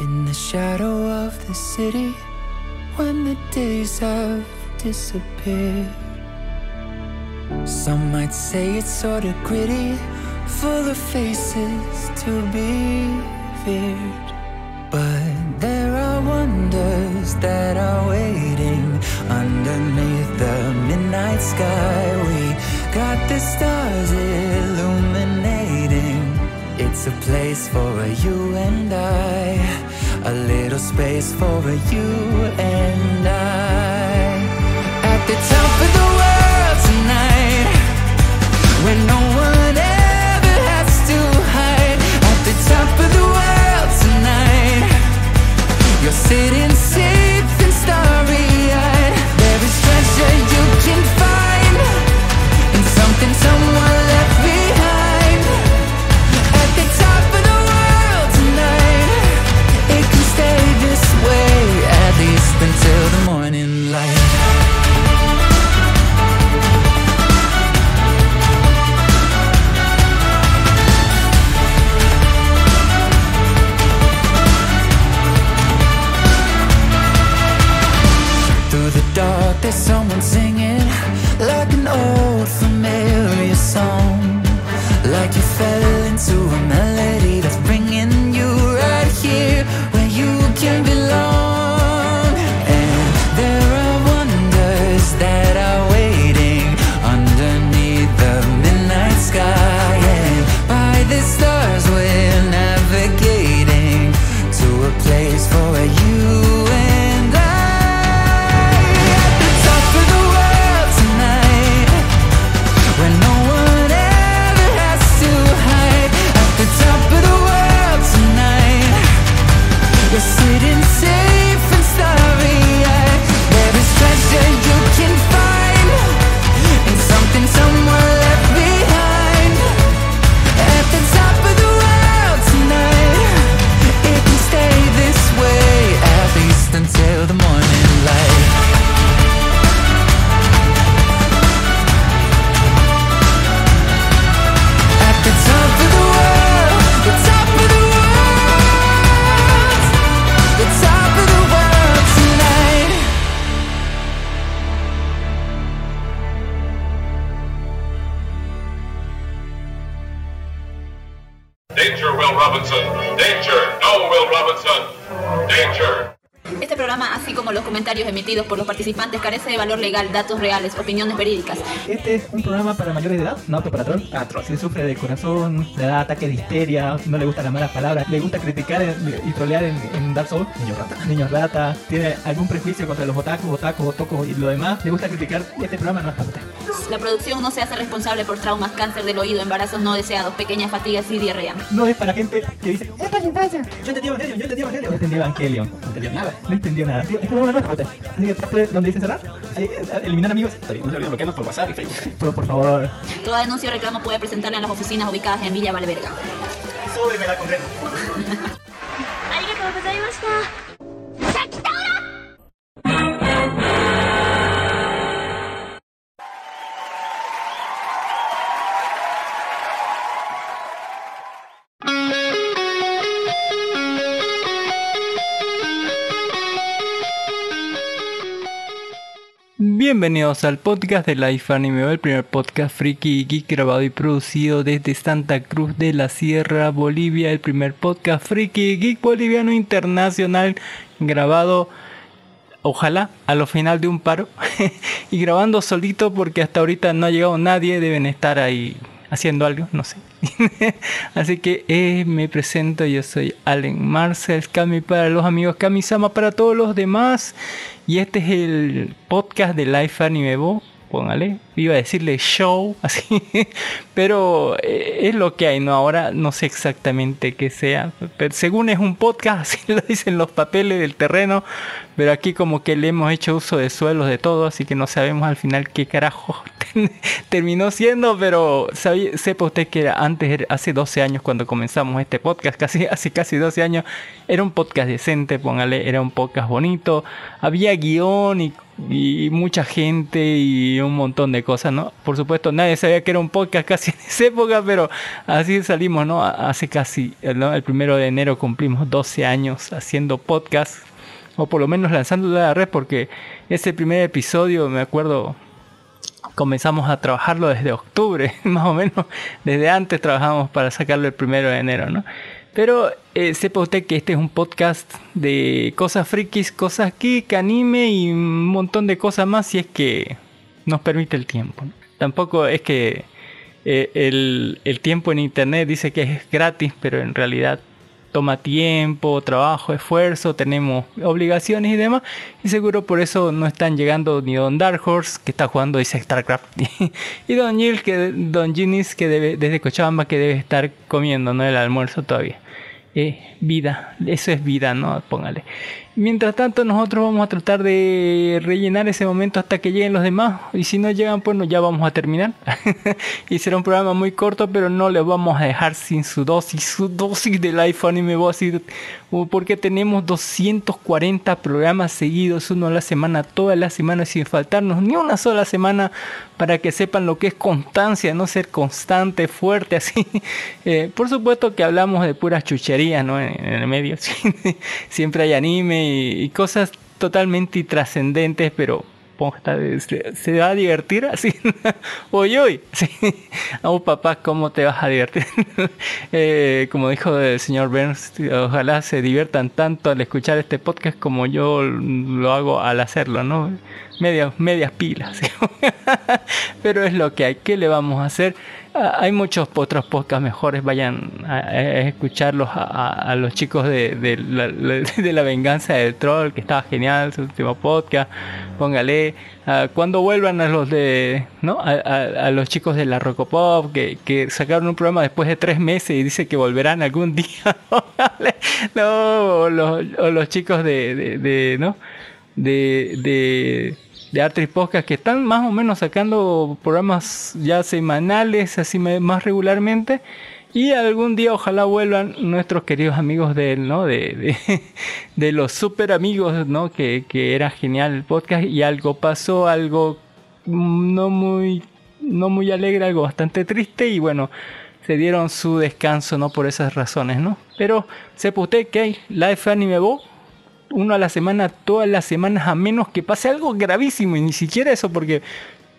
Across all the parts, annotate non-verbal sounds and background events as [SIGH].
in the shadow of the city when the days have disappeared. Some might say it's sort of gritty, full of faces to be feared. But there are wonders that are waiting underneath the midnight sky. We got the stars illuminating. It's a place for you and I, a little space for you and I. At the top of the por los participantes, carece de valor legal, datos reales, opiniones verídicas. Este es un programa para mayores de edad, no apto para troll. Ah, troll. Si sufre de corazón, le da ataques de histeria, no le gustan las malas palabras, le gusta criticar y trolear en, en Dark Souls, niños rata. [LAUGHS] Niños rata, tiene algún prejuicio contra los otakus, otakus, otocos y lo demás, le gusta criticar, este programa no es para. La producción no se hace responsable por traumas, cáncer del oído, embarazos no deseados, pequeñas fatigas y diarrea. No es para gente que dice, es para infancia. Yo entendí Evangelion, yo entendí Evangelion. No entendí Evangelion, no entendió nada, no entendió nada. Es para usted. Así que donde dice cerrar, eh, eliminar amigos. No se olviden bloquearnos por WhatsApp y Facebook. [LAUGHS] Pero por favor, Toda denuncia o reclamo puede presentarla en las oficinas ubicadas en Villa Valverga. súbeme la. あり [LAUGHS] Bienvenidos al podcast de Life Anime, el primer podcast friki y geek grabado y producido desde Santa Cruz de la Sierra, Bolivia, el primer podcast friki y geek boliviano internacional grabado, ojalá, a lo final de un paro [LAUGHS] y grabando solito porque hasta ahorita no ha llegado nadie, deben estar ahí haciendo algo, no sé. [LAUGHS] Así que eh, me presento, yo soy Allen Marcel, Kami para los amigos, Kami-sama para todos los demás. Y este es el podcast de Life Anime póngale, iba a decirle show, [LAUGHS] así, pero eh, es lo que hay, ¿no? Ahora no sé exactamente qué sea, pero según es un podcast, [LAUGHS] así lo dicen los papeles del terreno, pero aquí como que le hemos hecho uso de suelos de todo, así que no sabemos al final qué carajo [LAUGHS] terminó siendo, pero sabía- sepa usted que era antes, hace 12 años cuando comenzamos este podcast, casi hace casi 12 años, era un podcast decente, póngale, era un podcast bonito, había guion y y mucha gente y un montón de cosas, ¿no? Por supuesto, nadie sabía que era un podcast [LAUGHS] casi en esa época, pero así salimos, ¿no? Hace casi, ¿no? el primero de enero cumplimos 12 años haciendo podcast, o por lo menos lanzándolo a la red, porque ese primer episodio, me acuerdo, comenzamos a trabajarlo desde octubre, [LAUGHS] más o menos, desde antes trabajamos para sacarlo el primero de enero, ¿no? Pero eh, sepa usted que este es un podcast de cosas frikis, cosas geek, anime y un montón de cosas más si es que nos permite el tiempo. Tampoco es que eh, el, el tiempo en internet dice que es gratis, pero en realidad toma tiempo, trabajo, esfuerzo, tenemos obligaciones y demás. Y seguro por eso no están llegando ni Don Dark Horse, que está jugando dice StarCraft, [LAUGHS] y Don Gil, que Don Ginis, que debe, desde Cochabamba, que debe estar comiendo, ¿no? El almuerzo todavía. Eh, vida, eso es vida, ¿no? Póngale. Mientras tanto, nosotros vamos a tratar de rellenar ese momento hasta que lleguen los demás. Y si no llegan, pues no, ya vamos a terminar. [LAUGHS] y será un programa muy corto, pero no les vamos a dejar sin su dosis, su dosis de Life Anime decir Porque tenemos 240 programas seguidos, uno a la semana, toda la semana, sin faltarnos ni una sola semana, para que sepan lo que es constancia, no ser constante, fuerte, [LAUGHS] así. Eh, por supuesto que hablamos de puras chucherías, ¿no? En, en el medio. [LAUGHS] Siempre hay anime y, cosas totalmente trascendentes, pero [LAUGHS] se, va a divertir así. [LAUGHS] hoy hoy. Sí. [LAUGHS] Oh, papá, ¿cómo te vas a divertir? Eh, como dijo el señor Burns, ojalá se diviertan tanto al escuchar este podcast como yo lo hago al hacerlo, ¿no? Medias, medias pilas. [LAUGHS] Pero es lo que hay. ¿Qué le vamos a hacer? Ah, hay muchos otros podcasts mejores, vayan a, escucharlos a, los chicos de, de, la, [LAUGHS] venganza del troll, que estaba genial su último podcast, póngale, ah, cuando vuelvan a los de, ¿no? A, los chicos de la Rocopop, que, que sacaron un programa después de tres meses y dice que volverán algún [LAUGHS] día, no, o los, o los chicos de, de, ¿no? de de Artris Podcast que están más o menos sacando programas ya semanales, así más regularmente. Y algún día ojalá vuelvan nuestros queridos amigos de él, ¿no? De, [LAUGHS] de, los super amigos, ¿no? Que, que, era genial el podcast y algo pasó, algo no muy, no muy alegre, algo bastante triste y bueno, se dieron su descanso, ¿no? Por esas razones, ¿no? Pero sepa usted que hay Life Anime Bo uno a la semana, todas las semanas, a menos que pase algo gravísimo, y ni siquiera eso, porque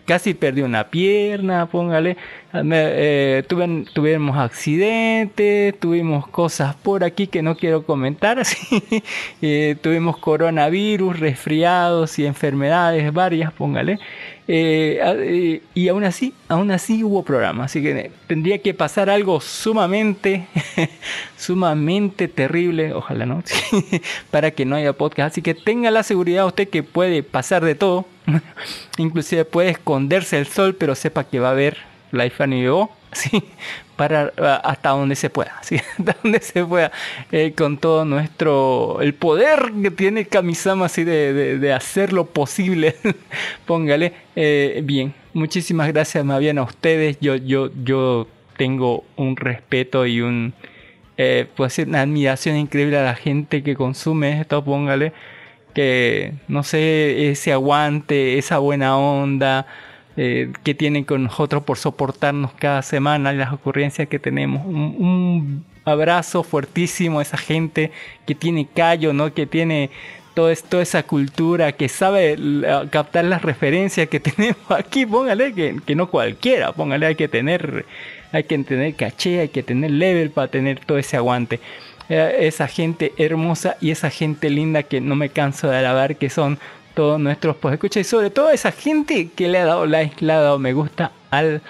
casi perdí una pierna, póngale, eh, tuvimos accidentes, tuvimos cosas por aquí que no quiero comentar, [LAUGHS] así, eh, tuvimos coronavirus, resfriados y enfermedades varias, póngale, eh, eh, y aún así, aún así hubo programa, así que tendría que pasar algo sumamente, [LAUGHS] sumamente terrible, ojalá no, [LAUGHS] para que no haya podcast. Así que tenga la seguridad usted que puede pasar de todo, [LAUGHS] inclusive puede esconderse el sol, pero sepa que va a haber Life and [LAUGHS] ¿sí? para hasta donde se pueda, ¿sí? [LAUGHS] hasta donde se pueda, eh, con todo nuestro, el poder que tiene Kamisama así de, de, hacer lo posible, [LAUGHS] póngale, eh, bien, muchísimas gracias más bien a ustedes, yo, yo, yo tengo un respeto y un, pues una admiración increíble a la gente que consume esto, póngale, que no sé, ese aguante, esa buena onda, eh, que tienen con nosotros por soportarnos cada semana las ocurrencias que tenemos. Un, abrazo fuertísimo a esa gente que tiene callo, ¿no? que tiene todo toda esa cultura, que sabe captar las referencias que [LAUGHS] tenemos aquí. Póngale que, que no cualquiera, póngale, hay que tener, hay que tener caché, hay que tener level para tener todo ese aguante eh, esa gente hermosa y esa gente linda que no me canso de alabar, que son todos nuestros escucha y sobre todo esa gente que le ha dado like, le ha dado me gusta al,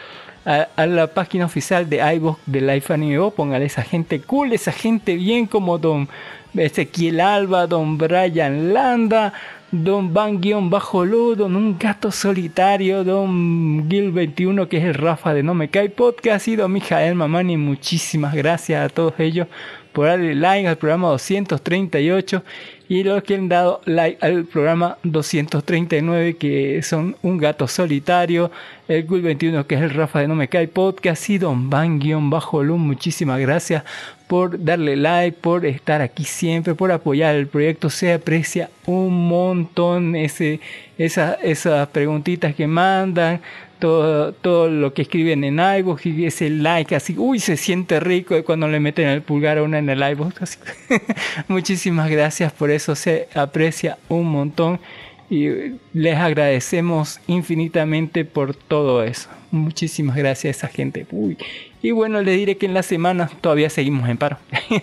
a, la página oficial de iVoox de Life Anime póngale esa gente cool, esa gente bien como Don Ezequiel Alba, Don Brian Landa, Don Van-Bajo Don Un Gato Solitario, Don Gil21 que es el Rafa de No Me Cae Podcast y Don Mijael Mamani, muchísimas gracias a todos ellos por darle like al programa 238 y los que han dado like al programa 239 que son Un Gato Solitario, el Cool 21 que es el Rafa de No Me Cae Podcast y Don Van Bajo Lum. Muchísimas gracias por darle like, por estar aquí siempre, por apoyar el proyecto. Se aprecia un montón ese, esa, esas preguntitas que mandan, todo, todo lo que escriben en iVoox y ese like así, uy, se siente rico cuando le meten el pulgar a una en el iVoox. [LAUGHS] Muchísimas gracias por eso, se aprecia un montón y les agradecemos infinitamente por todo eso. Muchísimas gracias a esa gente. Uy. Y bueno, les diré que en la semana todavía seguimos en paro. [LAUGHS]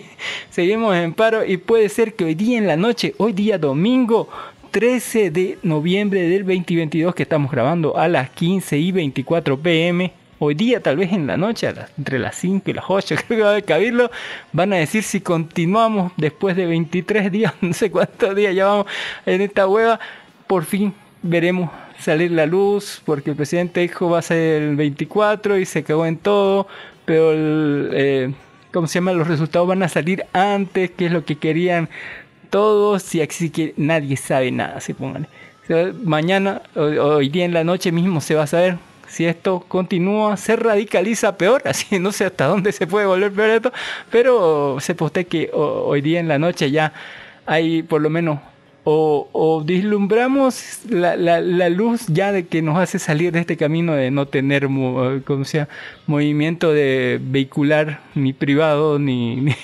seguimos en paro y puede ser que hoy día en la noche, hoy día domingo, 13 de noviembre del 2022 que estamos grabando a las 15 y 24 pm. Hoy día, tal vez en la noche, entre las 5 y las 8, [LAUGHS] creo que va a cabildo, van a decir si continuamos después de 23 días, [LAUGHS] no sé cuántos días llevamos en esta hueva, por fin veremos salir la luz, porque el presidente dijo va a ser el 24 y se cagó en todo, pero el, eh, ¿cómo se llama? Los resultados van a salir antes, que es lo que querían todos y así que nadie sabe nada, se pongan. mañana, hoy día en la noche mismo se va a saber si esto continúa, se radicaliza peor, [LAUGHS] así no sé hasta dónde se puede volver peor esto, pero se posté que hoy día en la noche ya hay por lo menos o, o vislumbramos la, la, luz ya de que nos hace salir de este camino de no tener como sea, movimiento de vehicular ni privado [LAUGHS] ni,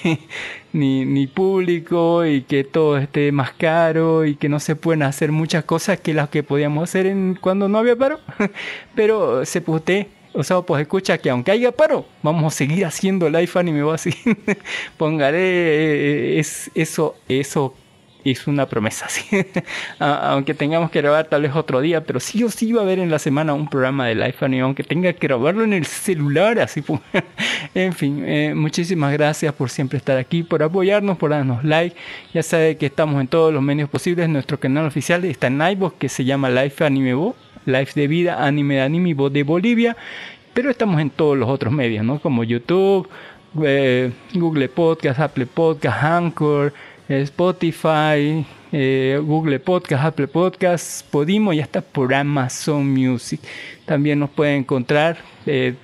ni, ni, público y que todo esté más caro y que no se pueden hacer muchas cosas que las que podíamos hacer en, cuando no había paro. [LAUGHS] Pero se puté o sea, pues escucha que aunque haya paro, vamos a seguir haciendo live anime, va así. [LAUGHS] Póngale eh, es, eso, eso es una promesa, [LAUGHS] ¿sí? aunque tengamos que grabar tal vez otro día, pero sí o sí va a haber en la semana un programa de Live Anime, aunque tenga que grabarlo en el celular, así [LAUGHS] en fin, eh, muchísimas gracias por siempre estar aquí, por apoyarnos, por darnos like. Ya sabe que estamos en todos los medios posibles, nuestro canal oficial está en iVoox que se llama Live Anime Bo, Live de Vida, Anime de Anime Bo de Bolivia, pero estamos en todos los otros medios, ¿no? Como YouTube, eh, Google Podcast, Apple Podcast, Anchor, Spotify, eh, Google Podcast, Apple Podcasts, Podimo y hasta por Amazon Music. También nos pueden encontrar eh,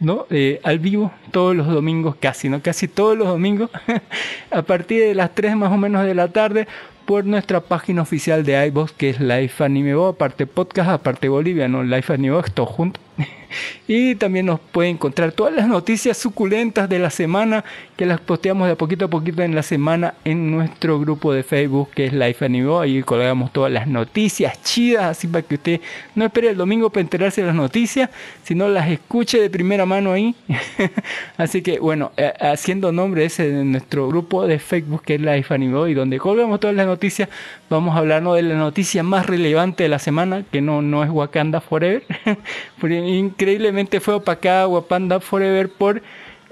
¿no? Eh, al vivo todos los domingos, casi, ¿no? Casi todos los domingos, [LAUGHS] a partir de las 3 más o menos de la tarde, por nuestra página oficial de iVoox, que es Life Anime Bo, aparte podcast, aparte Bolivia, ¿no? Life Anime Bo, todo junto. [LAUGHS] y también nos puede encontrar todas las noticias suculentas de la semana que las posteamos de poquito a poquito en la semana en nuestro grupo de Facebook que es Life Anime. Ahí colgamos todas las noticias chidas, así para que usted no espere el domingo para enterarse de las noticias, sino las escuche de primera mano ahí. [LAUGHS] así que bueno, eh, haciendo nombre ese de nuestro grupo de Facebook que es Life Anime y donde colgamos todas las noticias, vamos a hablarnos de la noticia más relevante de la semana, que no, no es Wakanda Forever. [LAUGHS] increíblemente fue opacada Wapanda Forever por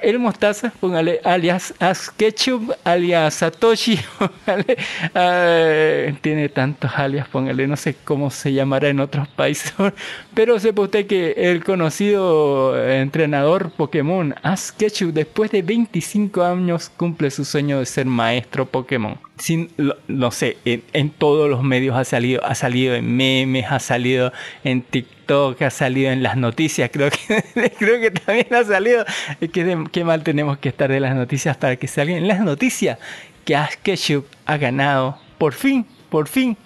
el Mostaza, póngale alias Asketchup, alias Satoshi, [LAUGHS] ah, tiene tantos alias, póngale, no sé cómo se llamará en otros países, [LAUGHS] pero sepa usted que el conocido entrenador Pokémon Asketchup, después de 25 años, cumple su sueño de ser maestro Pokémon. Sin, no sé, en, en, todos los medios ha salido, ha salido en memes, ha salido en TikTok, ha salido en las noticias, creo que, [LAUGHS] que también ha salido. que qué mal tenemos que estar de las noticias para que salgan en las noticias que Ash Ketchum ha ganado, por fin, por fin,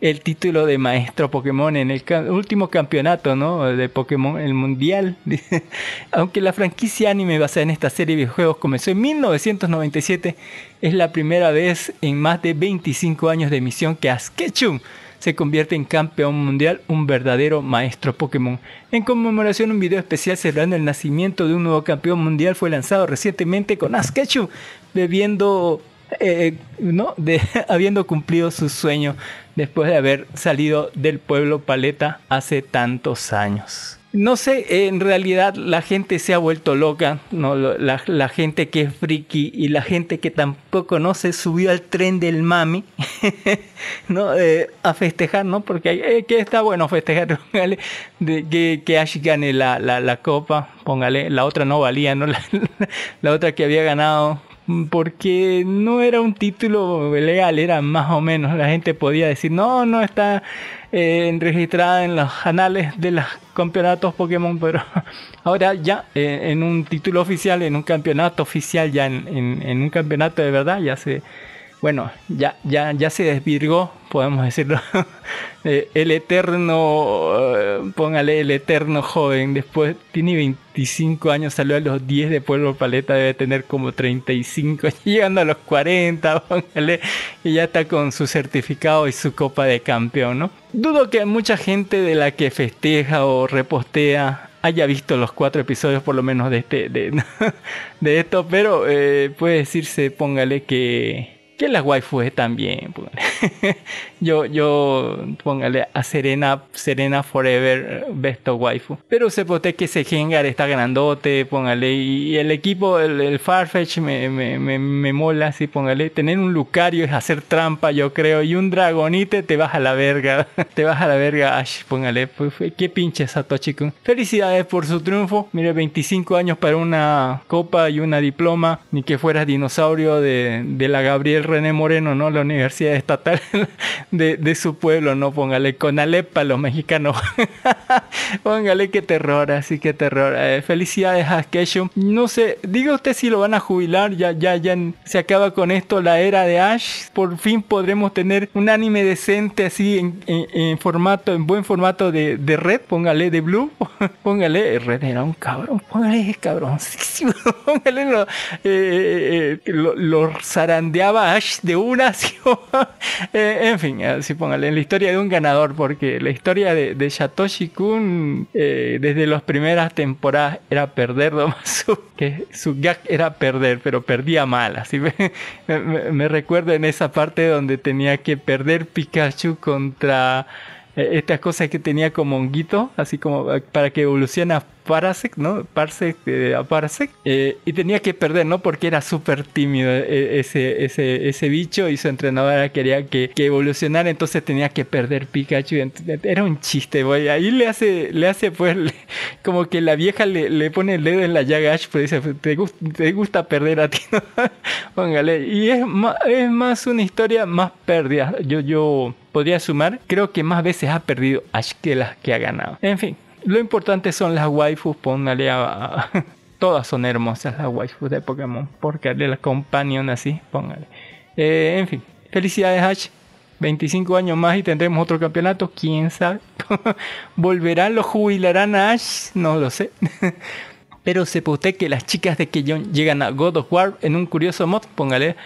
el título de maestro Pokémon en el último campeonato ¿no? de Pokémon, el mundial. [LAUGHS] Aunque la franquicia anime basada en esta serie de videojuegos comenzó en 1997, es la primera vez en más de 25 años de emisión que Ash Ketchum se convierte en campeón mundial, un verdadero maestro Pokémon. En conmemoración, un video especial celebrando el nacimiento de un nuevo campeón mundial fue lanzado recientemente con Ash Ketchum bebiendo eh, ¿no? [LAUGHS] habiendo cumplido su sueño después de haber salido del pueblo Paleta hace tantos años. No sé, en realidad la gente se ha vuelto loca, ¿no? la, la gente que es friki y la gente que tampoco no se subió al tren del mami, [LAUGHS] ¿no? Eh, a festejar, ¿no? Porque eh, que está bueno festejar, [LAUGHS] de, que, que Ash gane la, la, la, copa, póngale, la otra no valía, ¿no? [LAUGHS] La otra que había ganado porque no era un título legal, era más o menos. La gente podía decir, no, no está eh, registrada en los anales de los campeonatos Pokémon, pero [LAUGHS] ahora ya eh, en un título oficial, en un campeonato oficial, ya en, en- en un campeonato de verdad, ya se, bueno, ya, ya, ya se desvirgó, podemos decirlo. [LAUGHS] Eh, el eterno, eh, póngale el eterno joven, después tiene 25 años, salió a los 10 de Pueblo Paleta, debe tener como 35, [LAUGHS] llegando a los 40, póngale, y ya está con su certificado y su copa de campeón, ¿no? Dudo que mucha gente de la que festeja o repostea haya visto los cuatro episodios por lo menos de este de, [LAUGHS] esto, pero eh, puede decirse, póngale que que las waifus también, póngale. [LAUGHS] yo yo póngale a Serena Serena Forever Best of Waifu, pero se pote que ese Gengar está grandote, póngale y el equipo el, el Farfetch me, me, me, me mola así, póngale, tener un Lucario es hacer trampa, yo creo, y un Dragonite te vas a la verga, [LAUGHS] te vas a la verga, Ash, póngale, pues, qué pinche Satoshi Kun. Felicidades por su triunfo, mire 25 años para una copa y una diploma, ni que fueras dinosaurio de, de la Gabriel René Moreno, ¿no? La Universidad Estatal [LAUGHS] de, de su pueblo, ¿no? Póngale con Alepa los mexicanos. [LAUGHS] Póngale qué terror, así que terror. Eh, felicidades a Kesho. No sé, diga usted si lo van a jubilar, ya, ya, ya se acaba con esto la era de Ash. Por fin podremos tener un anime decente así en, en- formato, en buen formato de, de red, póngale de blue, [LAUGHS] póngale, red era un cabrón, póngale cabroncísimo, [LAUGHS] póngale lo, eh, eh, lo, lo zarandeaba Ash de una, eh, en fin, póngale, en la historia de un ganador, porque la historia de, de Satoshi Kun eh, desde las primeras temporadas era perder, [LAUGHS] su, que su gag era perder, pero perdía mal, así [LAUGHS] me, me, me recuerdo en esa parte donde tenía que perder Pikachu contra eh, estas cosas que tenía como honguito, así como eh, para que evolucione a Parasect, ¿no? Parsec eh, a Parasect. eh, y tenía que perder, ¿no? Porque era súper tímido eh, ese, ese, ese bicho y su entrenadora quería que, que evolucionara, entonces tenía que perder Pikachu. Era un chiste, güey. Ahí le hace, le hace pues, [LAUGHS] como que la vieja le, le pone el dedo en la llaga Ash, pues dice, ¿te, gust- te gusta perder a ti? [LAUGHS] Póngale. Y es más, es más una historia más pérdida. Yo, yo podría sumar, creo que más veces ha perdido Ash que las que ha ganado. En fin, lo importante son las waifus, póngale a... [LAUGHS] Todas son hermosas las waifus de Pokémon, porque de la companion así, póngale. Eh, en fin, felicidades Ash. 25 años más y tendremos otro campeonato, quién sabe. [LAUGHS] ¿Volverán, lo jubilarán a Ash? No lo sé. [LAUGHS] Pero se usted que las chicas de Keyon llegan a God of War en un curioso mod, póngale.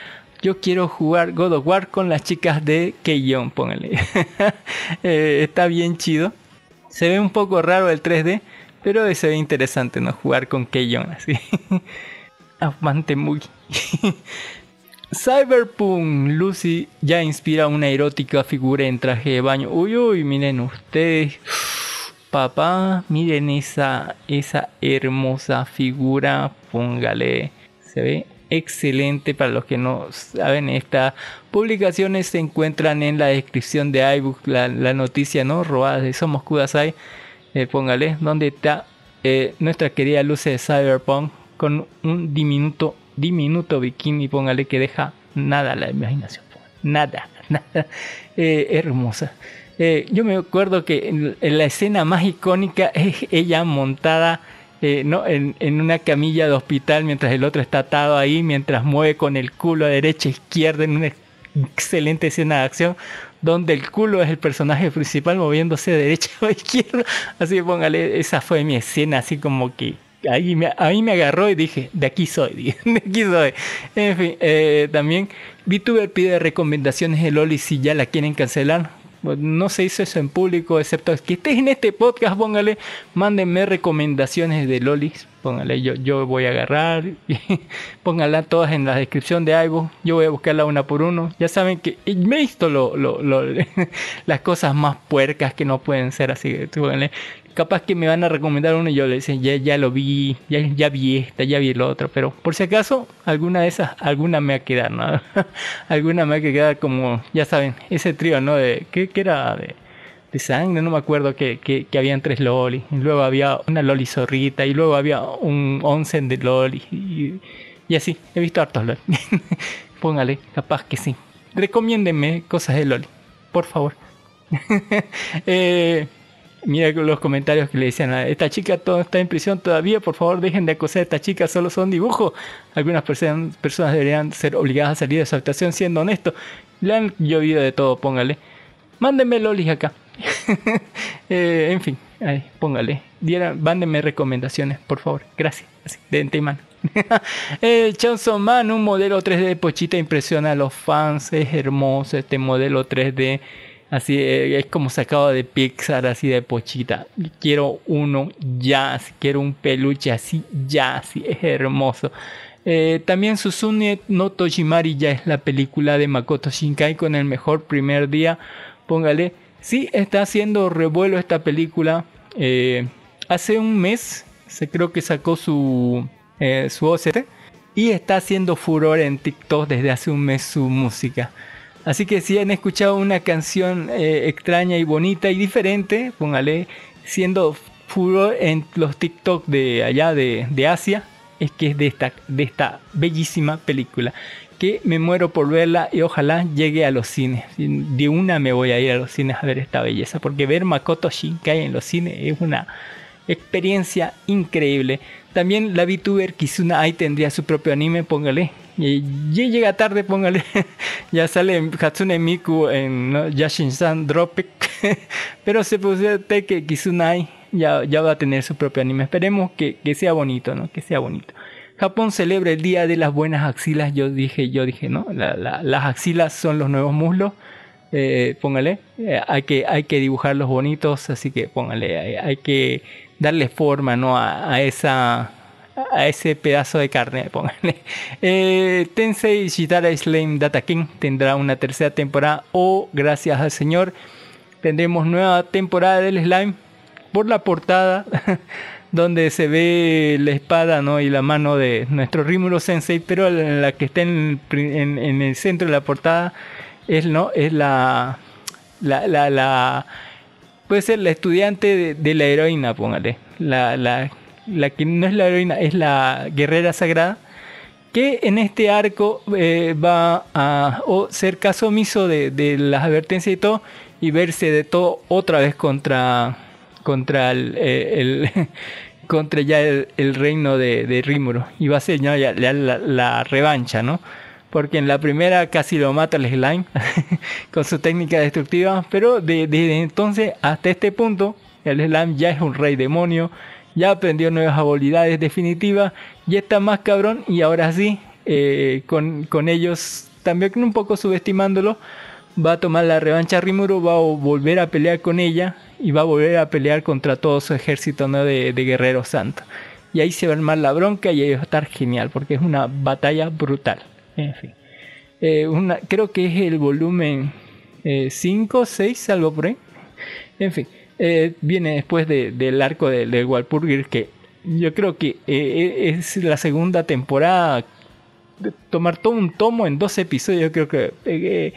Yo quiero jugar God of War con las chicas de Keyon, póngale. Eh, está bien chido. Se ve un poco raro el 3D, pero se ve interesante, ¿no? Jugar con Keyon así. [LAUGHS] Amante muy. [LAUGHS] Cyberpunk Lucy ya inspira una erótica figura en traje de baño. Uy, uy, miren ustedes. [SIGHS] Papá, miren esa, esa hermosa figura. Póngale. Se ve excelente. Para los que no saben, estas publicaciones se encuentran en la descripción de iBook. La, la noticia, ¿no? Robadas de Somos Kudasai. Eh, póngale. Donde está eh, nuestra querida Lucy de Cyberpunk. Con un diminuto, diminuto bikini. Póngale que deja nada a la imaginación. Nada, [LAUGHS] nada. Eh, hermosa. Eh, yo me acuerdo que en, la escena más icónica es ella montada ¿no? en, en una camilla de hospital mientras el otro está atado ahí, mientras mueve con el culo a derecha e izquierda en una excelente escena de acción donde el culo es el personaje principal moviéndose de derecha [LAUGHS] a izquierda. Así que póngale, esa fue mi escena, así como que ahí me, ahí me agarró y dije, de aquí soy, [LAUGHS] de aquí soy. En fin, eh, también VTuber pide recomendaciones de Loli si ya la quieren cancelar. Pues, No se hizo eso en público, excepto que estés en este podcast, póngale, mándenme recomendaciones de Lolis, póngale, yo, yo voy a agarrar, [LAUGHS] póngala todas en la descripción de algo, yo voy a buscarla una por uno. Ya saben que me he visto lo, lo- [LAUGHS] las cosas más puercas que no pueden ser así. póngale, capaz que me van a recomendar uno y yo le dicen, ya, ya lo vi, ya, ya vi esta, ya vi el otro, pero por si acaso, alguna de esas, alguna me va a quedar, ¿no? [LAUGHS] alguna me va a quedar como, ya saben, ese trío, ¿no? De, ¿qué, qué era? De, sangre, no me acuerdo que, que, que habían tres lolis, y luego había una loli zorrita, y luego había un onsen de loli, y, Y así, he visto hartos LOL. [LAUGHS] Póngale, capaz que sí. Recomiéndenme cosas de LOL, por favor. [LAUGHS] eh, mira los comentarios que le decían a esta chica todo está en prisión todavía, por favor dejen de acosar a esta chica, solo son dibujos. Algunas personas, deberían ser obligadas a salir de su actuación siendo honestos. Le han llovido de todo, póngale. Mándenme lolis acá. [LAUGHS] Eh, en fin, ahí, póngale. Diera, mándenme recomendaciones, por favor. Gracias. Así, de antemano. [LAUGHS] el Chanson Man, un modelo 3D de Pochita impresiona a los fans. Es hermoso este modelo 3D. Así eh, es como sacado de Pixar, así de Pochita. Quiero uno ya, quiero un peluche así ya, así es hermoso. Eh, también Susune no Tojimari ya es la película de Makoto Shinkai con el mejor primer día. Póngale, sí está haciendo revuelo esta película. Eh, hace un mes, se creo que sacó su su OCT y está haciendo furor en TikTok desde hace un mes su música. Así que si han escuchado una canción eh, extraña y bonita y diferente, póngale, siendo furor en los TikTok de allá de, de Asia, es que es de esta, de esta bellísima película. Que me muero por verla y ojalá llegue a los cines. De una me voy a ir a los cines a ver esta belleza, porque ver Makoto Shinkai en los cines es una experiencia increíble. También la VTuber Kizuna Ai tendría su propio anime, póngale. Y llega tarde, póngale. [LAUGHS] ya sale Hatsune Miku en ¿no? Yashin-san Drop It. [LAUGHS] Pero se puede que Kizuna Ai ya, va a tener su propio anime. Esperemos que, que sea bonito, ¿no? Que sea bonito. Japón celebra el Día de las Buenas Axilas. Yo dije, yo dije, ¿no? La, la, las axilas son los nuevos muslos. Eh, póngale, eh, hay, que, hay que dibujarlos bonitos, así que póngale, hay que darle forma ¿no? a, esa a ese pedazo de carne, [LAUGHS] póngale. Eh, Tensei Shitara Slime Data King tendrá una tercera temporada o gracias al señor tendremos nueva temporada del slime por la portada [LAUGHS] donde se ve la espada ¿no? y la mano de nuestro Rimuro Sensei, pero la que está en el, en, en el centro de la portada es, ¿no? es la, la, la puede ser la estudiante de, la heroína, póngale. La, la, la, que no es la heroína, es la guerrera sagrada. Que en este arco eh, va a o ser caso omiso de, de, las advertencias y todo. Y verse de todo otra vez contra. contra el. Eh, [LAUGHS] contra ya el, reino de, de Rímuro. Y va a ser ya, la revancha, ¿no? Porque en la primera casi lo mata el slime [LAUGHS] con su técnica destructiva, pero desde de entonces hasta este punto el slime ya es un rey demonio, ya aprendió nuevas habilidades definitivas, ya está más cabrón y ahora sí, eh, con, con, ellos también un poco subestimándolo, va a tomar la revancha a Rimuru, va a volver a pelear con ella y va a volver a pelear contra todo su ejército de, de guerreros santos. Y ahí se va a armar la bronca y ahí va a estar genial porque es una batalla brutal. En fin. Eh, creo que es el volumen 5, eh, 6, algo por ahí. En fin. Eh, viene después de, del arco de, de que yo creo que es la segunda temporada. Tomar todo un tomo en dos episodios. Yo creo que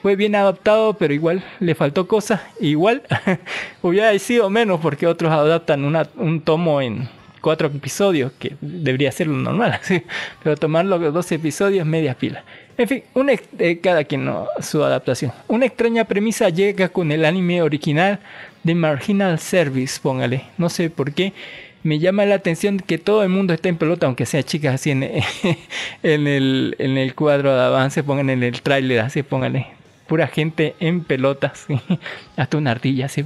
fue bien adaptado, pero igual le faltó cosas. Igual [LAUGHS] hubiera sido menos porque otros adaptan una, un tomo en cuatro episodios, que debería ser lo normal, [LAUGHS] ¿sí? pero tomarlo dos episodios, media pila. En fin, una, eh, cada quien no, su adaptación. Una extraña premisa llega con el anime original de Marginal Service, póngale. No sé por qué. Me llama la atención que todo el mundo está en pelota, aunque sea chicas así en, [LAUGHS] en, el, en el cuadro de avance, pongan en el tráiler, así póngale pura gente en pelotas, [LAUGHS] ¿sí? hasta una ardilla, ¿sí?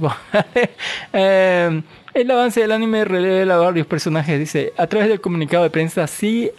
eh, el avance del anime revela varios personajes, dice, a través del comunicado de prensa CI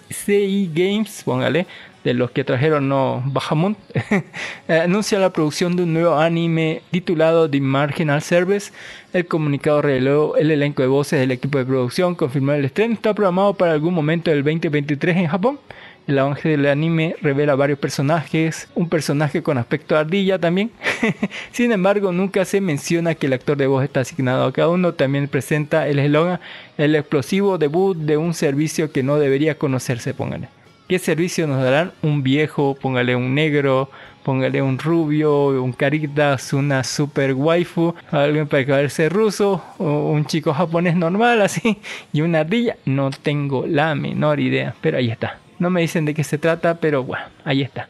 Games, póngale, de los que trajeron no Bahamut, [LAUGHS] anuncia la producción de un nuevo anime titulado The Marginal Service. El comunicado reveló el elenco de voces del equipo de producción, confirmó el estreno, está programado para algún momento del 2023 en Japón. El avance del anime revela varios personajes, un personaje con aspecto ardilla también. [LAUGHS] Sin embargo, nunca se menciona que el actor de voz está asignado a cada uno. También presenta el eslogan, el explosivo debut de un servicio que no debería conocerse, póngale. ¿Qué servicio nos darán? Un viejo, póngale un negro, póngale un rubio, un caritas, una super waifu, alguien para caerse ruso, un chico japonés normal así, y una ardilla. No tengo la menor idea, pero ahí está No me dicen de qué se trata, pero bueno, ahí está.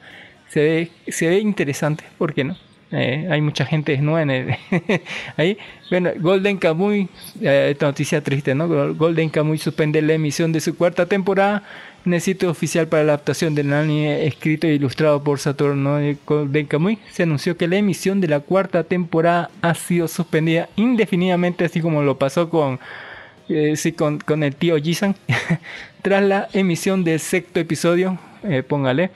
Se ve, se ve interesante, ¿por qué no? Eh, hay mucha gente desnuda en el [LAUGHS] ahí. Bueno, Golden Kamuy, eh, esta noticia triste, ¿no? Golden Kamuy suspende la emisión de su cuarta temporada en el sitio oficial para la adaptación del anime escrito e ilustrado por Saturno Golden Kamuy. Se anunció que la emisión de la cuarta temporada ha sido suspendida indefinidamente, así como lo pasó con, eh, sí, con, con, el tío Jisan, [LAUGHS] tras la emisión del sexto episodio. póngale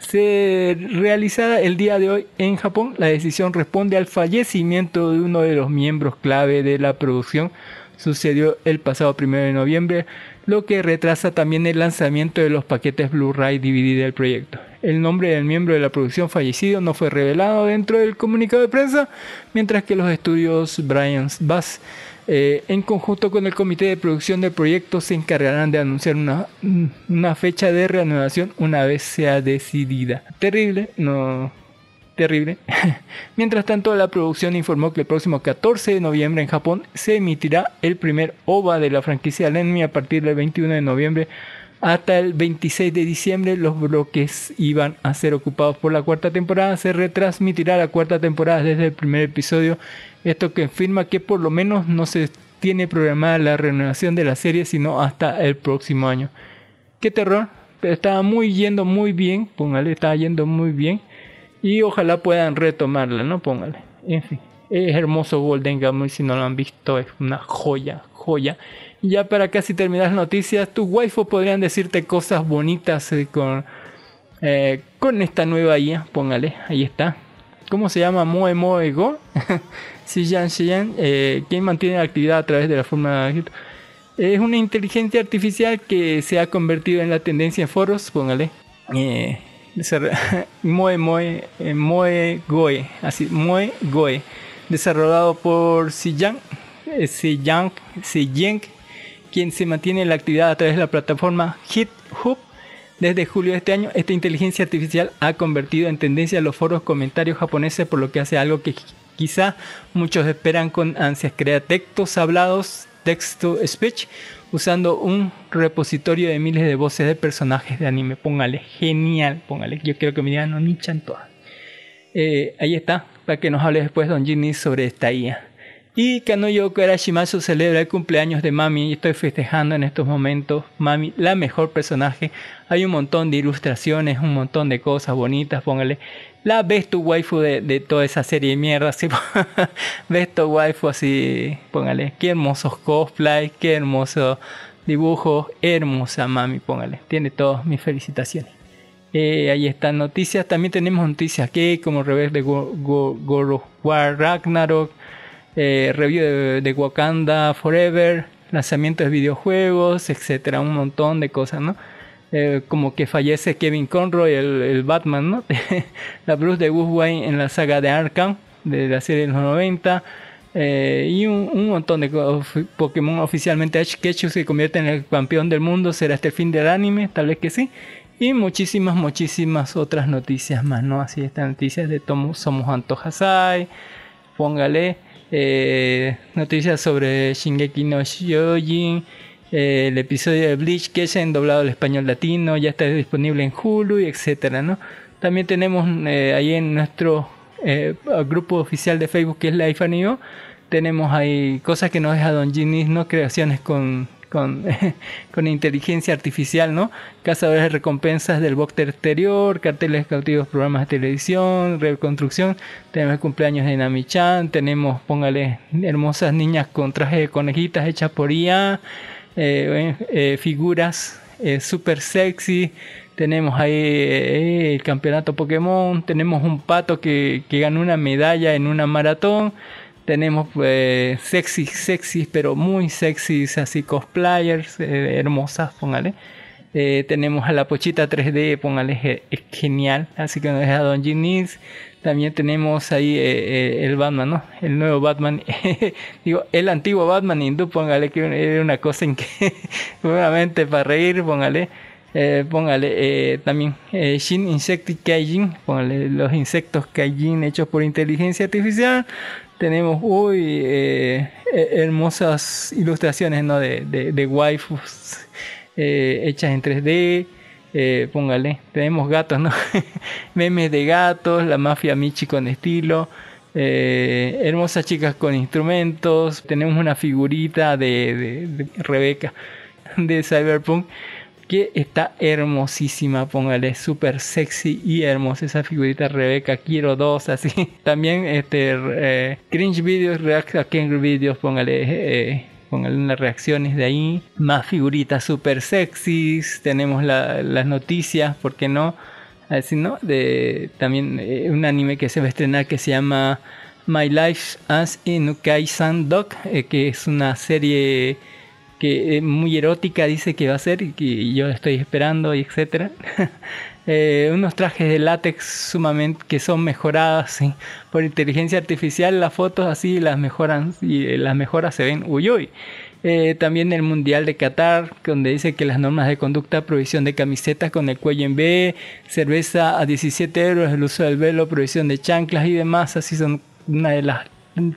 se realizada el día de hoy en Japón. La decisión responde al fallecimiento de uno de los miembros clave de la producción. Sucedió el pasado 1 de noviembre, lo que retrasa también el lanzamiento de los paquetes Blu-ray DVD del proyecto. El nombre del miembro de la producción fallecido no fue revelado dentro del comunicado de prensa, mientras que los estudios Brian Bass eh, en conjunto con el comité de producción del proyecto se encargarán de anunciar una, fecha de reanudación una vez sea decidida. Terrible, no, terrible. [LAUGHS] Mientras tanto, la producción informó que el próximo 14 de noviembre en Japón se emitirá el primer OVA de la franquicia Lenmi a partir del 21 de noviembre hasta el 26 de diciembre. Los bloques iban a ser ocupados por la cuarta temporada. Se retransmitirá la cuarta temporada desde el primer episodio esto que afirma que por lo menos no se tiene programada la renovación de la serie sino hasta el próximo año. Qué terror, estaba muy yendo muy bien, póngale, estaba yendo muy bien y ojalá puedan retomarla, ¿no? Póngale. En fin, es hermoso Golden Gamer si no lo han visto, es una joya, joya. Ya para casi terminar las noticias, tus waifu podrían decirte cosas bonitas eh, con, eh, con esta nueva IA, póngale, ahí está. ¿Cómo se llama? Moe Moe Go. [LAUGHS] Xiyan Xiyan, eh, quien mantiene la actividad a través de la forma es una inteligencia artificial que se ha convertido en la tendencia en foros, póngale. Eh, [LAUGHS] Moe Moe Moe Goe, así Moe Goe, desarrollado por Xiyan Xiyan Xiyan quien se mantiene en la actividad a través de la plataforma GitHub desde julio de este año, esta inteligencia artificial ha convertido en tendencia los foros comentarios japoneses, por lo que hace algo que Quizá muchos esperan con ansias crear textos hablados, texto speech, usando un repositorio de miles de voces de personajes de anime. Póngale, genial, póngale. Yo quiero que me digan, no nichan todas. Eh, ahí está, para que nos hable después Don Ginny sobre esta IA. Y Kanoyo Karashimasu celebra el cumpleaños de Mami y estoy festejando en estos momentos. Mami, la mejor personaje. Hay un montón de ilustraciones, un montón de cosas bonitas, póngale la ves tu waifu de, toda esa serie de mierda, así, [LAUGHS] ves tu waifu así, póngale, qué hermosos cosplay, qué hermoso dibujo, hermosa mami, póngale, tiene todas mis felicitaciones. Eh, ahí están noticias, también tenemos noticias que como revés de Go, War Ragnarok, eh, review de, Wakanda Forever, lanzamientos de videojuegos, etcétera, un montón de cosas, ¿no? Eh, como que fallece Kevin Conroy, el, Batman, ¿no? [LAUGHS] la Bruce de Wayne en la saga de Arkham, de la serie de los 90. Eh, y un, montón de Pokémon oficialmente Ash Ketchum se convierte en el campeón del mundo. ¿Será este el fin del anime? Tal vez que sí. Y muchísimas, muchísimas otras noticias más, ¿no? Así estas noticias de Tomo Somos Antojasai. Póngale. Eh, noticias sobre Shingeki no Shojin el episodio de Bleach que se ha doblado al español latino, ya está disponible en Hulu y etcétera, ¿no? También tenemos eh, ahí en nuestro eh, grupo oficial de Facebook que es Life Anio, tenemos ahí cosas que nos deja Don Ginis, ¿no? Creaciones con, con, [LAUGHS] con, inteligencia artificial, ¿no? Cazadores de recompensas del box exterior, carteles cautivos, programas de televisión, reconstrucción. Tenemos el cumpleaños de Nami-chan, tenemos, póngale, hermosas niñas con traje de conejitas hechas por IA. Eh, eh, figuras eh, super sexy. Tenemos ahí el campeonato Pokémon. Tenemos un pato que, que ganó una medalla en una maratón. Tenemos sexy, sexy, pero muy sexy, así cosplayers, hermosas, póngale. tenemos a la pochita 3D, póngale, es genial. Así que nos deja Don Ginis. También tenemos ahí eh, eh, el Batman, ¿no? El nuevo Batman. [LAUGHS] Digo, el antiguo Batman hindú, póngale que era una cosa en que, [LAUGHS] nuevamente para reír, póngale. Eh, póngale también Shin Insecti Kaijin, póngale los insectos Kaijin hechos por inteligencia artificial. Tenemos, uy, hermosas ilustraciones, ¿no? De, de, waifus hechas en 3D Eh, póngale, tenemos gatos, ¿no? [LAUGHS] Memes de gatos, la mafia Michi con estilo. Eh, hermosas chicas con instrumentos. Tenemos una figurita de, de, de Rebeca de Cyberpunk que está hermosísima, póngale, súper sexy y hermosa esa figurita Rebeca, quiero dos, así. [LAUGHS] También este eh, cringe videos, react a videos, póngale, eh, póngale unas reacciones de ahí. Más figuritas súper sexys, tenemos la, las noticias, ¿por qué no? Así, ¿no? De, también eh, un anime que se va a estrenar que se llama My Life as Inukai-san Dog, eh, que es una serie que muy erótica dice que va a ser y que yo estoy esperando y etcétera [LAUGHS] eh, unos trajes de látex sumamente que son mejoradas ¿sí? por inteligencia artificial las fotos así las mejoran y eh, las mejoras se ven uy uy eh, también el Mundial de Qatar, donde dice que las normas de conducta, provisión de camisetas con el cuello en B, cerveza a 17 euros, el uso del velo, provisión de chanclas y demás, así son una de las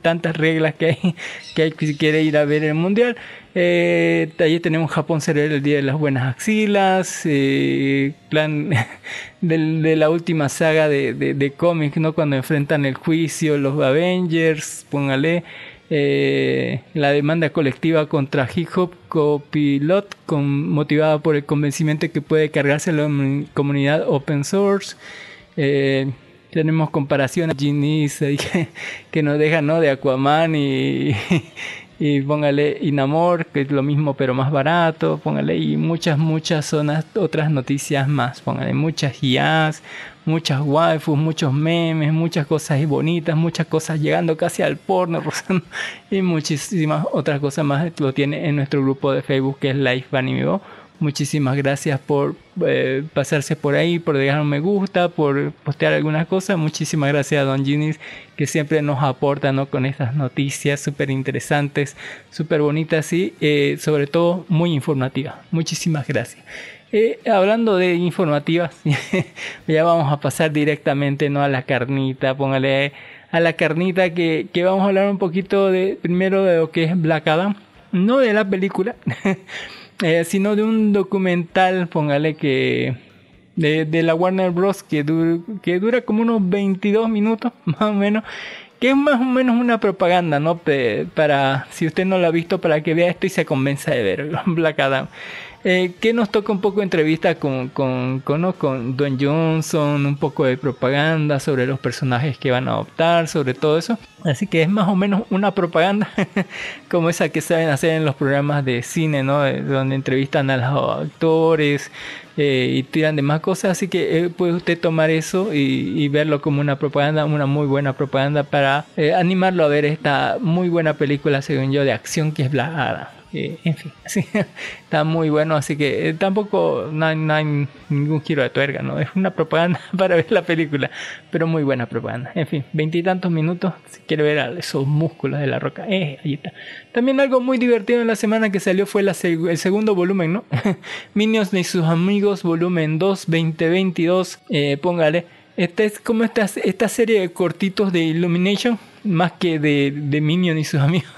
tantas reglas que hay, que hay si quiere ir a ver el mundial. Eh, allí tenemos Japón será el día de las buenas axilas, eh, plan [LAUGHS] de, de, la última saga de, de, cómics, ¿no? Cuando enfrentan el juicio, los Avengers, póngale. Eh, la demanda colectiva contra Hip Hop Copilot, con, motivada por el convencimiento que puede cargarse la comunidad open source. Eh, tenemos comparaciones [LAUGHS] Ginis que, que nos dejan ¿no? de Aquaman y, [LAUGHS] y póngale Inamor, que es lo mismo pero más barato, póngale y muchas, muchas zonas, otras noticias más, póngale muchas IAs, muchas waifus, muchos memes, muchas cosas bonitas, muchas cosas llegando casi al porno [LAUGHS] y muchísimas otras cosas más lo tiene en nuestro grupo de Facebook que es Life Anime Muchísimas gracias por eh, pasarse por ahí, por dejar un me gusta, por postear algunas cosas. Muchísimas gracias a Don Ginis que siempre nos aporta ¿no? con estas noticias súper interesantes, súper bonitas y eh, sobre todo muy informativas. Muchísimas gracias. Eh, hablando de informativas, [LAUGHS] ya vamos a pasar directamente ¿no? a la carnita. Póngale a la carnita que, que vamos a hablar un poquito de primero de lo que es Black Adam, no de la película. [LAUGHS] eh, sino de un documental, póngale que de, de la Warner Bros. Que, que dura como unos 22 minutos, [LAUGHS] más o menos, que es más o menos una propaganda, ¿no? para, si usted no lo ha visto, para que vea esto y se convenza de ver [LAUGHS] Black Adam. Eh, que nos toca un poco entrevista con, con, con, ¿no? Johnson, un poco de propaganda sobre los personajes que van a adoptar, sobre todo eso. Así que es más o menos una propaganda [LAUGHS] como esa que saben hacer en los programas de cine, ¿no? donde entrevistan a los actores eh, y tiran de más cosas. Así que eh, puede usted tomar eso y, y, verlo como una propaganda, una muy buena propaganda para eh, animarlo a ver esta muy buena película, según yo, de acción que es Black Adam. Eh, en fin, [LAUGHS] sí, está muy bueno, así que eh, tampoco no hay, no hay, ningún giro de tuerca, ¿no? Es una propaganda [LAUGHS] para ver la película, pero muy buena propaganda. En fin, veintitantos minutos, si quiere ver a esos músculos de la roca, eh, ahí está. También algo muy divertido en la semana que salió fue la seg el segundo volumen, ¿no? [LAUGHS] Minions y sus amigos, volumen 2, 2022, eh, póngale. Esta es como esta, esta serie de cortitos de Illumination, más que de, Minion y sus [LAUGHS] amigos,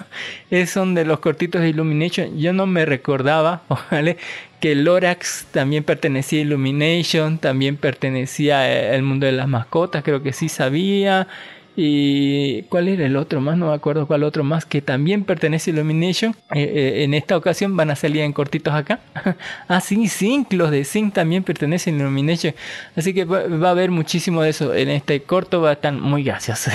es, son de los cortitos de Illumination. Yo no me recordaba, [LAUGHS] ¿vale? que Lorax también pertenecía a Illumination, también pertenecía al mundo de las mascotas, creo que sí sabía. Y cuál era el otro más, no me acuerdo cuál otro más que también pertenece a Illumination. Eh, eh, en esta ocasión van a salir en cortitos acá. [LAUGHS] ah, sí, Zinc, los de Zinc también pertenecen a Illumination. Así que va, va, a haber muchísimo de eso. En este corto va a estar muy gracioso.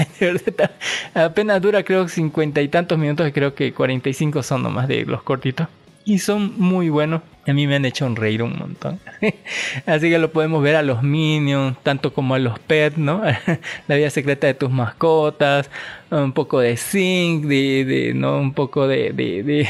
[LAUGHS] Apenas dura creo cincuenta y tantos minutos, creo que 45 son nomás de los cortitos. Y son muy buenos. A mí me han hecho reír un montón. [LAUGHS] Así que lo podemos ver a los minions, tanto como a los pets, ¿no? [LAUGHS] La vida secreta de tus mascotas, un poco de zinc, de, de ¿no? Un poco de, de,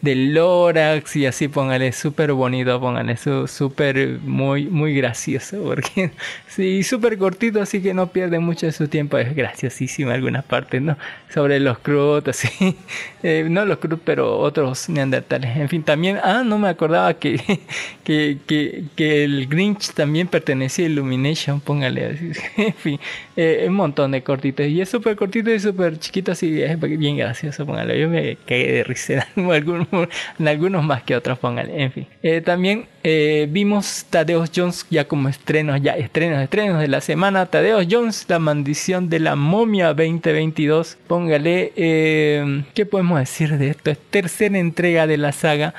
de, [LAUGHS] Lorax y así póngale súper bonito, póngale súper muy, muy gracioso. Porque sí, súper cortito, así que no pierde mucho de su tiempo. Es graciosísimo en algunas partes, ¿no? Sobre los Krut, así. Eh, no los Krut, pero otros neandertales. En fin, también, ah, no me acordaba [LAUGHS] que, que, que, el Grinch también pertenecía a Illumination, póngale. [LAUGHS] En fin, eh, un montón de cortitos. Y es súper cortito y súper chiquito, así es bien gracioso, póngale. Yo me cagué de risa [LAUGHS] en algunos, más que otros, póngale. En fin. Eh, también eh, vimos Tadeo Jones ya como estrenos, ya estrenos, estrenos de la semana. Tadeo Jones, La maldición de la momia 2022. Póngale, ¿qué podemos decir de esto? Es tercera entrega de la saga.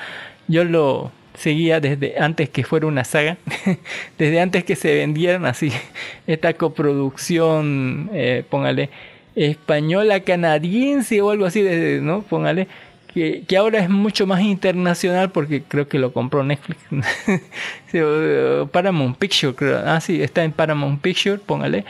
Yo lo seguía desde antes que fuera una saga, [LAUGHS] desde antes que se vendieran así [LAUGHS] esta coproducción, eh, póngale, española canadiense o algo así, desde, ¿no? Póngale que, ahora es mucho más internacional porque creo que lo compró Netflix. [LAUGHS] Paramount Picture, creo. Ah, sí, está en Paramount Picture, póngale.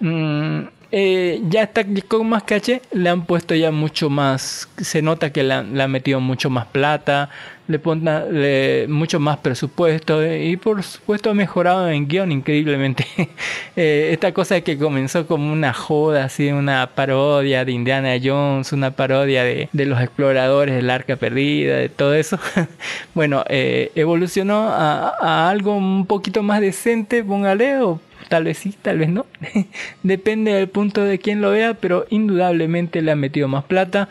Mm, eh, ya está con más caché, le han puesto ya mucho más, se nota que le han, metido mucho más plata, le ponen mucho más presupuesto eh, y por supuesto ha mejorado en guion increíblemente. [LAUGHS] eh, esta cosa que comenzó como una joda, así, una parodia de Indiana Jones, una parodia de, de los exploradores del arca perdida, de todo eso. [LAUGHS] bueno, eh, evolucionó a, a, algo un poquito más decente, póngale, o tal vez sí, tal vez no. [LAUGHS] Depende del punto de quien lo vea, pero indudablemente le ha metido más plata.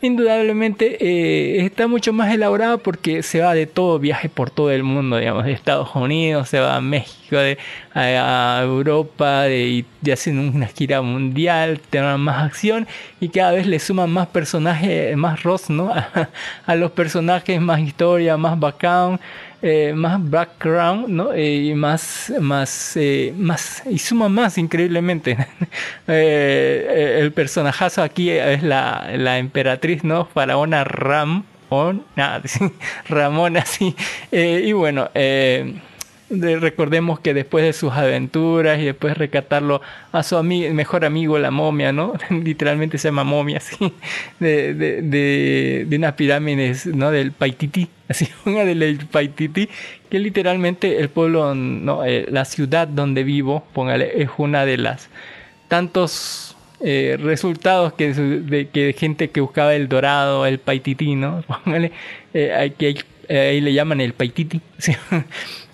Indudablemente eh, está mucho más elaborado porque se va de todo viaje por todo el mundo, digamos, de Estados Unidos, se va a México, de, a, Europa, de, de haciendo una gira mundial, tener más acción y cada vez le suman más personajes, más Ross, ¿no? A, [LAUGHS] a los personajes, más historia, más background eh, más background, ¿no? Eh, y más, más, eh, más, y suma más increíblemente. [LAUGHS] Eh, el personajazo aquí es la, la emperatriz, ¿no? Faraona Ram, o nada, [LAUGHS] Ramona, sí. y bueno, recordemos que después de sus aventuras y después de recatarlo a su mejor amigo la momia, ¿no? [LAUGHS] Literalmente se llama momia, [LAUGHS] así, de, de, de, de unas pirámides, ¿no? Del Paititi, [LAUGHS] así, una del Paititi, que literalmente el pueblo, no, eh, la ciudad donde vivo, póngale, es una de las tantos eh, resultados que de que gente que buscaba el dorado, el Paititi, ¿no? Póngale, eh, que ahí le llaman el Paititi.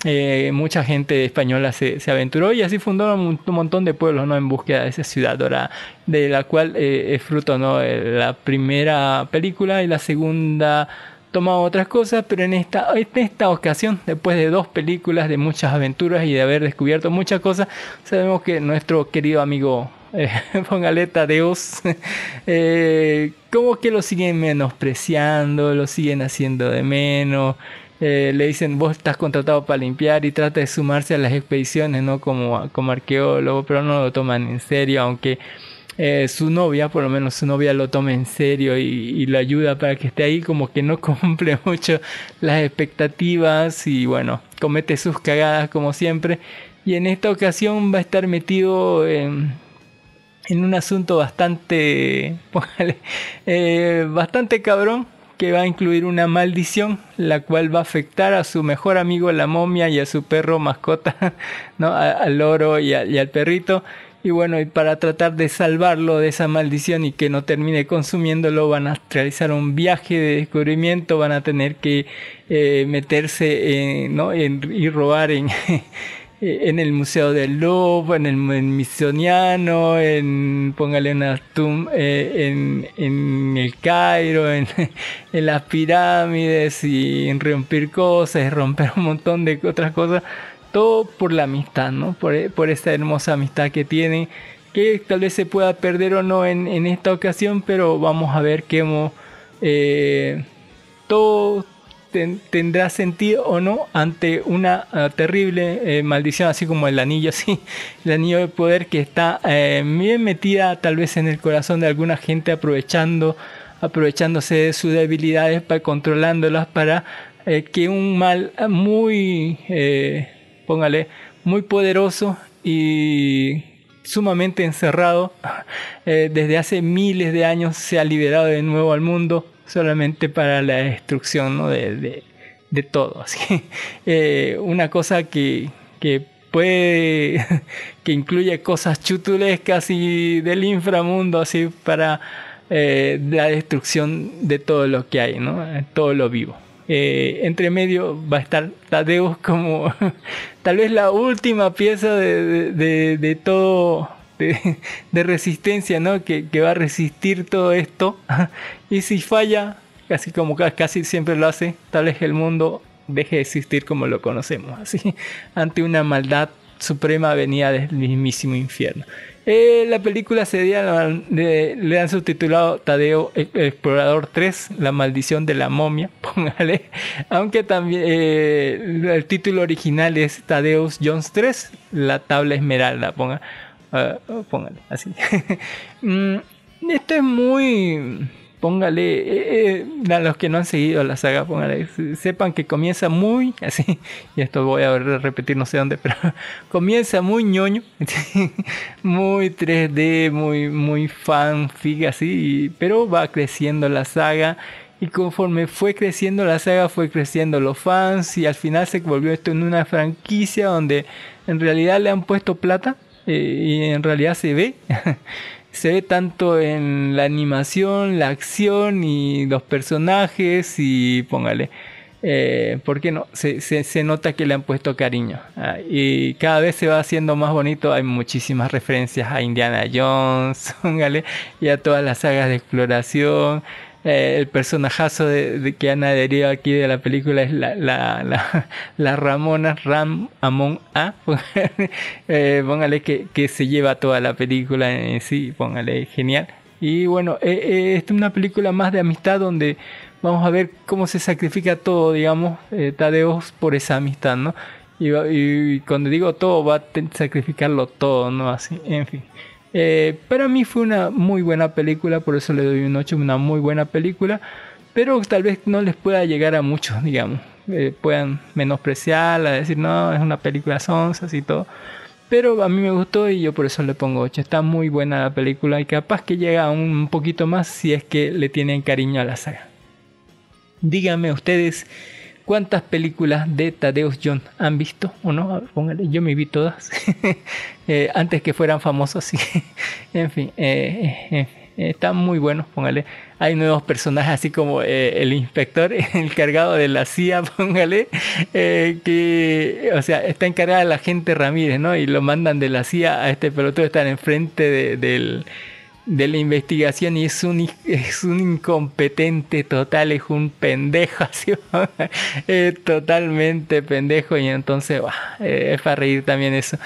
Eh, mucha gente española se, se, aventuró y así fundaron un, montón de pueblos ¿no? en búsqueda de esa ciudad dorada, de la cual eh, es fruto ¿no? la primera película y la segunda toma otras cosas, pero en esta, en esta ocasión, después de dos películas, de muchas aventuras y de haber descubierto muchas cosas, sabemos que nuestro querido amigo eh, [LAUGHS] Deus, [LAUGHS] eh, como que lo siguen menospreciando, lo siguen haciendo de menos, eh, le dicen vos estás contratado para limpiar y trata de sumarse a las expediciones, ¿no? Como, como arqueólogo, pero no lo toman en serio, aunque eh, su novia, por lo menos su novia lo toma en serio y, y, lo ayuda para que esté ahí, como que no [LAUGHS] cumple mucho las expectativas y bueno, comete sus cagadas como siempre. Y en esta ocasión va a estar metido en, en un asunto bastante, [LAUGHS] eh, bastante cabrón que va a incluir una maldición, la cual va a afectar a su mejor amigo la momia y a su perro mascota, [LAUGHS] ¿no? al loro y, al perrito. Y bueno, y para tratar de salvarlo de esa maldición y que no termine consumiéndolo, van a realizar un viaje de descubrimiento, van a tener que eh, meterse en, ¿no? en, y robar en, [LAUGHS] en el Museo del Louvre, en el Misoniano, en, póngale una tum, eh, en, en, el Cairo, en, [LAUGHS] en, las pirámides y en romper cosas, romper un montón de otras cosas, todo por la amistad, ¿no? Por, por esta hermosa amistad que tienen, que tal vez se pueda perder o no en, en esta ocasión, pero vamos a ver que hemos, eh, todo ten, tendrá sentido o no ante una uh, terrible eh, maldición, así como el anillo, [LAUGHS] sí, el anillo de poder que está eh, bien metida tal vez en el corazón de alguna gente aprovechando, aprovechándose de sus debilidades para controlándolas para eh, que un mal muy, póngale, muy poderoso y sumamente encerrado [LAUGHS] desde hace miles de años se ha liberado de nuevo al mundo solamente para la destrucción ¿no? de, de, de, todo. Así [LAUGHS] eh, una cosa que, que puede, [LAUGHS] que incluye cosas chutulescas y del inframundo, así para eh, la destrucción de todo lo que hay, ¿no? todo lo vivo. Eh, entre medio va a estar Tadeo como [LAUGHS] tal vez la última pieza de- de- de todo de, resistencia, ¿no? Que, va a resistir todo esto. [LAUGHS] y si falla, casi como ca- casi siempre lo hace, tal vez el mundo deje de existir como lo conocemos, así, [LAUGHS] ante una maldad suprema venida del mismísimo infierno. Eh, la película se dio- le, le han subtitulado Tadeo Explorador 3, La maldición de la momia, [LAUGHS] póngale. Aunque también eh, el título original es Tadeus Jones 3, La tabla esmeralda, ponga, ah, póngale así. [LAUGHS] Mm, esto es muy póngale, eh, eh, a los que no han seguido la saga, póngale, se- sepan que comienza muy [LAUGHS] así, y esto voy a repetir no sé dónde, pero [LAUGHS] comienza muy ñoño, muy 3D, muy, muy fanfic así, pero va creciendo la saga. Y conforme fue creciendo la saga, fue creciendo los fans y al final se volvió esto en una franquicia donde en realidad le han puesto plata eh, y en realidad se ve. [LAUGHS] se ve tanto en la animación, la acción y los personajes y póngale, eh, ¿por qué no? Se, se- nota que le han puesto cariño Ah, y cada vez se va haciendo más bonito, hay muchísimas referencias a Indiana Jones, [LAUGHS] póngale, y a todas las sagas de exploración. Eh, el personajazo de, de que han adherido aquí de la película es la, la, la, [LAUGHS] la Ramona Ram Amon A. [LAUGHS] Eh, póngale que, que se lleva toda la película en sí, póngale genial. Y bueno, eh, eh, es una película más de amistad donde vamos a ver cómo se sacrifica todo, digamos, eh, Tadeos por esa amistad, ¿no? Y, y cuando digo todo, va a sacrificarlo todo, ¿no? Así, en fin. Eh, para mí fue una muy buena película, por eso le doy un 8, una muy buena película, pero tal vez no les pueda llegar a muchos, digamos, eh, puedan menospreciarla, decir, no, es una película sonsa y todo. Pero a mí me gustó y yo por eso le pongo 8. Está muy buena la película y capaz que llega un poquito más si es que le tienen cariño a la saga. Díganme ustedes cuántas películas de Tadeusz John han visto o no. Póngale, yo me vi todas [LAUGHS] Eh, antes que fueran famosos. sí. [LAUGHS] en fin, eh, eh, están muy buenos. Póngale, hay nuevos personajes así como el inspector [LAUGHS] encargado de la CIA. Póngale, que, o sea, está encargada la gente Ramírez, ¿no? Y lo mandan de la CIA a este pelotudo estar enfrente de- del de la investigación y es un, es un incompetente total, es un pendejo, [LAUGHS] es totalmente pendejo y entonces eh, es para reír también eso.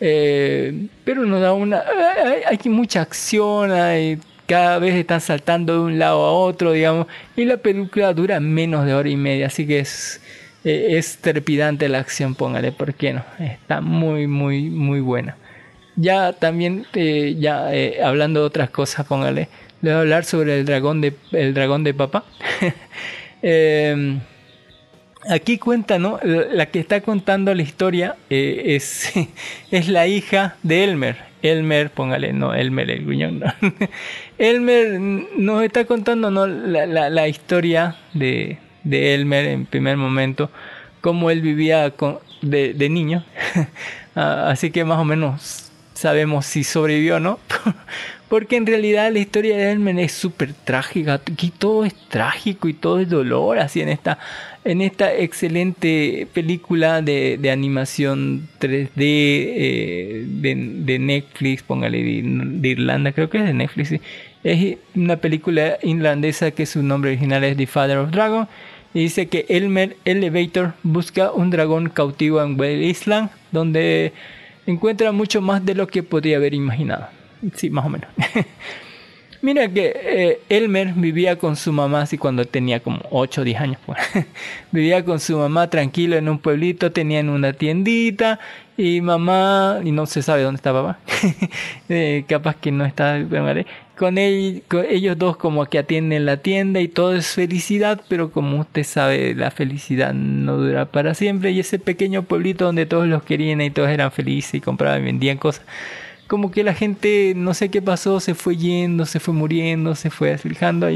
Eh, pero nos da una... Hay, hay mucha acción, hay, cada vez están saltando de un lado a otro, digamos, y la película dura menos de hora y media, así que es... eh, Es trepidante la acción, póngale, ¿por qué no? Está muy, muy, muy buena. Ya también, eh, ya eh, hablando de otras cosas, póngale. Le voy a hablar sobre el dragón de, el dragón de papá. [LAUGHS] Eh, aquí cuenta, ¿no? La que está contando la historia eh, es, [LAUGHS] es la hija de Elmer. Elmer, póngale, no, Elmer el gruñón. [LAUGHS] Elmer nos está contando, ¿no? La, la- la historia de, de Elmer en primer momento, cómo él vivía con, de, de niño. Ah, Así que más o menos sabemos si sobrevivió o no. [LAUGHS] Porque en realidad la historia de Elmer es súper trágica. Aquí todo es trágico y todo es dolor. Así en esta, en esta excelente película de, de animación 3D eh, de, Netflix, póngale de, Irlanda, creo que es de Netflix. Es una película irlandesa que su nombre original es The Father of Dragon. Y dice que Elmer Elevator busca un dragón cautivo en Whale Island, donde encuentra mucho más de lo que podría haber imaginado. Sí, más o menos. [LAUGHS] Mira que eh, Elmer vivía con su mamá así cuando tenía como 8 o 10 años. pues. [LAUGHS] vivía con su mamá tranquilo en un pueblito, tenían una tiendita y mamá, y no se sabe dónde está papá. [LAUGHS] Eh, capaz que no está. Con, ellos dos como que atienden la tienda y todo es felicidad, pero como usted sabe, la felicidad no dura para siempre. Y ese pequeño pueblito donde todos los querían y todos eran felices y compraban y vendían cosas como que la gente, no sé qué pasó, se fue yendo, se fue muriendo, se fue alejando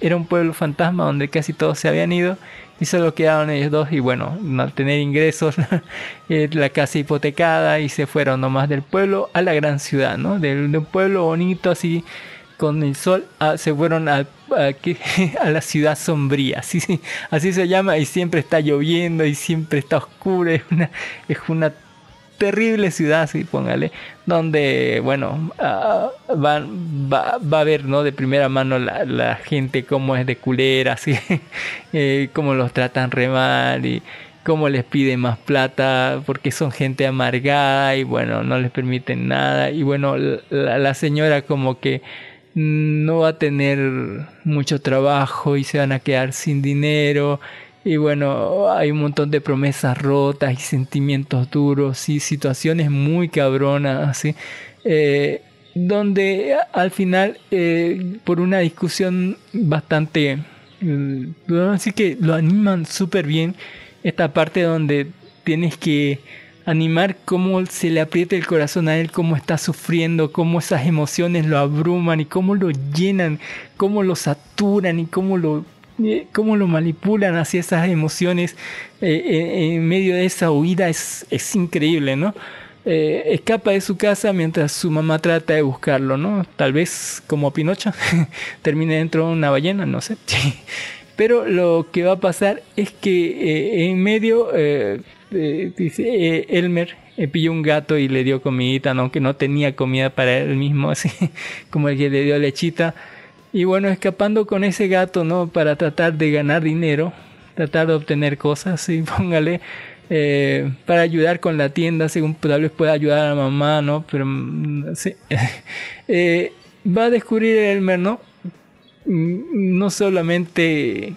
era un pueblo fantasma donde casi todos se habían ido y solo quedaron ellos dos y bueno, no tener ingresos, [LAUGHS] eh, la casa hipotecada y se fueron nomás del pueblo a la gran ciudad, ¿no? De, un pueblo bonito así con el sol, ah, se fueron a, que- [LAUGHS] a la ciudad sombría, así, [LAUGHS] así se llama, y siempre está lloviendo y siempre está oscuro, es una, es una terrible ciudad, sí, póngale, donde, bueno, ah, van, va, va a ver, ¿no? De primera mano la, la gente cómo es de culera, [LAUGHS] así, eh, cómo los tratan re mal y cómo les piden más plata porque son gente amargada y bueno, no les permiten nada y bueno, la señora como que no va a tener mucho trabajo y se van a quedar sin dinero y bueno, hay un montón de promesas rotas y sentimientos duros y situaciones muy cabronas, así, eh, donde al final, eh, por una discusión bastante, eh, así que lo animan súper bien, esta parte donde tienes que animar cómo se le aprieta el corazón a él, cómo está sufriendo, cómo esas emociones lo abruman y cómo lo llenan, cómo lo saturan y cómo lo cómo lo manipulan hacia esas emociones eh, en, en medio de esa huida es, es increíble, ¿no? Eh, escapa de su casa mientras su mamá trata de buscarlo, ¿no? Tal vez como Pinocho [LAUGHS] termine dentro de una ballena, no sé. [LAUGHS] Pero lo que va a pasar es que eh, en medio, eh, eh, dice, eh, Elmer eh, pilló un gato y le dio comidita, ¿no? aunque no tenía comida para él mismo, [LAUGHS] así como el que le dio lechita. Y bueno, escapando con ese gato, ¿no? Para tratar de ganar dinero, tratar de obtener cosas, y [LAUGHS] póngale, eh, para ayudar con la tienda, según tal vez pueda ayudar a la mamá, ¿no? Pero mm, sí. [LAUGHS] Eh, va a descubrir Elmer, ¿no? Mm, No solamente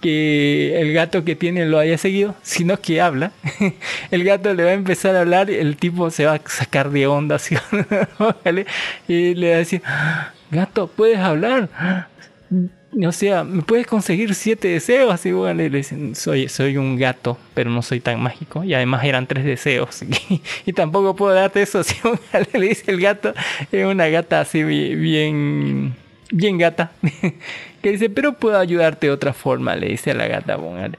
que el gato que tiene lo haya seguido, sino que habla. [LAUGHS] El gato le va a empezar a hablar el tipo se va a sacar de onda, así, ¿vale? Y le va a decir, gato, ¿puedes hablar? O sea, ¿me puedes conseguir siete deseos? Así, bueno, le dicen, soy, soy un gato, pero no soy tan mágico. Y además eran tres deseos. [LAUGHS] Y, tampoco puedo darte eso. [LAUGHS] Así, bueno, le dice el gato, es una gata así bi- bien, bien gata. [LAUGHS] Que dice, pero puedo ayudarte de otra forma, le dice a la gata. póngale.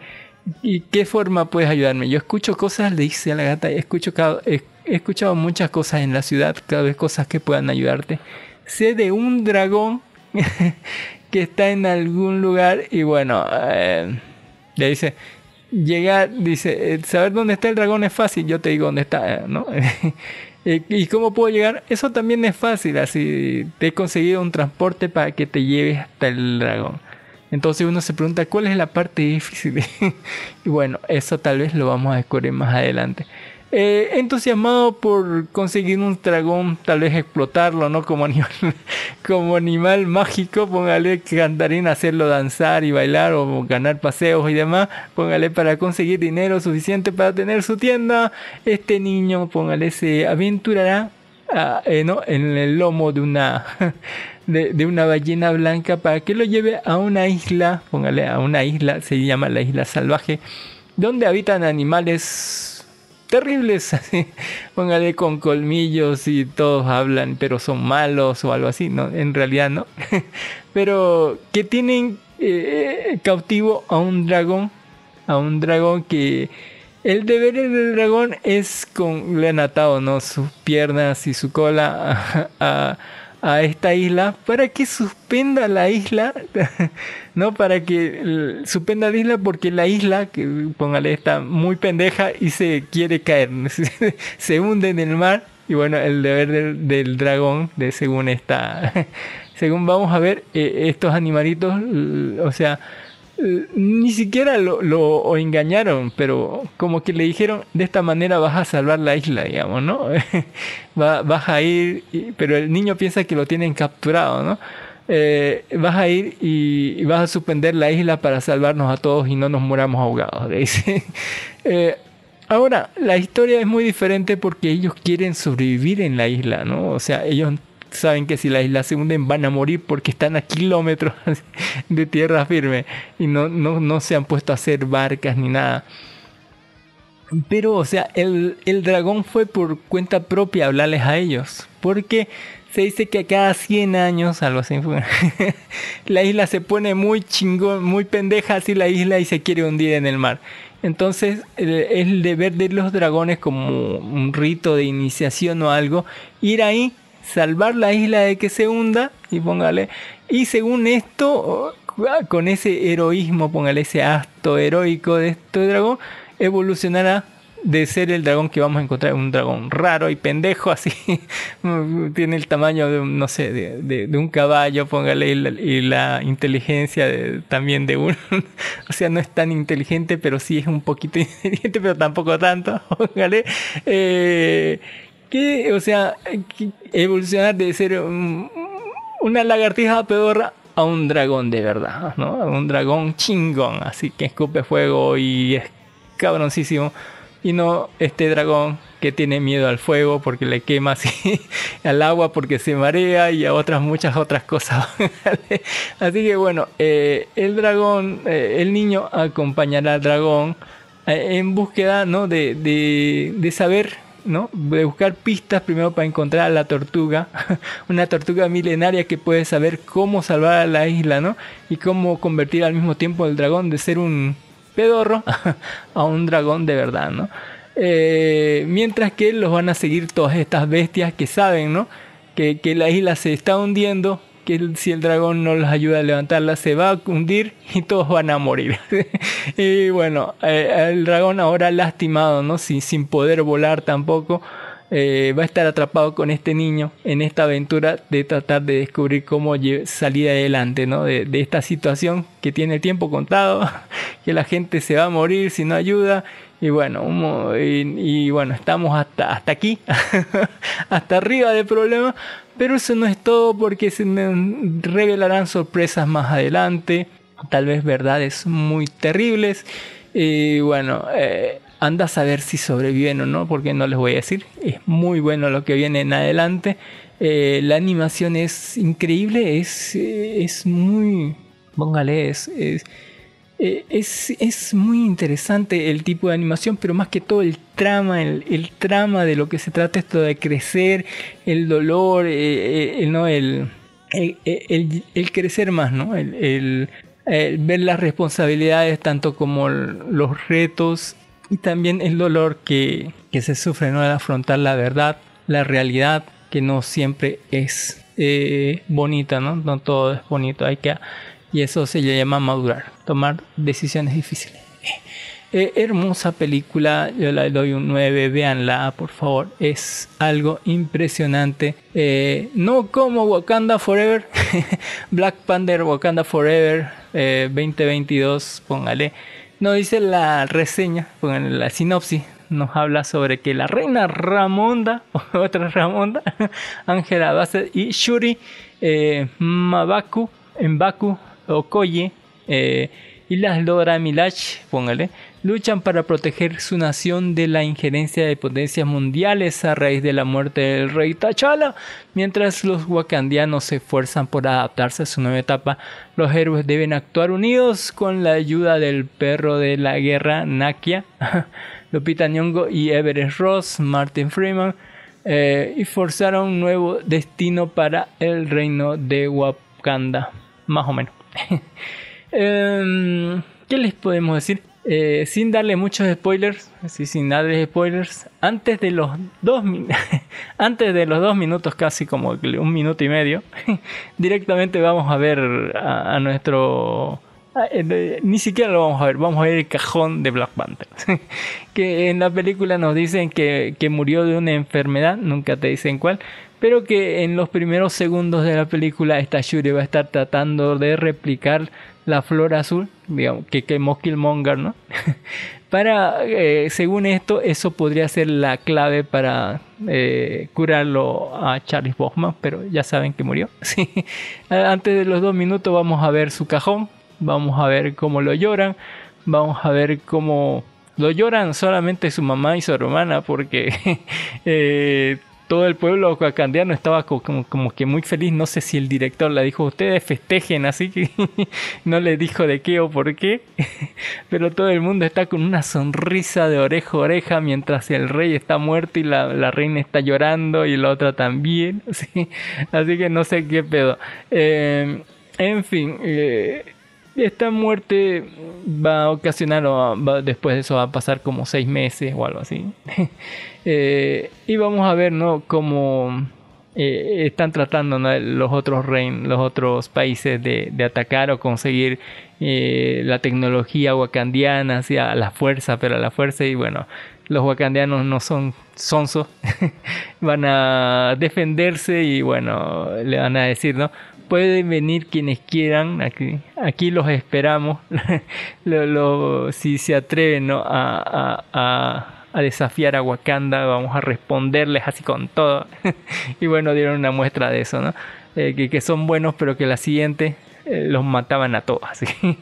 ¿Y qué forma puedes ayudarme? Yo escucho cosas, le dice a la gata, escucho he escuchado muchas cosas en la ciudad, cada vez cosas que puedan ayudarte. Sé de un dragón [LAUGHS] que está en algún lugar y bueno, eh, le dice, llegar, dice, eh, saber dónde está el dragón es fácil, yo te digo dónde está, eh, ¿no? [LAUGHS] ¿Y cómo puedo llegar? Eso también es fácil, así te he conseguido un transporte para que te lleves hasta el dragón. Entonces uno se pregunta cuál es la parte difícil. [LAUGHS] y bueno, eso tal vez lo vamos a descubrir más adelante. Eh, entusiasmado por conseguir un dragón, tal vez explotarlo, ¿no? Como animal, [LAUGHS] como animal mágico, póngale cantarín, hacerlo danzar y bailar o ganar paseos y demás, póngale para conseguir dinero suficiente para tener su tienda. Este niño, póngale, se aventurará eh, en el lomo de una [LAUGHS] de una ballena blanca para que lo lleve a una isla, póngale a una isla, se llama la isla salvaje, donde habitan animales terribles, [LAUGHS] así, póngale con colmillos y todos hablan, pero son malos o algo así, no, en realidad no, [LAUGHS] pero que tienen eh, cautivo a un dragón, a un dragón que el deber del dragón es con le han atado no sus piernas y su cola [LAUGHS] a, a- a esta isla para que suspenda la isla [LAUGHS] no para que suspenda la isla porque la isla que póngale está muy pendeja y se quiere caer [LAUGHS] se hunde en el mar. Y bueno el deber del, del dragón de según esta [LAUGHS] según vamos a ver eh, estos animalitos o sea ni siquiera lo, engañaron, pero como que le dijeron, de esta manera vas a salvar la isla, digamos, ¿no? [LAUGHS] Va- vas a ir, pero el niño piensa que lo tienen capturado, ¿no? Eh, vas a ir y, vas a suspender la isla para salvarnos a todos y no nos muramos ahogados, [LAUGHS] dice. Eh, ahora, la historia es muy diferente porque ellos quieren sobrevivir en la isla, ¿no? O sea, ellos saben que si la isla se hunden van a morir porque están a kilómetros [LAUGHS] de tierra firme y no, no, no se han puesto a hacer barcas ni nada. Pero, o sea, el, el dragón fue por cuenta propia hablarles a ellos. Porque se dice que cada 100 años, algo así, [LAUGHS] la isla se pone muy chingón, muy pendeja así la isla y se quiere hundir en el mar. Entonces, el, el deber de los dragones como un rito de iniciación o algo, ir ahí salvar la isla de que se hunda y póngale. Y según esto, con ese heroísmo, póngale ese acto heroico de este dragón, evolucionará de ser el dragón que vamos a encontrar, un dragón raro y pendejo, así, [LAUGHS] tiene el tamaño de, no sé, de, un caballo, póngale, y la, inteligencia también de un, [LAUGHS] o sea, no es tan inteligente, pero sí es un poquito [LAUGHS] inteligente, pero tampoco tanto, póngale, eh, que, o sea, evolucionar de ser una lagartija pedorra a un dragón de verdad, ¿no? A un dragón chingón, así que escupe fuego y es cabroncísimo y no este dragón que tiene miedo al fuego porque le quema así, [LAUGHS] al agua porque se marea y a otras muchas otras cosas. [LAUGHS] así que bueno, eh, el dragón, eh, el niño acompañará al dragón eh, en búsqueda ¿no? de, de, de saber ¿no? De buscar pistas primero para encontrar a la tortuga, [LAUGHS] una tortuga milenaria que puede saber cómo salvar a la isla, ¿no? Y cómo convertir al mismo tiempo el dragón de ser un pedorro [LAUGHS] a un dragón de verdad, ¿no? Eh, mientras que los van a seguir todas estas bestias que saben, ¿no? Que, que la isla se está hundiendo, que si el dragón no los ayuda a levantarla se va a hundir y todos van a morir. [LAUGHS] y bueno, eh, el dragón ahora lastimado, ¿no? Sin, sin poder volar tampoco. Eh, va a estar atrapado con este niño en esta aventura de tratar de descubrir cómo salir adelante ¿no? de, esta situación que tiene el tiempo contado, [LAUGHS] que la gente se va a morir si no ayuda. Y bueno, y, bueno, estamos hasta, hasta aquí, [LAUGHS] hasta arriba del problema, pero eso no es todo porque se revelarán sorpresas más adelante, tal vez verdades muy terribles. Bueno, eh, Anda a saber si sobreviven o no, porque no les voy a decir. Es muy bueno lo que viene en adelante. Eh, la animación es increíble, es, es muy... Póngale, es, es, muy interesante el tipo de animación, pero más que todo el trama, el, trama de lo que se trata esto de crecer, el dolor, eh, eh, el, ¿no? el, el, crecer más, ¿no? el, ver las responsabilidades tanto como los retos y también el dolor que, se sufre ¿no? al afrontar la verdad, la realidad, que no siempre es eh, bonita, ¿no? No todo es bonito, hay que... Y eso se llama madurar, tomar decisiones difíciles. Eh, hermosa película, yo le doy un 9, véanla por favor, es algo impresionante. Eh, no como Wakanda Forever, [LAUGHS] Black Panther Wakanda Forever 2022, póngale no dice la reseña, en la sinopsis nos habla sobre que la reina Ramonda, [LAUGHS] otra Ramonda, [LAUGHS] Ángela Bassett y Shuri eh, Mabaku, Mbaku Okoye eh, y las Dora Milach, póngale, luchan para proteger su nación de la injerencia de potencias mundiales a raíz de la muerte del rey T'Challa. Mientras los wakandianos se esfuerzan por adaptarse a su nueva etapa, los héroes deben actuar unidos con la ayuda del perro de la guerra Nakia, [LAUGHS] Lupita Nyong'o y Everett Ross, Martin Freeman, eh, y forzar un nuevo destino para el reino de Wakanda, más o menos. [LAUGHS] Em, ¿Qué les podemos decir? Eh, sin darle muchos spoilers, así sin darle spoilers, [LAUGHS] antes de los dos minutos, casi como un minuto y medio, [LAUGHS] directamente vamos a ver a, nuestro ni siquiera lo vamos a ver, vamos a ver el cajón de Black Panther. que en la película nos dicen que, que, murió de una enfermedad, nunca te dicen cuál, pero que en los primeros segundos de la película esta Shuri va a estar tratando de replicar la flor azul, digamos, que quemó Killmonger, ¿no? [LAUGHS] para, eh, según esto, eso podría ser la clave para eh, curarlo a Charles Bachman, pero ya saben que murió. [LAUGHS] Antes de los dos minutos vamos a ver su cajón, vamos a ver cómo lo lloran, vamos a ver cómo lo lloran solamente su mamá y su hermana porque [LAUGHS] eh, todo el pueblo wakandiano estaba como, como, que muy feliz. No sé si el director le dijo, ustedes festejen, así que [LAUGHS] no le dijo de qué o por qué. [LAUGHS] Pero todo el mundo está con una sonrisa de oreja a oreja mientras el rey está muerto y la, reina está llorando y la otra también. [LAUGHS] Así que no sé qué pedo. Eh, en fin. Eh, esta muerte va a ocasionar, o después de eso va a pasar como seis meses o algo así. [LAUGHS] Eh, y vamos a ver, ¿no? Cómo eh, están tratando los otros rein, los otros países de, atacar o conseguir eh, la tecnología wakandiana hacia la fuerza, pero la fuerza y bueno, los wakandianos no son sonsos, [LAUGHS] van a defenderse y bueno, le van a decir, ¿no? Pueden venir quienes quieran, aquí, aquí los esperamos, [LAUGHS] lo, lo, si se atreven a, desafiar a Wakanda, vamos a responderles así con todo. [LAUGHS] y bueno, dieron una muestra de eso, ¿no? Eh, que, son buenos, pero que la siguiente los mataban a todos. [LAUGHS]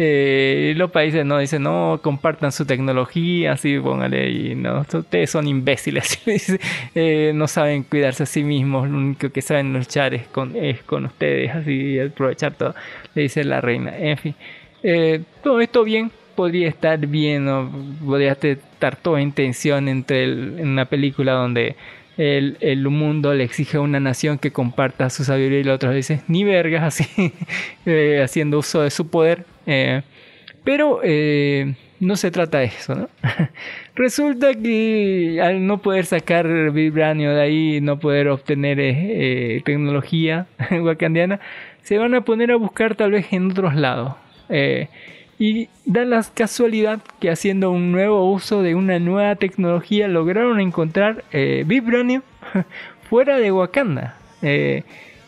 Eh, los países no dicen, no, compartan su tecnología, así póngale, y no, ustedes son imbéciles, [LAUGHS] eh, no saben cuidarse a sí mismos, lo único que saben luchar es con, es con ustedes, así, aprovechar todo, le dice la reina. En fin, eh, todo esto bien, podría estar bien, ¿no? podría estar todo en tensión entre en una película donde el, el, mundo le exige a una nación que comparta su sabiduría y la otra dice ni vergas [LAUGHS] así eh, haciendo uso de su poder eh, pero eh, no se trata de eso ¿no? [LAUGHS] resulta que al no poder sacar vibranio de ahí no poder obtener tecnología [LAUGHS] wakandiana se van a poner a buscar tal vez en otros lados y da la casualidad que haciendo un nuevo uso de una nueva tecnología lograron encontrar eh, Vibranium [LAUGHS] fuera de Wakanda. Eh,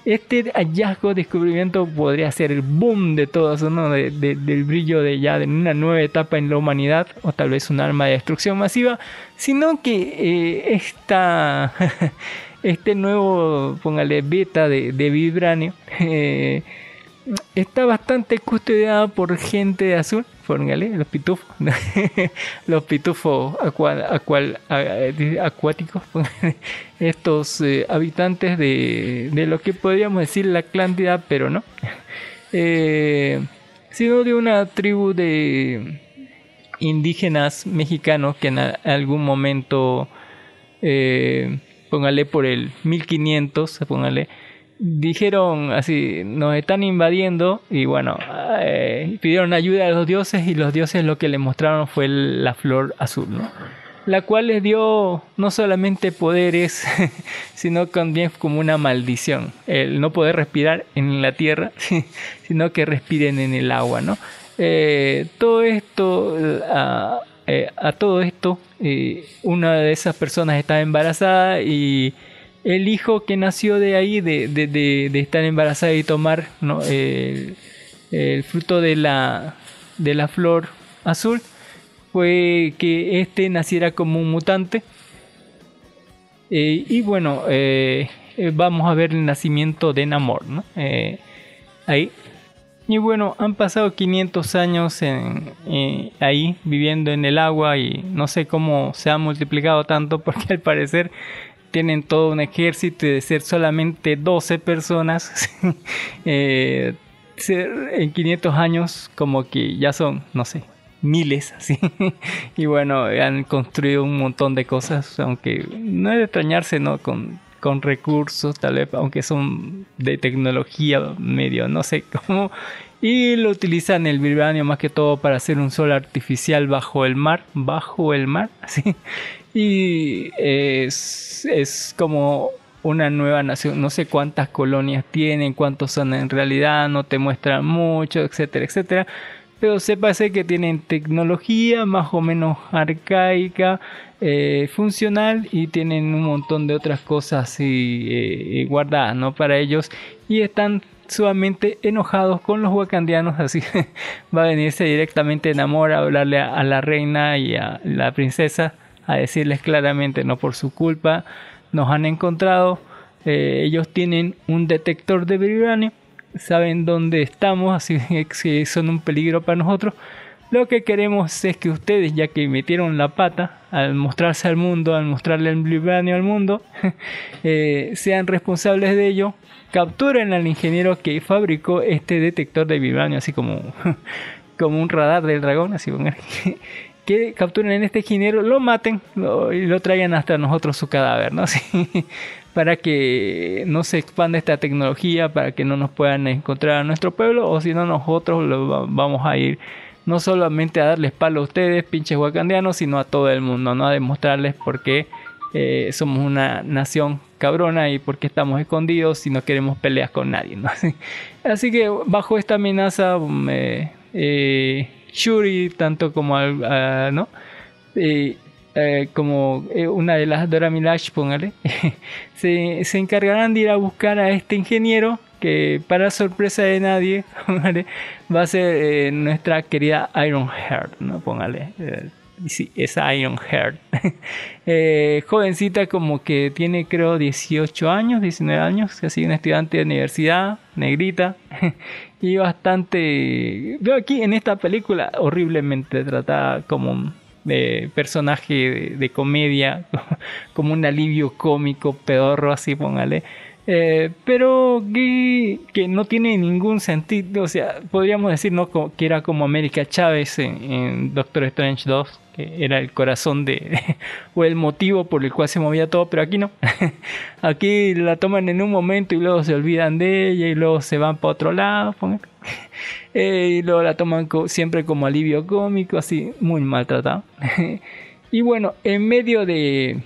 este hallazgo, descubrimiento podría ser el boom de todo eso, ¿no? De, de, del brillo de ya de una nueva etapa en la humanidad, o tal vez un arma de destrucción masiva, sino que eh, esta, [LAUGHS] este nuevo, póngale, beta de, de Vibranium, eh, está bastante custodiada por gente de azul, póngale, los pitufos, [LAUGHS] los pitufos acuáticos, estos eh, habitantes de, lo que podríamos decir la clandidad, pero no, eh, sino de una tribu de indígenas mexicanos que en algún momento, eh, póngale por el 1500, póngale, dijeron así, nos están invadiendo y bueno, eh, pidieron ayuda a los dioses y los dioses lo que le mostraron fue la flor azul, ¿no? La cual les dio no solamente poderes, [LAUGHS] sino también como una maldición, el no poder respirar en la tierra, [LAUGHS] sino que respiren en el agua, ¿no? Eh, todo esto, a, eh, a todo esto, eh, una de esas personas estaba embarazada y el hijo que nació de ahí, de, de, de, estar embarazada y tomar el, fruto de la, de la flor azul, fue que este naciera como un mutante. Eh, y bueno, eh, vamos a ver el nacimiento de Namor, ¿no? Eh, ahí. Y bueno, han pasado 500 años en, eh, ahí viviendo en el agua y no sé cómo se ha multiplicado tanto [LAUGHS] porque al parecer tienen todo un ejército de ser solamente 12 personas, [LAUGHS] eh, en 500 años como que ya son, no sé, miles [LAUGHS] así. y bueno, han construido un montón de cosas, aunque no es de extrañarse, ¿no? Con, con recursos, tal vez, aunque son de tecnología medio, no sé cómo. Y lo utilizan el vibranio más que todo para hacer un sol artificial bajo el mar, bajo el mar, [LAUGHS] así. Y es, es como una nueva nación, no sé cuántas colonias tienen, cuántos son en realidad, no te muestran mucho, etcétera, etcétera. Pero sépase que tienen tecnología más o menos arcaica, eh, funcional y tienen un montón de otras cosas y, eh, guardadas ¿no? para ellos y están sumamente enojados con los wakandianos, así [LAUGHS] va a venirse directamente en amor a hablarle a la reina y a la princesa a decirles claramente no por su culpa nos han encontrado. Eh, ellos tienen un detector de vibranium saben dónde estamos así [LAUGHS] que son un peligro para nosotros. Lo que queremos es que ustedes ya que metieron la pata al mostrarse al mundo al mostrarle el vibranium al mundo [LAUGHS] eh, sean responsables de ello capturen al ingeniero que fabricó este detector de vibranium así como [LAUGHS] como un radar del dragón así que capturen en este ingeniero, lo maten lo, y lo traigan hasta nosotros su cadáver, ¿no? [LAUGHS] Sí, para que no se expanda esta tecnología, para que no nos puedan encontrar a nuestro pueblo, o si no, nosotros lo vamos a ir no solamente a darles palo a ustedes, pinches wakandianos, sino a todo el mundo, ¿no? A demostrarles por qué eh, somos una nación cabrona y porque estamos escondidos y no queremos peleas con nadie. ¿no? [LAUGHS] Así que bajo esta amenaza, eh, eh, Shuri, tanto como ¿no? Eh, como eh, una de las Dora Milaje, póngale, [LAUGHS] se, se encargarán de ir a buscar a este ingeniero que para sorpresa de nadie, [LAUGHS] póngale, va a ser eh, nuestra querida Ironheart, ¿no? Póngale. sí, es Ironheart. [LAUGHS] Eh, jovencita como que tiene creo 18 años, 19 años, así una estudiante de universidad, negrita y bastante... Veo aquí en esta película horriblemente tratada como un eh, personaje de, de comedia, [LAUGHS] como un alivio cómico, pedorro así, póngale. Eh, pero que, que no tiene ningún sentido, o sea, podríamos decir ¿no? Que era como América Chávez en, en Doctor Strange 2, que era el corazón de, [LAUGHS] o el motivo por el cual se movía todo, pero aquí no. [LAUGHS] aquí la toman en un momento y luego se olvidan de ella y luego se van para otro lado. [LAUGHS] Eh, y luego la toman siempre como alivio cómico, así, muy maltratado. y bueno, en medio de,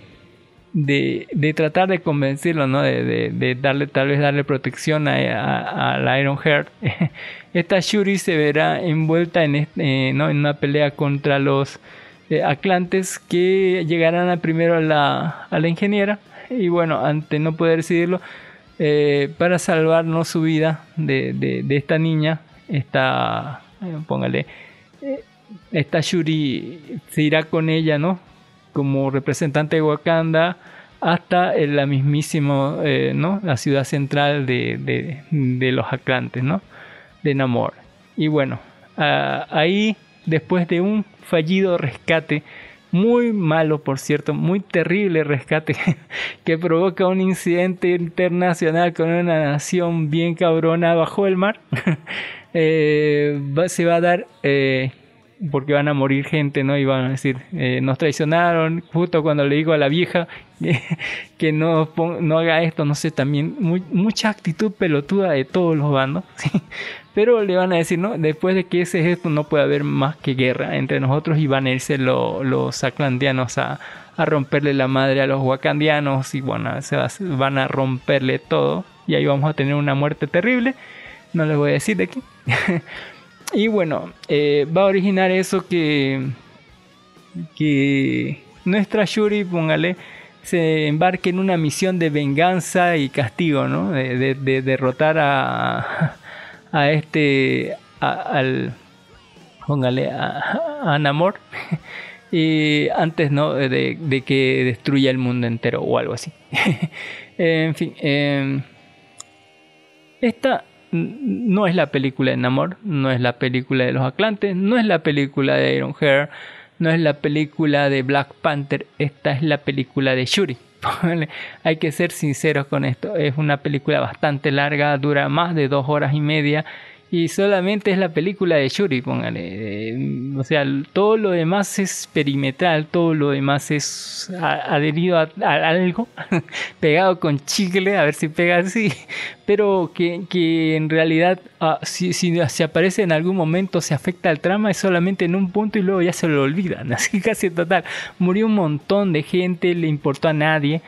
de, de tratar de convencerlo, ¿no? De, de- darle, tal vez darle protección a, la Iron Heart, [LAUGHS] esta Shuri se verá envuelta en, este- eh, ¿no? en una pelea contra los eh, Atlantes que llegarán primero a la, a la ingeniera. Y bueno, ante no poder decidirlo, eh, para salvarnos su vida de, de- de esta niña, esta, póngale, esta Shuri se irá con ella, ¿no? Como representante de Wakanda hasta la mismísima, eh, ¿no? La ciudad central de, de- los Atlantes, ¿no? De Namor. Y bueno, ah, ahí, después de un fallido rescate, muy malo por cierto, muy terrible rescate [LAUGHS] que provoca un incidente internacional con una nación bien cabrona bajo el mar, [LAUGHS] eh, va- se va a dar eh, porque van a morir gente, ¿no? Y van a decir, eh, nos traicionaron, justo cuando le digo a la vieja [LAUGHS] que, no, no haga esto, no sé, también mucha actitud pelotuda de todos los bandos, [LAUGHS] ¿sí? Pero le van a decir, ¿no? Después de que ese gesto no puede haber más que guerra entre nosotros y van a irse lo- los atlanteanos a, a romperle la madre a los wakandianos y bueno, se va- van a romperle todo y ahí vamos a tener una muerte terrible. No les voy a decir de qué. [LAUGHS] y bueno, eh, va a originar eso que, que nuestra Shuri, póngale, se embarque en una misión de venganza y castigo, ¿no? De, de- de derrotar a, a este, al, póngale, a, a Namor. [LAUGHS] Y antes no de, de que destruya el mundo entero o algo así. [LAUGHS] en fin, em, esta no es la película de Namor, no es la película de los Atlantes, no es la película de Iron Hair, no es la película de Black Panther, esta es la película de Shuri. [LAUGHS] Hay que ser sinceros con esto, es una película bastante larga, dura más de dos horas y media y solamente es la película de Shuri, póngale. O sea, todo lo demás es perimetral, todo lo demás es adherido a, a algo, [LAUGHS] pegado con chicle, a ver si pega así, pero que, que en realidad ah, si, si se aparece en algún momento se afecta al trama es solamente en un punto y luego ya se lo olvidan, [LAUGHS] así casi total. Murió un montón de gente, le importó a nadie.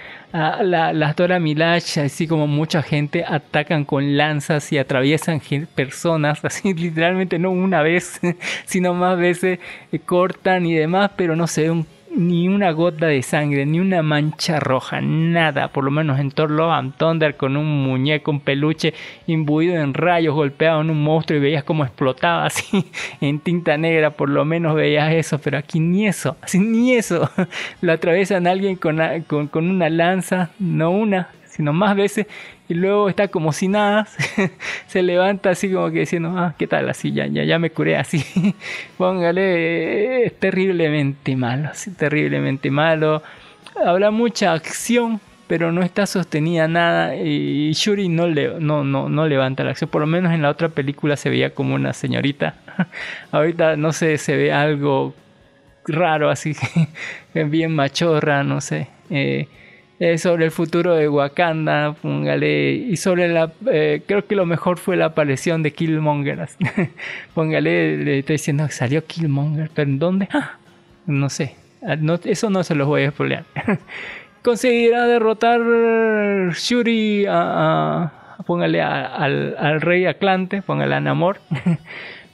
La- las Dora Milaje, así como mucha gente, atacan con lanzas y atraviesan personas, [LAUGHS] así literalmente no una vez, sino más veces eh, cortan y demás, pero no se ve un- ni una gota de sangre, ni una mancha roja, nada, por lo menos en Thor Love and con un muñeco, un peluche imbuido en rayos, golpeado en un monstruo y veías cómo explotaba así [LAUGHS] en tinta negra, por lo menos veías eso, pero aquí ni eso, así ni eso, [LAUGHS] lo atraviesan a alguien con, con, con una lanza, no una, sino más veces, y luego está como si nada, [LAUGHS] se levanta así como que diciendo, ah, ¿qué tal? Así, ya, ya, ya me curé así. [LAUGHS] Póngale, es terriblemente malo, así, terriblemente malo. Habrá mucha acción, pero no está sostenida nada y Shuri no, le, no, no, no levanta la acción. Por lo menos en la otra película se veía como una señorita. [LAUGHS] Ahorita no sé, se ve algo raro así, bien machorra, no sé. Eh, eh, sobre el futuro de Wakanda, póngale, y sobre la, eh, creo que lo mejor fue la aparición de Killmonger, [LAUGHS] póngale, le estoy diciendo salió Killmonger, pero ¿en dónde? Ah, no sé, Ah, no, eso no se los voy a spoilear. [LAUGHS] conseguirá derrotar Shuri póngale a- al, al rey Atlante, póngale a Namor. [LAUGHS]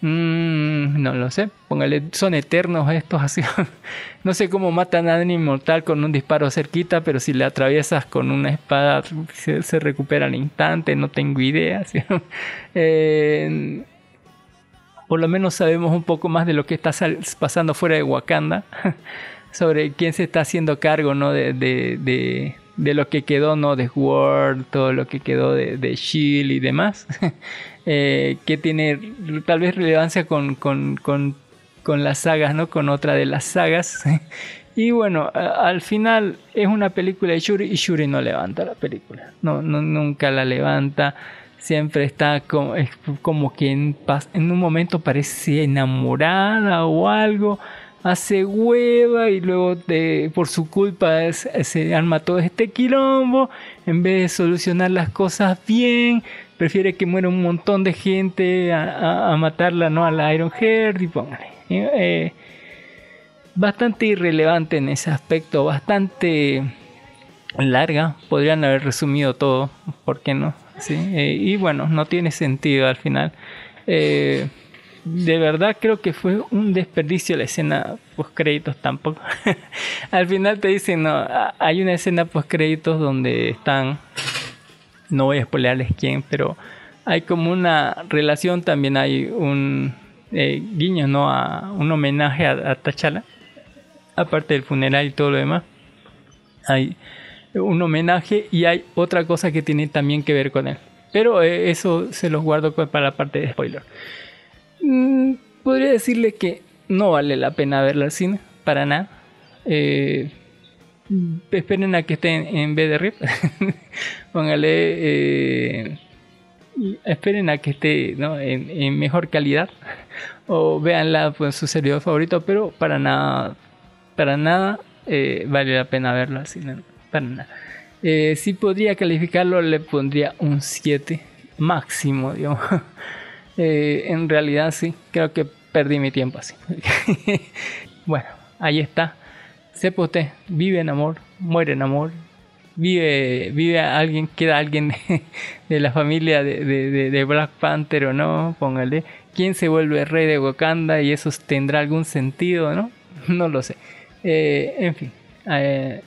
Mm, no lo sé, póngale, son eternos estos así. [LAUGHS] no sé cómo matan a un inmortal con un disparo cerquita, pero si le atraviesas con una espada se, se recupera al instante, no tengo idea. [LAUGHS] ¿sí? Eh, por lo menos sabemos un poco más de lo que está pasando fuera de Wakanda, [LAUGHS] sobre quién se está haciendo cargo ¿no? de lo que quedó ¿no? de Sword, todo lo que quedó de, de Shield y demás, eh, que tiene tal vez relevancia con, con, con, con las sagas, ¿no? con otra de las sagas. [LAUGHS] Y bueno, al final es una película de Shuri y Shuri no levanta la película. No, no nunca la levanta. Siempre está como, como que en, un momento parece enamorada o algo. Hace hueva y luego de- por su culpa se arma todo este quilombo. En vez de solucionar las cosas bien, prefiere que muera un montón de gente a, matarla, ¿no? A la Iron Heart y póngale. Eh, bastante irrelevante en ese aspecto, bastante larga. Podrían haber resumido todo, ¿por qué no? Eh, y bueno, no tiene sentido al final. Eh, de verdad creo que fue un desperdicio la escena post créditos tampoco. [LAUGHS] al final te dicen, no, hay una escena post créditos donde están, no voy a spoilearles quién, pero hay como una relación, también hay un eh, guiño, ¿no? A un homenaje a, a T'Challa aparte del funeral y todo lo demás, hay un homenaje y hay otra cosa que tiene también que ver con él. Pero eh, eso se los guardo para la parte de spoiler. Mm, podría decirle que no vale la pena verla al cine, para nada. Eh, esperen a que esté en, en BD-RIP. [LAUGHS] Póngale. eh, esperen a que esté ¿no? en, en mejor calidad [LAUGHS] o véanla pues, su servidor favorito, pero para nada, para nada eh, vale la pena verlo así, no, para nada. Eh, si podría calificarlo, le pondría un 7 máximo, [LAUGHS] digamos. Eh, en realidad sí, creo que perdí mi tiempo así. [LAUGHS] bueno, ahí está. Sepa usted, vive en amor, muere en amor, vive, vive alguien, queda alguien de, la familia de, de- Black Panther o no, póngale. ¿Quién se vuelve rey de Wakanda y eso tendrá algún sentido, no? [LAUGHS] No lo sé. Eh, en fin, eh,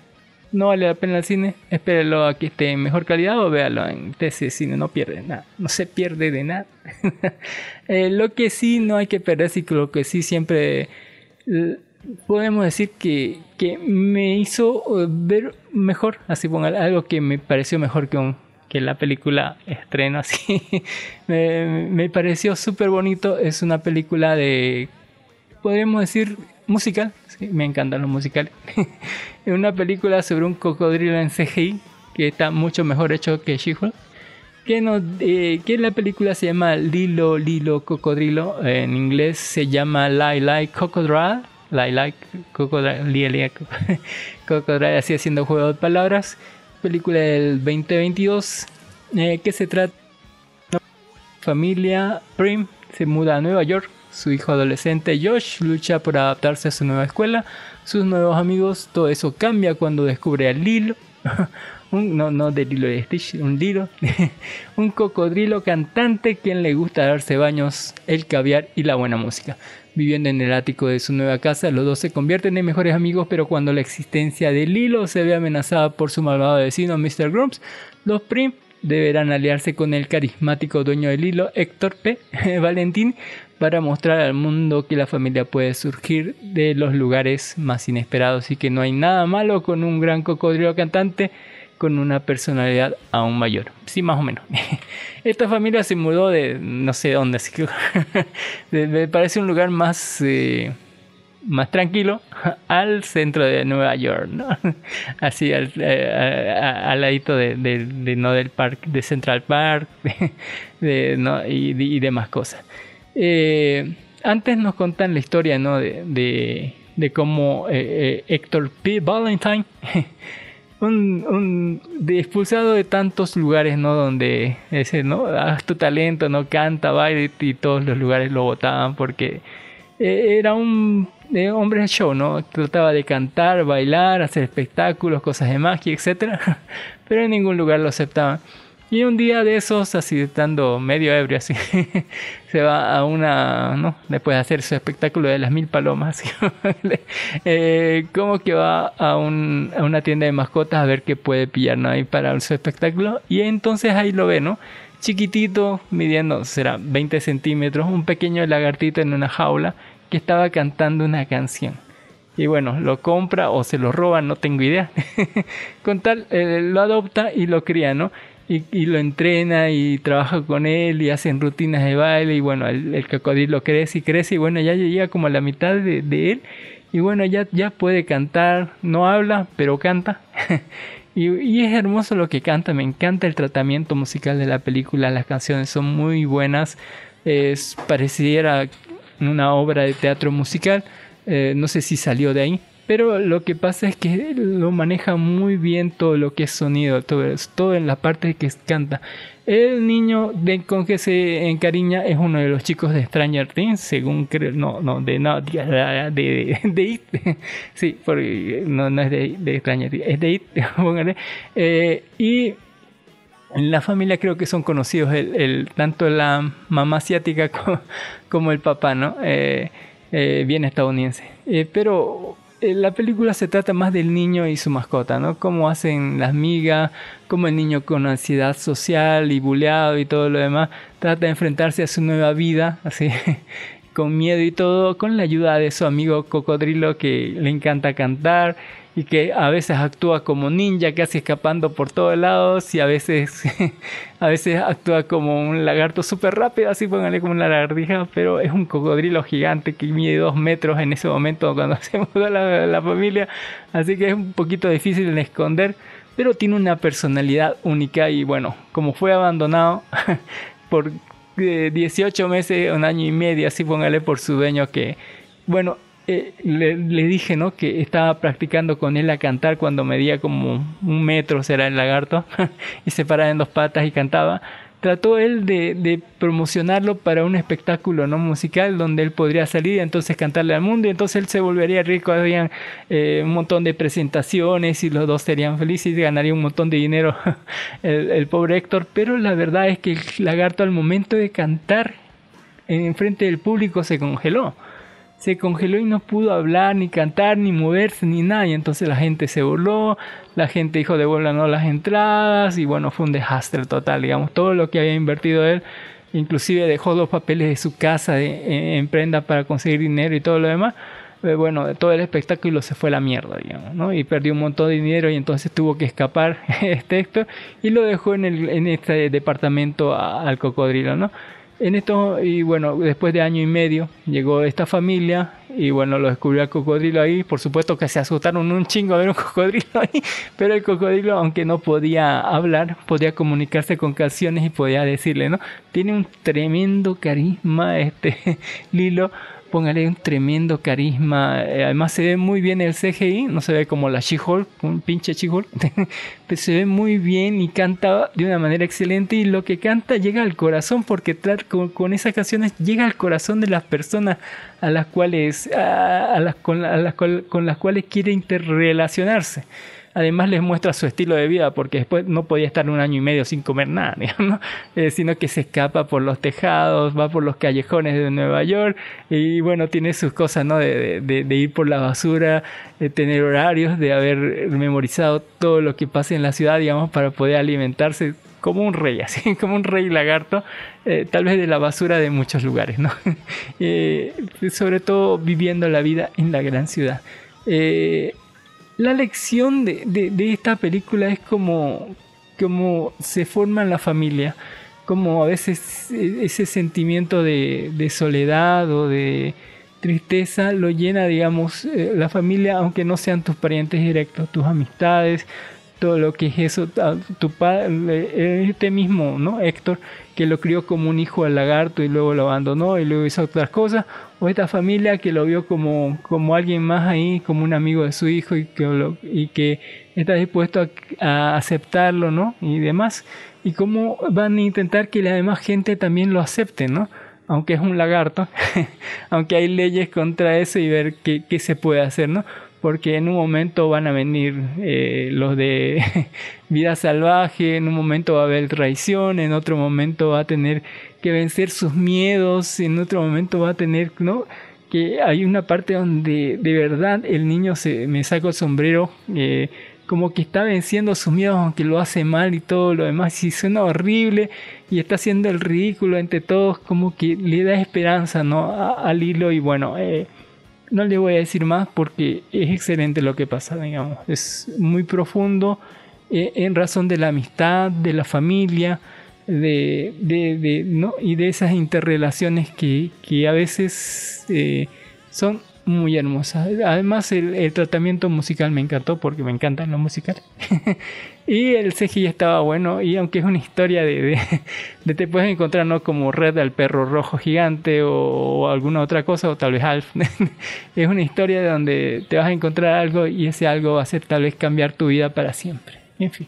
no vale la pena el cine. Espérelo a que esté en mejor calidad o véalo en TC Cine. No pierde nada. No se pierde de nada. [LAUGHS] Eh, lo que sí no hay que perder, sí, lo que sí siempre podemos decir que, que me hizo ver mejor, así ponga algo que me pareció mejor que, un, que la película estreno, [LAUGHS] así. me, me pareció súper bonito. Es una película de, podríamos decir, musical. Me encantan los musicales. [LAUGHS] es una película sobre un cocodrilo en CGI que está mucho mejor hecho que She-Hulk. Que, no, eh, que la película se llama Lilo Lilo Cocodrilo. En inglés se llama Lie Lie Crocodile. Lie [LAUGHS] Lie Crocodile. Así haciendo juego de palabras. Película del 2022. eh, que se trata familia Prim se muda a Nueva York. Su hijo adolescente Josh lucha por adaptarse a su nueva escuela, sus nuevos amigos. Todo eso cambia cuando descubre a Lilo. [LAUGHS] un, no, no de Lilo y Stitch, un Lilo. [LAUGHS] un cocodrilo cantante quien le gusta darse baños, el caviar y la buena música. Viviendo en el ático de su nueva casa, los dos se convierten en mejores amigos, pero cuando la existencia de Lilo se ve amenazada por su malvado vecino Mr. Grumps, los Prim deberán aliarse con el carismático dueño del hilo, Héctor P. [LAUGHS] Valentín, para mostrar al mundo que la familia puede surgir de los lugares más inesperados y que no hay nada malo con un gran cocodrilo cantante con una personalidad aún mayor. Sí, más o menos. [LAUGHS] Esta familia se mudó de no sé dónde, así que [LAUGHS] me parece un lugar más... eh, más tranquilo [LAUGHS] al centro de Nueva York, ¿no? Así al, eh, a- a- al ladito de, de- de- no del parque, de Central Park, de, ¿no? y, y demás cosas. Eh, antes nos contan la historia, ¿no? De, de, de cómo eh, eh, Héctor P. Valentine, un, un expulsado de tantos lugares, ¿no? Donde ese, ¿no? Haz tu talento, ¿no? Canta, baila y todos los lugares lo votaban porque eh, era un de hombre show, ¿no? Trataba de cantar, bailar, hacer espectáculos, cosas de magia, etc. [LAUGHS] Pero en ningún lugar lo aceptaban. Y un día de esos, así estando medio ebrio, así, [LAUGHS] se va a una, ¿no? Después de hacer su espectáculo de las mil palomas, [LAUGHS] eh, como que va a, un, a una tienda de mascotas a ver qué puede pillar, ¿no? Ahí para su espectáculo. Y entonces ahí lo ve, ¿no? Chiquitito, midiendo, será 20 centímetros, un pequeño lagartito en una jaula que estaba cantando una canción. Y bueno, lo compra o se lo roba, no tengo idea. [LAUGHS] Con tal, eh, lo adopta y lo cría, ¿no? Y, lo entrena y trabaja con él y hacen rutinas de baile y bueno, el, cocodrilo crece y crece y bueno, ya llega como a la mitad de, él y bueno, ya, ya puede cantar, no habla, pero canta. [LAUGHS] y, es hermoso lo que canta, me encanta el tratamiento musical de la película, las canciones son muy buenas, es, pareciera una obra de teatro musical, eh, no sé si salió de ahí, pero lo que pasa es que lo maneja muy bien todo lo que es sonido, todo, todo en la parte que canta. El niño de, con que se encariña es uno de los chicos de Stranger Things, según creo, no, no, de, no, de, de, de It, [LAUGHS] sí, porque no, no es de, de Stranger Things, es de It, [LAUGHS] eh, y en la familia creo que son conocidos el, el tanto la mamá asiática [LAUGHS] como, como el papá, ¿no? Eh, eh, bien estadounidense. Eh, pero la película se trata más del niño y su mascota, ¿no? Cómo hacen las migas, cómo el niño con ansiedad social y buleado y todo lo demás trata de enfrentarse a su nueva vida, así, [LAUGHS] con miedo y todo, con la ayuda de su amigo cocodrilo que le encanta cantar y que a veces actúa como ninja, casi escapando por todos lados, y a veces, [LAUGHS] a veces actúa como un lagarto súper rápido, así póngale como una lagartija, pero es un cocodrilo gigante que mide dos metros en ese momento cuando [LAUGHS] se mudó la, la familia, así que es un poquito difícil de esconder, pero tiene una personalidad única y bueno, como fue abandonado [LAUGHS] por 18 eh, meses, un año y medio, así póngale por su dueño que, bueno, eh, le, dije, ¿no? Que estaba practicando con él a cantar cuando medía como un metro, será el lagarto, [LAUGHS] y se paraba en dos patas y cantaba. Trató él de, promocionarlo para un espectáculo no musical donde él podría salir y entonces cantarle al mundo y entonces él se volvería rico, habían eh, un montón de presentaciones y los dos serían felices y ganaría un montón de dinero [LAUGHS] el, el pobre Héctor, pero la verdad es que el lagarto al momento de cantar en frente del público se congeló se congeló y no pudo hablar, ni cantar, ni moverse, ni nada. Entonces la gente se burló, la gente dijo devuélvanos las entradas y bueno, fue un desastre total, digamos, todo lo que había invertido él. Inclusive dejó los papeles de su casa de, en prenda para conseguir dinero y todo lo demás. Eh, bueno, todo el espectáculo se fue a la mierda, digamos, ¿no? Y perdió un montón de dinero y entonces tuvo que escapar [LAUGHS] este Héctor y lo dejó en, el, en este departamento al cocodrilo, ¿no? En esto, y bueno, después de año y medio llegó esta familia y bueno, lo descubrió el cocodrilo ahí. Por supuesto que se asustaron un chingo ver un [LAUGHS] cocodrilo ahí, pero el cocodrilo, aunque no podía hablar, podía comunicarse con canciones y podía decirle, ¿no? Tiene un tremendo carisma este [LAUGHS] Lilo póngale un tremendo carisma. Eh, además se ve muy bien el CGI, no se ve como la She-Hulk, un pinche She-Hulk, [LAUGHS] pero se ve muy bien y canta de una manera excelente y lo que canta llega al corazón porque con, con esas canciones llega al corazón de las personas a las cuales, a, las, con, las, con las cuales quiere interrelacionarse además les muestra su estilo de vida, porque después no podía estar un año y medio sin comer nada, [LAUGHS] eh, sino que se escapa por los tejados, va por los callejones de Nueva York y bueno, tiene sus cosas, ¿no? De, de, ir por la basura, de tener horarios, de haber memorizado todo lo que pasa en la ciudad, digamos, para poder alimentarse como un rey, [LAUGHS] así como un rey lagarto, eh, tal vez de la basura de muchos lugares, ¿no? [LAUGHS] Eh, sobre todo viviendo la vida en la gran ciudad. La lección de, esta película es como, se forma en la familia, como a veces ese sentimiento de, soledad o de tristeza lo llena, digamos, eh, la familia, aunque no sean tus parientes directos, tus amistades, todo lo que es eso, tu padre, este mismo, ¿no? Héctor, que lo crió como un hijo al lagarto y luego lo abandonó y luego hizo otras cosas, o esta familia que lo vio como, como alguien más ahí, como un amigo de su hijo y que, y que está dispuesto a, aceptarlo, ¿no? Y demás, y cómo van a intentar que la demás gente también lo acepte, ¿no? aunque es un lagarto, [LAUGHS] aunque hay leyes contra eso y ver qué, qué se puede hacer, ¿no? Porque en un momento van a venir eh, los de [LAUGHS] vida salvaje, en un momento va a haber traición, en otro momento va a tener que vencer sus miedos, en otro momento va a tener, ¿no? Que hay una parte donde de verdad el niño se me saca el sombrero, eh, como que está venciendo sus miedos, aunque lo hace mal y todo lo demás, y suena horrible y está haciendo el ridículo entre todos, como que le da esperanza, ¿no? al hilo y bueno. Eh, no le voy a decir más porque es excelente lo que pasa, digamos. Es muy profundo eh, en razón de la amistad, de la familia, de, de, ¿no? y de esas interrelaciones que, que a veces eh, son muy hermosa. Además, el, tratamiento musical me encantó porque me encantan los musicales. [LAUGHS] y el CGI estaba bueno. Y aunque es una historia de, de, te puedes encontrar ¿no? como Red al perro rojo gigante o, alguna otra cosa, o tal vez Alf. [LAUGHS] es una historia donde te vas a encontrar algo y ese algo va a ser tal vez cambiar tu vida para siempre. En fin.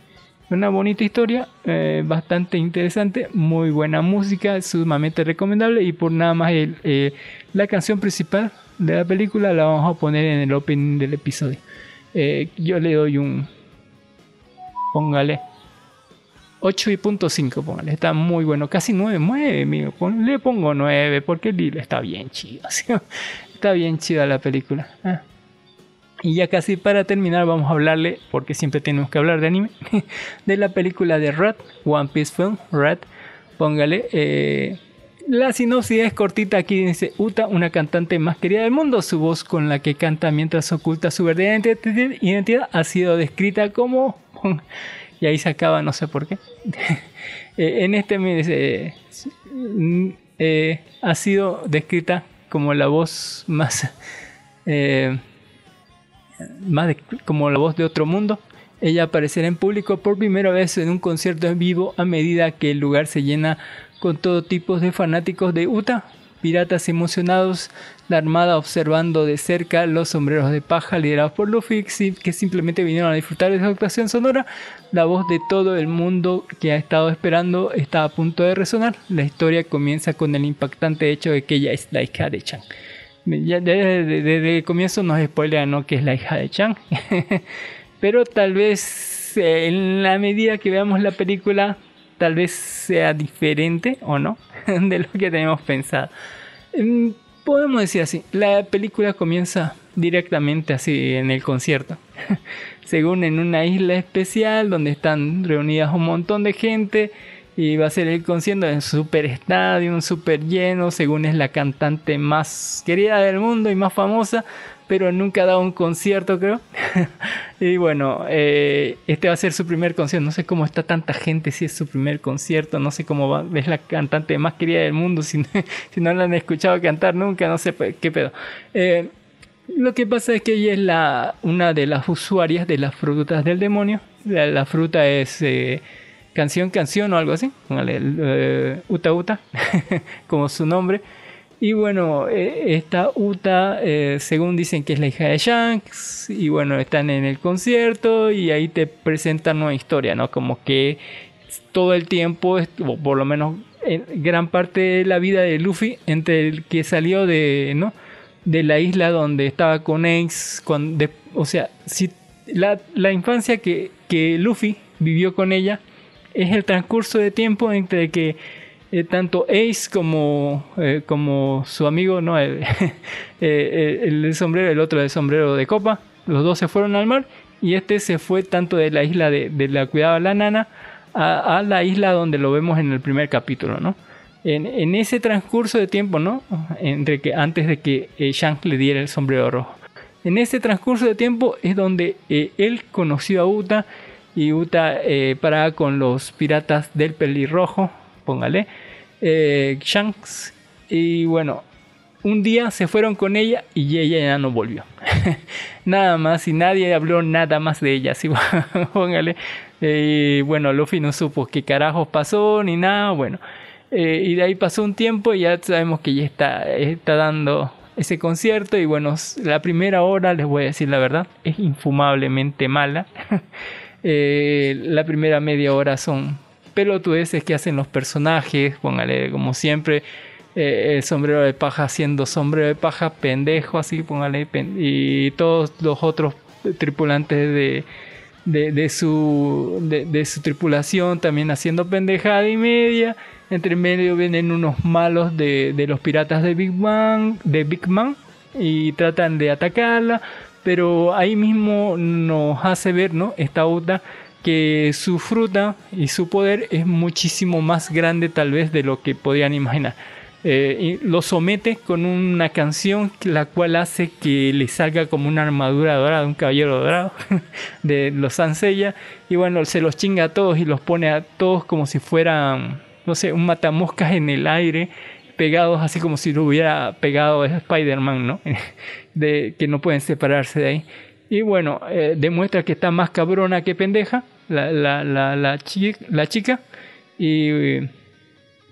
Una bonita historia, eh, bastante interesante, muy buena música, sumamente recomendable y por nada más el, eh, la canción principal de la película la vamos a poner en el opening del episodio. Eh, yo le doy un. Póngale. 8.5, póngale. Está muy bueno. Casi 9, 9, Le pongo 9 porque el libro está bien chido. [LAUGHS] Está bien chida la película. Ah. Y ya casi para terminar vamos a hablarle, porque siempre tenemos que hablar de anime, [LAUGHS] de la película de Rat, One Piece Film, Rat. Póngale. Eh, la sinopsis es cortita aquí, dice Uta, una cantante más querida del mundo. Su voz con la que canta mientras oculta su verdadera identidad ha sido descrita como... [LAUGHS] y ahí se acaba, no sé por qué. [LAUGHS] Eh, en este me dice... Mm, eh, ha sido descrita como la voz más... [LAUGHS] Eh, más como la voz de otro mundo. Ella aparecerá en público por primera vez en un concierto en vivo a medida que el lugar se llena con todo tipo de fanáticos de Utah, piratas emocionados, la armada observando de cerca los sombreros de paja liderados por Luffy, que simplemente vinieron a disfrutar de su actuación sonora. La voz de todo el mundo que ha estado esperando está a punto de resonar. La historia comienza con el impactante hecho de que ella es la hija de Chang. Ya desde, el comienzo nos spoilean ¿no? que es la hija de Chang. [LAUGHS] Pero tal vez eh, en la medida que veamos la película tal vez sea diferente o no [LAUGHS] de lo que tenemos pensado. Mm, podemos decir así, la película comienza directamente así en el concierto. [LAUGHS] Según en una isla especial donde están reunidas un montón de gente y va a ser el concierto en super estadio, un super lleno, según es la cantante más querida del mundo y más famosa, pero nunca ha dado un concierto, creo. [LAUGHS] y bueno, eh, este va a ser su primer concierto. No sé cómo está tanta gente si es su primer concierto. No sé cómo va. Es la cantante más querida del mundo. [LAUGHS] Si, si no la han escuchado cantar nunca, no sé qué pedo. Eh, lo que pasa es que ella es la, una de las usuarias de las frutas del demonio. La, fruta es eh, canción, canción o algo así. uta Uta, [LAUGHS] como su nombre. Y bueno, eh, esta Uta, eh, según dicen que es la hija de Shanks, y bueno, están en el concierto y ahí te presentan una historia, ¿no? Como que todo el tiempo, o por lo menos gran parte de la vida de Luffy, entre el que salió de, ¿no? de la isla donde estaba con Ace, cuando, o sea, si la, la infancia que, que Luffy vivió con ella es el transcurso de tiempo entre que eh, tanto Ace como, eh, como su amigo, no el, [LAUGHS] eh, el, sombrero, el otro de sombrero de copa, los dos se fueron al mar y este se fue tanto de la isla de, de la cuidaba la nana a, la isla donde lo vemos en el primer capítulo, ¿no? En, en ese transcurso de tiempo, ¿no? Entre que antes de que Shank le diera el sombrero rojo. En ese transcurso de tiempo es donde él conoció a Uta y Uta paraba con los piratas del pelirrojo póngale, eh, Shanks. Y bueno, un día se fueron con ella y ella ya no volvió. [LAUGHS] nada más y nadie habló nada más de ella, [LAUGHS] ¿sí? póngale. Eh, y bueno, Luffy no supo qué carajos pasó ni nada, bueno. Eh, y de ahí pasó un tiempo y ya sabemos que ya está, está dando ese concierto y bueno, la primera hora, les voy a decir la verdad, es infumablemente mala. [LAUGHS] la primera media hora son pelotudeces que hacen los personajes, póngale como siempre. eh, el sombrero de paja siendo sombrero de paja, pendejo, así, póngale, pen- y todos los otros tripulantes de, de, su, de, su tripulación también haciendo pendejada y media. Entre medio vienen unos malos de, de los piratas de Big Bang, de Big Man, y tratan de atacarla, pero ahí mismo nos hace ver, ¿no? Esta Uta que su fruta y su poder es muchísimo más grande tal vez de lo que podían imaginar. Eh, y lo somete con una canción la cual hace que le salga como una armadura dorada, un caballero dorado [LAUGHS] de los Sansella y bueno, se los chinga a todos y los pone a todos como si fueran, no sé, un matamoscas en el aire pegados así como si lo hubiera pegado Spider-Man, ¿no? [LAUGHS] De, que no pueden separarse de ahí. Y bueno, eh, demuestra que está más cabrona que pendeja la, la, la, la, chi- la chica. Y,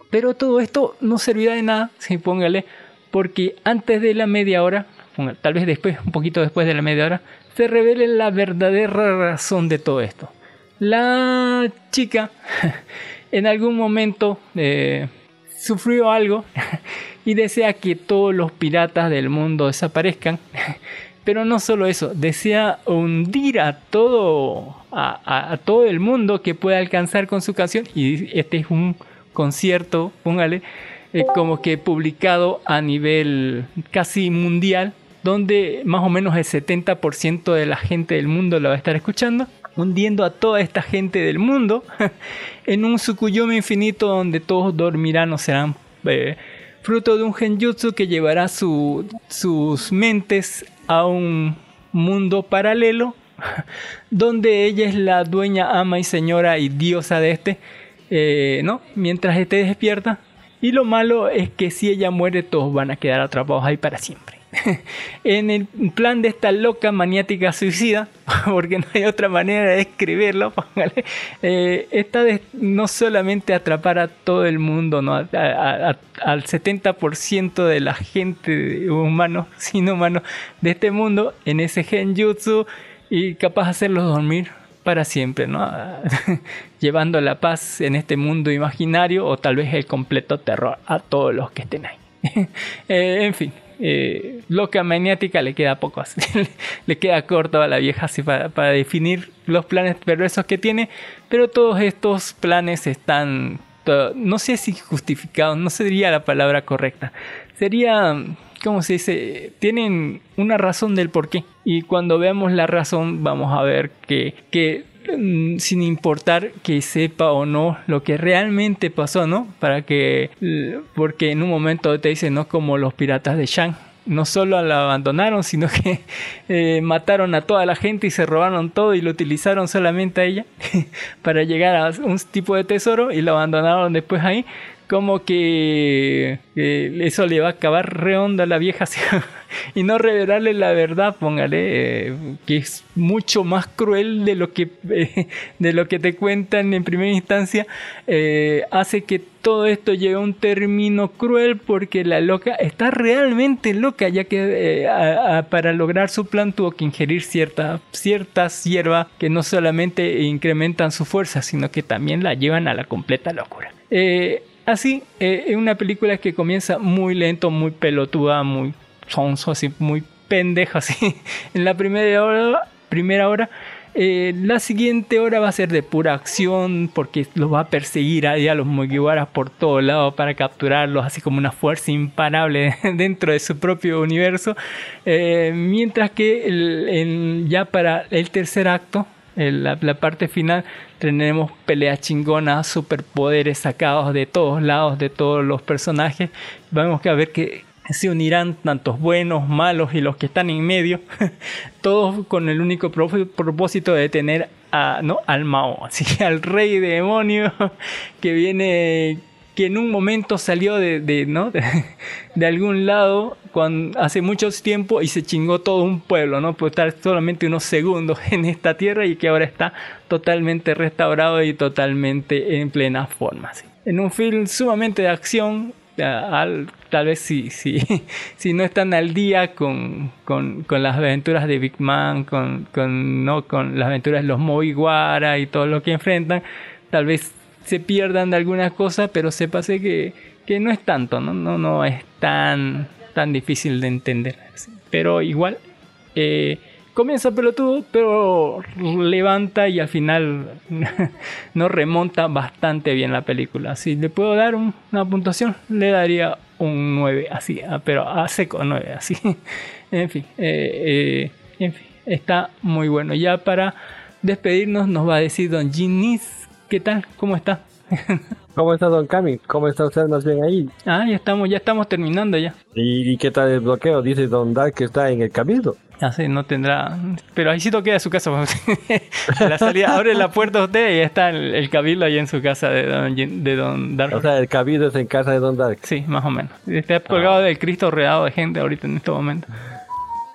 pero todo esto no servirá de nada, sí, póngale, porque antes de la media hora, tal vez después, un poquito después de la media hora, se revele la verdadera razón de todo esto. La chica [LAUGHS] en algún momento eh, sufrió algo [LAUGHS] y desea que todos los piratas del mundo desaparezcan. [LAUGHS] Pero no solo eso, desea hundir a todo, a, a- a todo el mundo que pueda alcanzar con su canción. Y este es un concierto, póngale, eh, como que publicado a nivel casi mundial, donde más o menos el 70% de la gente del mundo la va a estar escuchando, hundiendo a toda esta gente del mundo [LAUGHS] en un Tsukuyomi infinito donde todos dormirán o serán eh, fruto de un genjutsu que llevará su- sus mentes a un mundo paralelo [LAUGHS] donde ella es la dueña, ama y señora y diosa de este, eh, ¿no? Mientras esté despierta. Y lo malo es que si ella muere todos van a quedar atrapados ahí para siempre. [LAUGHS] en el plan de esta loca maniática suicida, [LAUGHS] porque no hay otra manera de escribirlo, [LAUGHS] eh, esta de no solamente atrapar a todo el mundo, ¿no? Al 70% de la gente humano, sin humano de este mundo, en ese genjutsu y capaz de hacerlos dormir para siempre, ¿no? Llevando la paz en este mundo imaginario o tal vez el completo terror a todos los que estén ahí. Eh, en fin, eh, loca maniática le queda poco así. [LAUGHS] le queda corto a la vieja así para, definir los planes perversos que tiene, pero todos estos planes están, no sé si justificados, no sería la palabra correcta, sería, ¿cómo se dice? Tienen una razón del por qué. Y cuando veamos la razón vamos a ver que, que sin importar que sepa o no lo que realmente pasó, ¿no? Para que, porque en un momento te dicen, ¿no? Como los piratas de Shang. No solo la abandonaron, sino que [LAUGHS] eh, mataron a toda la gente y se robaron todo y lo utilizaron solamente a ella [LAUGHS] para llegar a un tipo de tesoro y lo abandonaron después ahí. Como que eh, eso le va a acabar reonda a la vieja [LAUGHS] y no revelarle la verdad, póngale, eh, que es mucho más cruel de lo que, eh, de lo que te cuentan en primera instancia, eh, hace que todo esto llegue a un término cruel porque la loca está realmente loca, ya que para lograr su plan tuvo que ingerir cierta, ciertas hierbas que no solamente incrementan su fuerza, sino que también la llevan a la completa locura. Así, es una película que comienza muy lento, muy pelotuda, muy sonso, así, muy pendejo, así. [LAUGHS] En la primera hora, eh, la siguiente hora va a ser de pura acción porque los va a perseguir ahí a los Mugiwaras por todos lados para capturarlos, así como una fuerza imparable [LAUGHS] dentro de su propio universo. Eh, mientras que ya para el tercer acto, la parte final, tenemos peleas chingonas, superpoderes sacados de todos lados, de todos los personajes. Vamos a ver que se unirán tantos buenos, malos y los que están en medio, [LAUGHS] todos con el único propósito de tener a, ¿no? al Mao, así [LAUGHS] al rey demonio [LAUGHS] que viene, que en un momento salió de, de, ¿no? de, de algún lado cuando, hace mucho tiempo y se chingó todo un pueblo, ¿no? por estar solamente unos segundos en esta tierra y que ahora está totalmente restaurado y totalmente en plena forma. En un film sumamente de acción, al- tal vez si, si, [LAUGHS] si no están al día con, con, con las aventuras de Big Man, con, con, ¿no? con las aventuras de los Moiguara y todo lo que enfrentan, tal vez se pierdan de algunas cosas, pero sépase que, que no es tanto, ¿no? No, no es tan, tan difícil de entender. Pero igual, eh, comienza pelotudo, pero levanta y al final [LAUGHS] nos remonta bastante bien la película. Si le puedo dar un- una puntuación, le daría un 9, así, ah, pero a seco 9, así. [LAUGHS] en fin, eh, eh, en fin, está muy bueno. Ya para despedirnos nos va a decir Don Ginis, ¿qué tal? ¿Cómo está? [LAUGHS] ¿Cómo está Don Cami? ¿Cómo está usted más bien ahí? Ah, ya estamos, ya estamos terminando ya. ¿Y, y qué tal el bloqueo? Dice Don Dark que está en el cabildo. Así no tendrá. Pero ahí sí queda su casa. A [LAUGHS] la salida, abre la puerta usted y está el, el cabildo ahí en su casa de Don, de don Dark. O sea, el cabildo es en casa de Don Dark. sí, más o menos. Está colgado del Cristo rodeado de gente ahorita en este momento.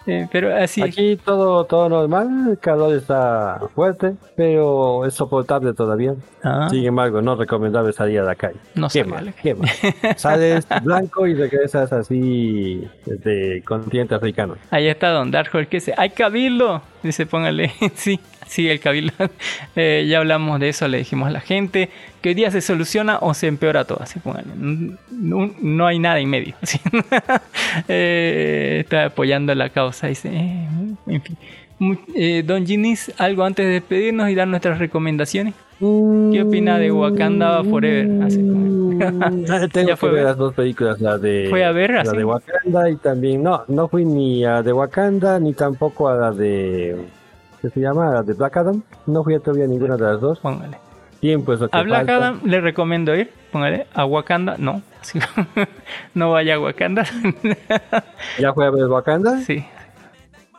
Eh, pero así. Aquí todo, todo normal, el calor está fuerte, pero es soportable todavía. Ah, Sin embargo, no recomendable salir a la calle. No quema, quema. [LAUGHS] Sales blanco y regresas así de continente africano. ahí está Don Dark que dice: ¡Hay cabildo! Dice: Póngale. [LAUGHS] sí, sí, el cabildo. [LAUGHS] Eh, ya hablamos de eso, le dijimos a la gente que hoy día se soluciona o se empeora todo. Así. No, no hay nada en medio. [LAUGHS] así. Eh, está apoyando la causa. Dice: eh, En fin. Eh, Don Ginis, algo antes de despedirnos y dar nuestras recomendaciones. ¿Qué opina de Wakanda Forever? Así, [LAUGHS] Tengo Ya fue que ver las dos películas, la de, ¿Fue a ver la así? de Wakanda y también, no, no fui ni a de Wakanda ni tampoco a la de, ¿qué se llama? La de Black Adam. No fui todavía a ninguna de las dos. Póngale. Tiempo es lo que A Black falta. Adam le recomiendo ir. Póngale. A Wakanda, no. [LAUGHS] Sí. no vaya a Wakanda. ¿Ya fue a ver Wakanda? sí.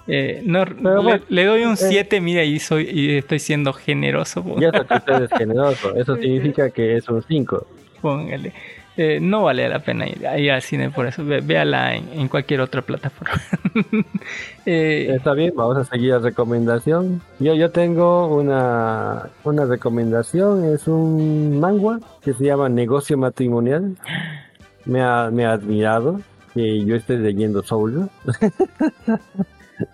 Eh, no, Pero le, le doy un eh. 7, mira, y, soy, y estoy siendo generoso. pó- Ya que usted es generoso. Eso [LAUGHS] significa que es un 5. Póngale. Eh, no vale la pena ir, ir al cine por eso. Ve- véala en, en cualquier otra plataforma. [LAUGHS] Eh, Está bien, vamos a seguir la recomendación. Yo, yo tengo una, una recomendación, es un manga que se llama Negocio Matrimonial. Me ha, me ha admirado que yo esté leyendo Soul.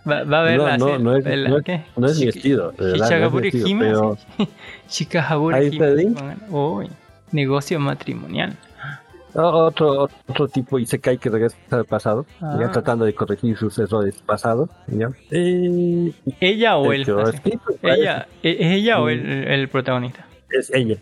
va, va a verla. no, no es- no es- ¿qué? no es mi estilo, no es mi estilo, Hime, pero-. [LAUGHS] Shikagaburi Ahí está Hime, póngale. Uy, negocio matrimonial. Otro, otro tipo Isekai que regresa al pasado, Ah. ya tratando de corregir sus errores pasados. ¿ya? Y- ¿Ella o él? Parece. ¿Ella, ¿Es ella o Mm. el, el protagonista? Es ella,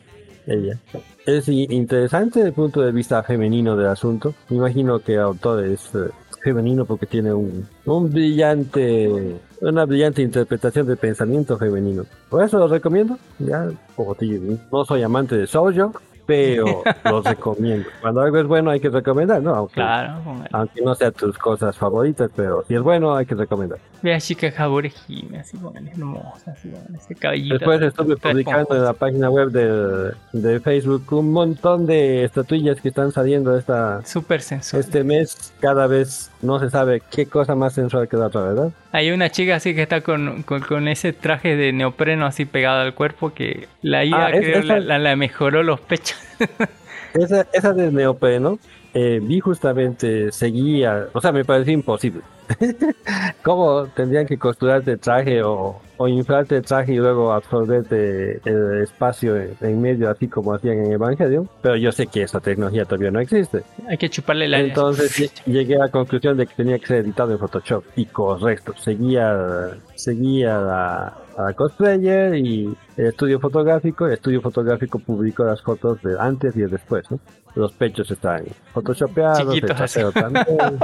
ella. Es interesante desde el punto de vista femenino del asunto. Me imagino que el autor es eh, femenino porque tiene un, un brillante, una brillante interpretación del pensamiento femenino. Por eso lo recomiendo. Ya, como te digo, no soy amante de Sojo, pero [LAUGHS] lo recomiendo. Cuando algo es bueno hay que recomendar, ¿no? Aunque, Claro, aunque no sea tus cosas favoritas, pero si es bueno hay que recomendar. Ve a Chica Jabure Hime, así póngale, hermosa, así póngale, ese cabellito. Después estuve publicando en la página web de, de Facebook un montón de estatuillas que están saliendo esta, sensual. este mes. Cada vez no se sabe qué cosa más sensual que la otra, ¿verdad? Hay una chica así que está con, con, con ese traje de neopreno así pegado al cuerpo que la IA Ah, es- creo esa- la- la mejoró los pechos. [LAUGHS] Esa, esa de neopreno, eh, vi justamente, seguía, o sea, me parecía imposible. [LAUGHS] ¿Cómo tendrían que costurarte el traje o, o inflarte el traje y luego absorberte el espacio en, medio, así como hacían en Evangelion? Pero yo sé que esa tecnología todavía no existe. Hay que chuparle la Entonces [LAUGHS] lle- llegué a la conclusión de que tenía que ser editado en Photoshop. Y correcto, seguía, seguía a, a la cosplayer y el estudio fotográfico. El estudio fotográfico publicó las fotos de antes y el después. ¿no? Los pechos están photoshopeados, el Chiquitos trasero también. [LAUGHS]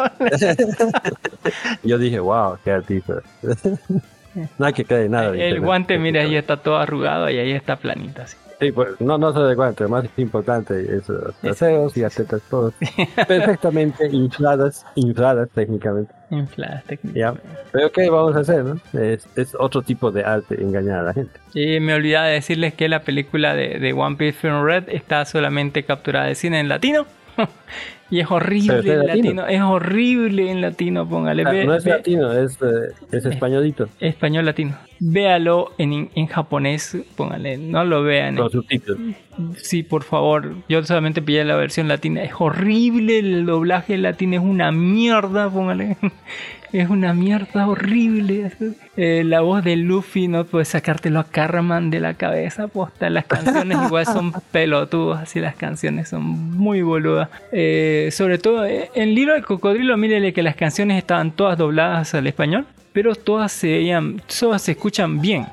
Yo dije, wow, qué artista. [LAUGHS] no hay que creer en nada. de El internet. guante, mira, ahí está todo arrugado y ahí está planito así. Sí, pues, no, no solo el guante, lo más importante es los traseros y las tetas todas [LAUGHS] perfectamente infladas, infladas técnicamente. Infladas Ya. Pero ¿qué vamos a hacer, no? Es, es otro tipo de arte engañar a la gente. Y me olvidaba de decirles que la película de, de One Piece Film Red está solamente capturada de cine en latino. [LAUGHS] y es horrible en latino. latino. Es horrible en latino, póngale. Ah, ve- no es ve- latino, es, eh, es españolito, Español latino. Véalo en, en japonés, póngale. No lo vean. con subtítulos. Sí, por favor. Yo solamente pillé la versión latina. Es horrible el doblaje latino, es una mierda, póngale. [LAUGHS] es una mierda horrible. Eh, la voz de Luffy no puedes sacártelo a Carman de la cabeza. Posta, las canciones [LAUGHS] igual son pelotudos, así las canciones son muy boludas. Eh, sobre todo eh, en Libro del Cocodrilo, mírele que las canciones estaban todas dobladas al español, pero todas se, todas se escuchan bien.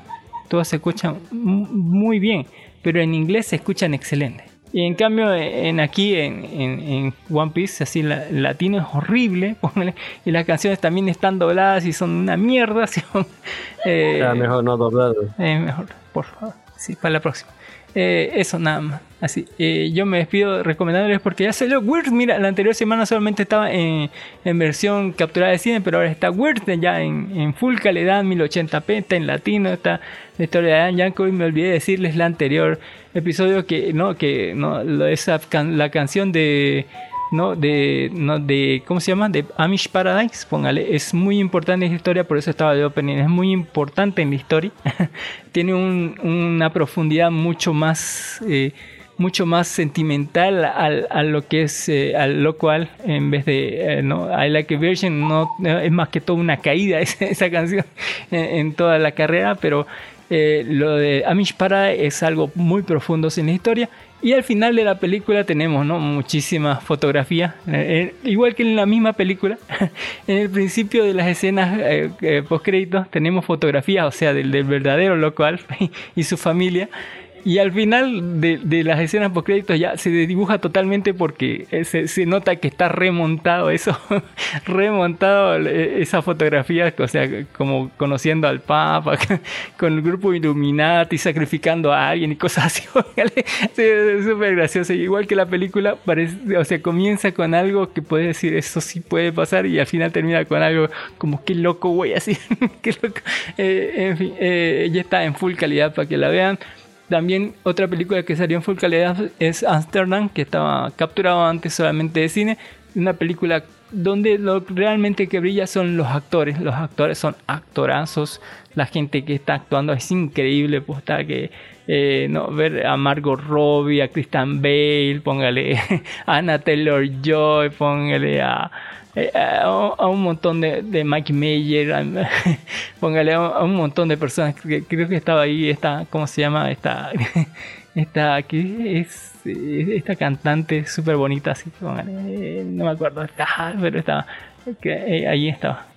Todas se escuchan mu- muy bien, pero en inglés se escuchan excelente. Y en cambio, en aquí, en, en- en One Piece, así la- el latino es horrible, [LAUGHS] póngale, y las canciones también están dobladas y son una mierda. [LAUGHS] así, eh, mejor no doblado. eh, mejor, por favor. Sí, para la próxima. Eh, eso nada más. Así, eh, yo me despido recomendándoles porque ya salió Weird. Mira, la anterior semana solamente estaba en, en versión capturada de cine, pero ahora está Weird ya en, en full calidad, 1080p, está en latino, está la historia de Dan Yankovic. Me olvidé decirles la anterior episodio que no, que no, esa can- la canción de no de no de cómo se llama de Amish Paradise póngale. Es muy importante en la historia por eso estaba de opening. Es muy importante en la historia. [LAUGHS] Tiene un- una profundidad mucho más eh, mucho más sentimental al, a lo que es eh, lo cual en vez de eh, no I Like a Virgin no es más que todo una caída [LAUGHS] esa, esa canción en, en toda la carrera pero eh, lo de Amish Paradise es algo muy profundo en la historia y al final de la película tenemos ¿no? muchísimas fotografías, eh, eh, igual que en la misma película. [LAUGHS] en el principio de las escenas eh, eh, post-créditos tenemos fotografías, o sea, del, del verdadero local [LAUGHS] y su familia. Y al final de, de las escenas post-créditos ya se dibuja totalmente porque eh, se, se nota que está remontado eso, [LAUGHS] remontado eh, esa fotografía, o sea, como conociendo al Papa, [LAUGHS] con el grupo Illuminati sacrificando a alguien y cosas así. [LAUGHS] es súper gracioso. Igual que la película, parece, o sea, comienza con algo que puede decir eso sí puede pasar y al final termina con algo como qué loco, güey, así. qué loco. Eh, en fin, eh, ya está en full calidad para que la vean. También otra película que salió en full calidad es Amsterdam, que estaba capturado antes solamente de cine. Una película donde lo realmente que brilla son los actores. Los actores son actorazos. La gente que está actuando es increíble. Pues que eh, no, ver a Margot Robbie, a Christian Bale, póngale [LAUGHS] a Anna Taylor Joy, póngale a, a, a un montón de, de Mike Mayer, [LAUGHS] póngale a, un montón de personas que creo que estaba ahí, esta, ¿cómo se llama? Esta, [LAUGHS] esta, que es eh, esta cantante súper bonita, así, póngale, eh, no me acuerdo, pero estaba, eh, ahí estaba,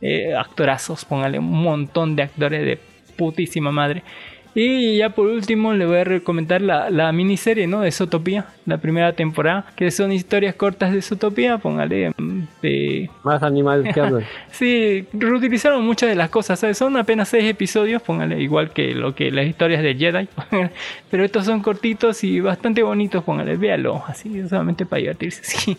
eh, actorazos, póngale un montón de actores de putísima madre. Y ya por último le voy a recomendar la, la miniserie ¿no? de Zootopia, la primera temporada, que son historias cortas de Zootopia, póngale mm, de... Más animales que [LAUGHS] hablan. Sí, reutilizaron muchas de las cosas, ¿sabes? Son apenas seis episodios, póngale igual que lo que las historias de Jedi, [LAUGHS] pero estos son cortitos y bastante bonitos, póngale, véalo, así solamente para divertirse, [LAUGHS] sí.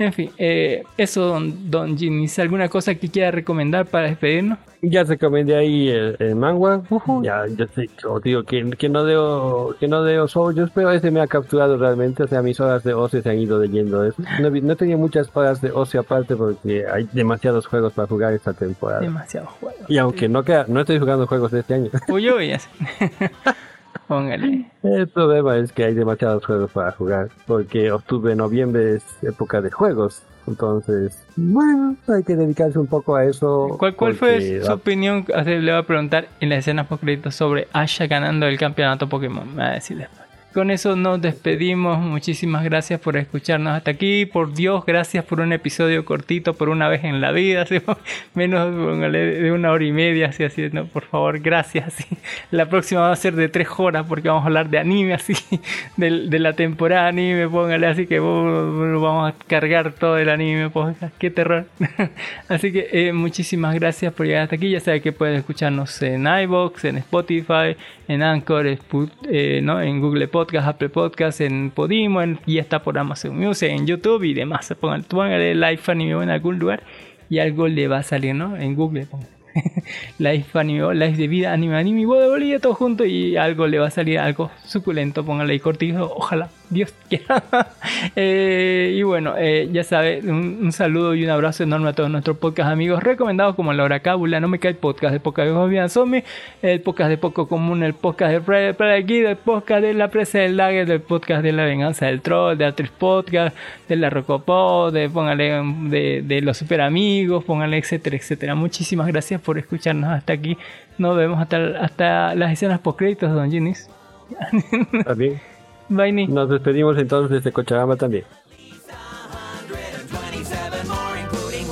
[LAUGHS] En fin, eh, eso, don, don Jimmy, ¿alguna cosa que quiera recomendar para despedirnos? Ya recomendé ahí el, el manga. Ya, yo sé, como digo, que, que no deo, que no deo sollos, pero este me ha capturado realmente. O sea, mis horas de ocio se han ido leyendo eso. No, no tenía muchas horas de ocio aparte porque hay demasiados juegos para jugar esta temporada. Demasiado juego. Y aunque no queda, no estoy jugando juegos de este año. Uy, uy, así. [LAUGHS] Póngale. El problema es que hay demasiados juegos para jugar, porque octubre, noviembre es época de juegos. Entonces, bueno, hay que dedicarse un poco a eso. ¿Cuál, cuál fue su opinión? O sea, le voy a preguntar en la escena post sobre Asha ganando el campeonato Pokémon. Me va a decir después. Con eso nos despedimos. Muchísimas gracias por escucharnos hasta aquí. Por Dios, gracias por un episodio cortito por una vez en la vida. [LAUGHS] ¿sí? Menos de una hora y media. Así, así, no, por favor, gracias. ¿sí? La próxima va a ser de tres horas porque vamos a hablar de anime, así, [LAUGHS] de, de la temporada anime. Póngale, así que vamos a cargar todo el anime. Póngale. Qué terror. [LAUGHS] así que eh, muchísimas gracias por llegar hasta aquí. Ya saben que pueden escucharnos en iBox, en Spotify, en Anchor, Spu- eh, ¿no? en Google Podcast, Apple Podcast, en Podimo, en- y está por Amazon Music, en YouTube y demás. Pongan, póngale Live Anime en algún lugar y algo le va a salir, ¿no? En Google. póngale. [LAUGHS] Live Anime, Live de vida, anime, anime de bolilla, todo junto y algo le va a salir, algo suculento, póngale ahí cortito, ojalá. Dios quiera. [LAUGHS] Eh, y bueno, eh, ya sabe, un, un saludo y un abrazo enorme a todos nuestros podcast amigos recomendados como La Hora Cábula, No Me Cae Podcast de Poca de Somi, el podcast de Poco Común, el podcast de Fred Fred aquí, el podcast de La Presa del Lager, el podcast de La Venganza del Troll, de Atriz Podcast, de La Rocopó, de póngale de, de los super amigos, póngale etcétera, etcétera. Muchísimas gracias por escucharnos hasta aquí. Nos vemos hasta, hasta las escenas post créditos, Don Ginis. También. Bye, Ni. Nos despedimos entonces de Cochabamba también. 127 more, including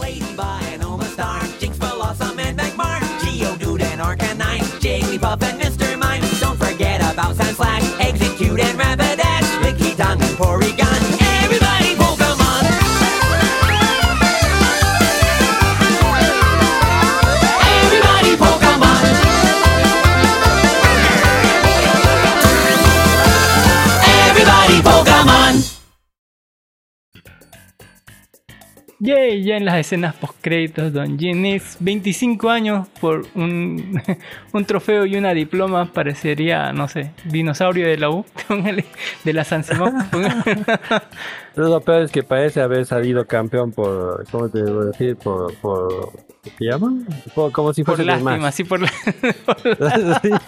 Ya en las escenas post créditos, Don Ginis, 25 años por un, [LAUGHS] un trofeo y una diploma, parecería, no sé, dinosaurio de la U, [LAUGHS] de la San Simón. [LAUGHS] Lo peor es que parece haber salido campeón por, ¿cómo te debo decir? Por, por ¿qué se llama? Por- como si por fuese los lástima, más. sí, por la-. [LAUGHS]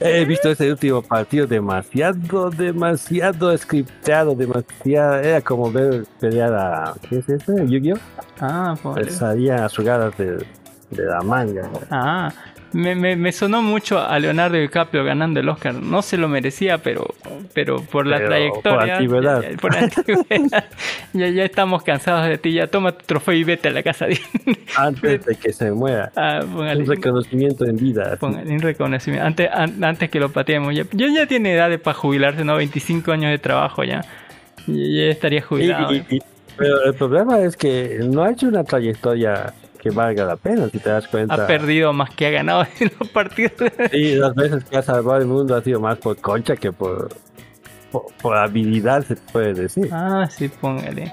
He visto ese último partido demasiado, demasiado scriptado, demasiado. Era como ver pelear a. ¿Qué es ese? ¿Yu-Gi-Oh? Ah, póngale. Salían a jugadas de, de la manga. Ah, me, me, me sonó mucho a Leonardo DiCaprio ganando el Oscar. No se lo merecía, pero, pero por la Pero trayectoria. por antigüedad. Ya, ya, por antigüedad. [LAUGHS] ya, ya estamos cansados de ti. Ya toma tu trofeo y vete a la casa. Antes de que se muera. ah, póngale, Un reconocimiento en vida. póngale un reconocimiento. Antes, an- antes que lo pateemos. Ya, ya, ya tiene edad para jubilarse, ¿no? 25 años de trabajo ya. Ya, ya estaría Y- jubilado. y- y- pero el problema es que no ha hecho una trayectoria que valga la pena, si te das cuenta. ha perdido más que ha ganado [LAUGHS] en los partidos. Sí, las veces que ha salvado el mundo ha sido más por concha que por, por, por habilidad, se puede decir. Ah, sí, póngale.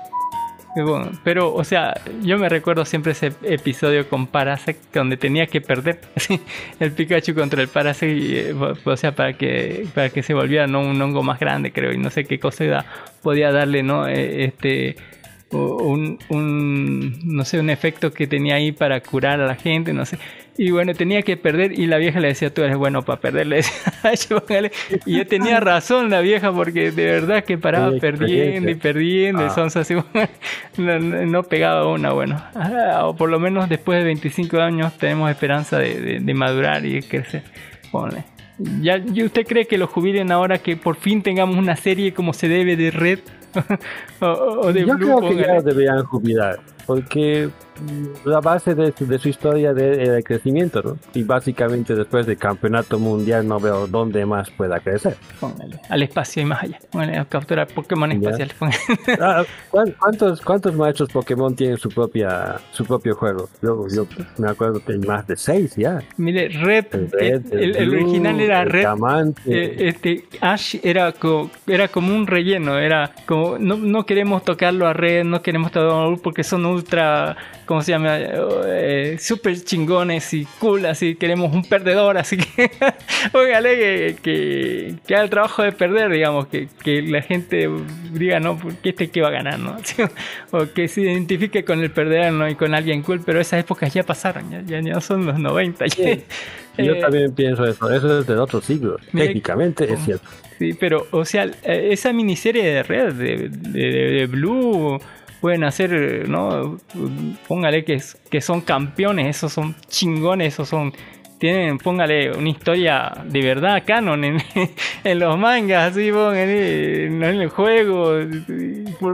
Bueno. Pero, o sea, yo me recuerdo siempre ese episodio con Parasect donde tenía que perder [LAUGHS] el Pikachu contra el Parasect, eh, o sea, para que para que se volviera ¿no? un hongo más grande, creo, y no sé qué cosa podía darle, ¿no? Eh, este un, un no sé un efecto que tenía ahí para curar a la gente no sé y bueno tenía que perder y la vieja le decía tú eres bueno para perder le decía, [LAUGHS] "Póngale". y yo tenía [LAUGHS] razón la vieja porque de verdad que paraba perdiendo y perdiendo Ah. son así [LAUGHS] no, no- pegaba una bueno Ah, o por lo menos después de 25 años tenemos esperanza de, de- de madurar y de crecer Ponle. ¿Ya, ¿Y usted cree que lo jubilen ahora que por fin tengamos una serie como se debe de Red [LAUGHS] o, o- de Yo Blue? creo que ya deberían jubilar, porque la base de, su- de su historia de, era el crecimiento, ¿no? Y básicamente después del campeonato mundial no veo dónde más pueda crecer. Póngale, al espacio y más allá. Póngale a capturar Pokémon espaciales. [LAUGHS] Ah, ¿cuán- ¿Cuántos, ¿Cuántos maestros Pokémon tienen su propia su propio juego? Yo, yo me acuerdo que hay más de seis ya. Mire, Red, El Red, eh, el, el Blue, original era el Red. Eh, este Ash era co- era como un relleno, era como no, no queremos tocarlo a Red, no queremos tocarlo a porque son ultra, ¿cómo se llama? Eh, super chingones y cool, así queremos un perdedor, así que [LAUGHS] póngale que, que, que haga el trabajo de perder, digamos, que, que la gente diga, no, porque este que va a ganar, ¿no? [LAUGHS] o que se identifique con el perdedor ¿no? y con alguien cool, pero esas épocas ya pasaron, ya, ya, ya son los 90. ya. Yo Eh, también pienso eso. Eso es del otro siglo. Técnicamente es cierto. Sí, pero, o sea, esa miniserie de Red, de, de- de Blue, pueden hacer, ¿no? Póngale que, que son campeones, esos son chingones, esos son. Tienen, póngale, una historia de verdad canon en, [LAUGHS] los mangas, así, póngale, no en el juego.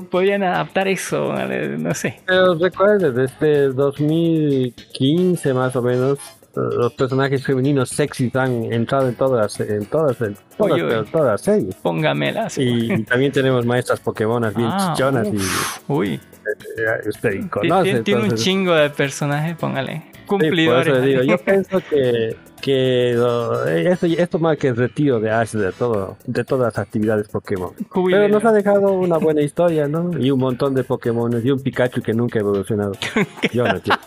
Podrían adaptar eso, no sé. Pero recuerden, desde 2015 más o menos, los personajes femeninos sexys han entrado en todas, en todas, en todas, las series. Póngamelas. Y, y también tenemos maestras Pokémonas bien Ah, chichonas y Uy, eh, usted ti- conoce. ti- tiene un chingo de personajes, póngale. Sí, por Cumplidores. eso le digo, yo [LAUGHS] pienso que, que eh, esto, esto marca el retiro de Ash de todo, de todas las actividades Pokémon. Pero nos ha dejado una buena historia, ¿no? Y un montón de Pokémon y un Pikachu que nunca ha evolucionado. [LAUGHS] Yo no está,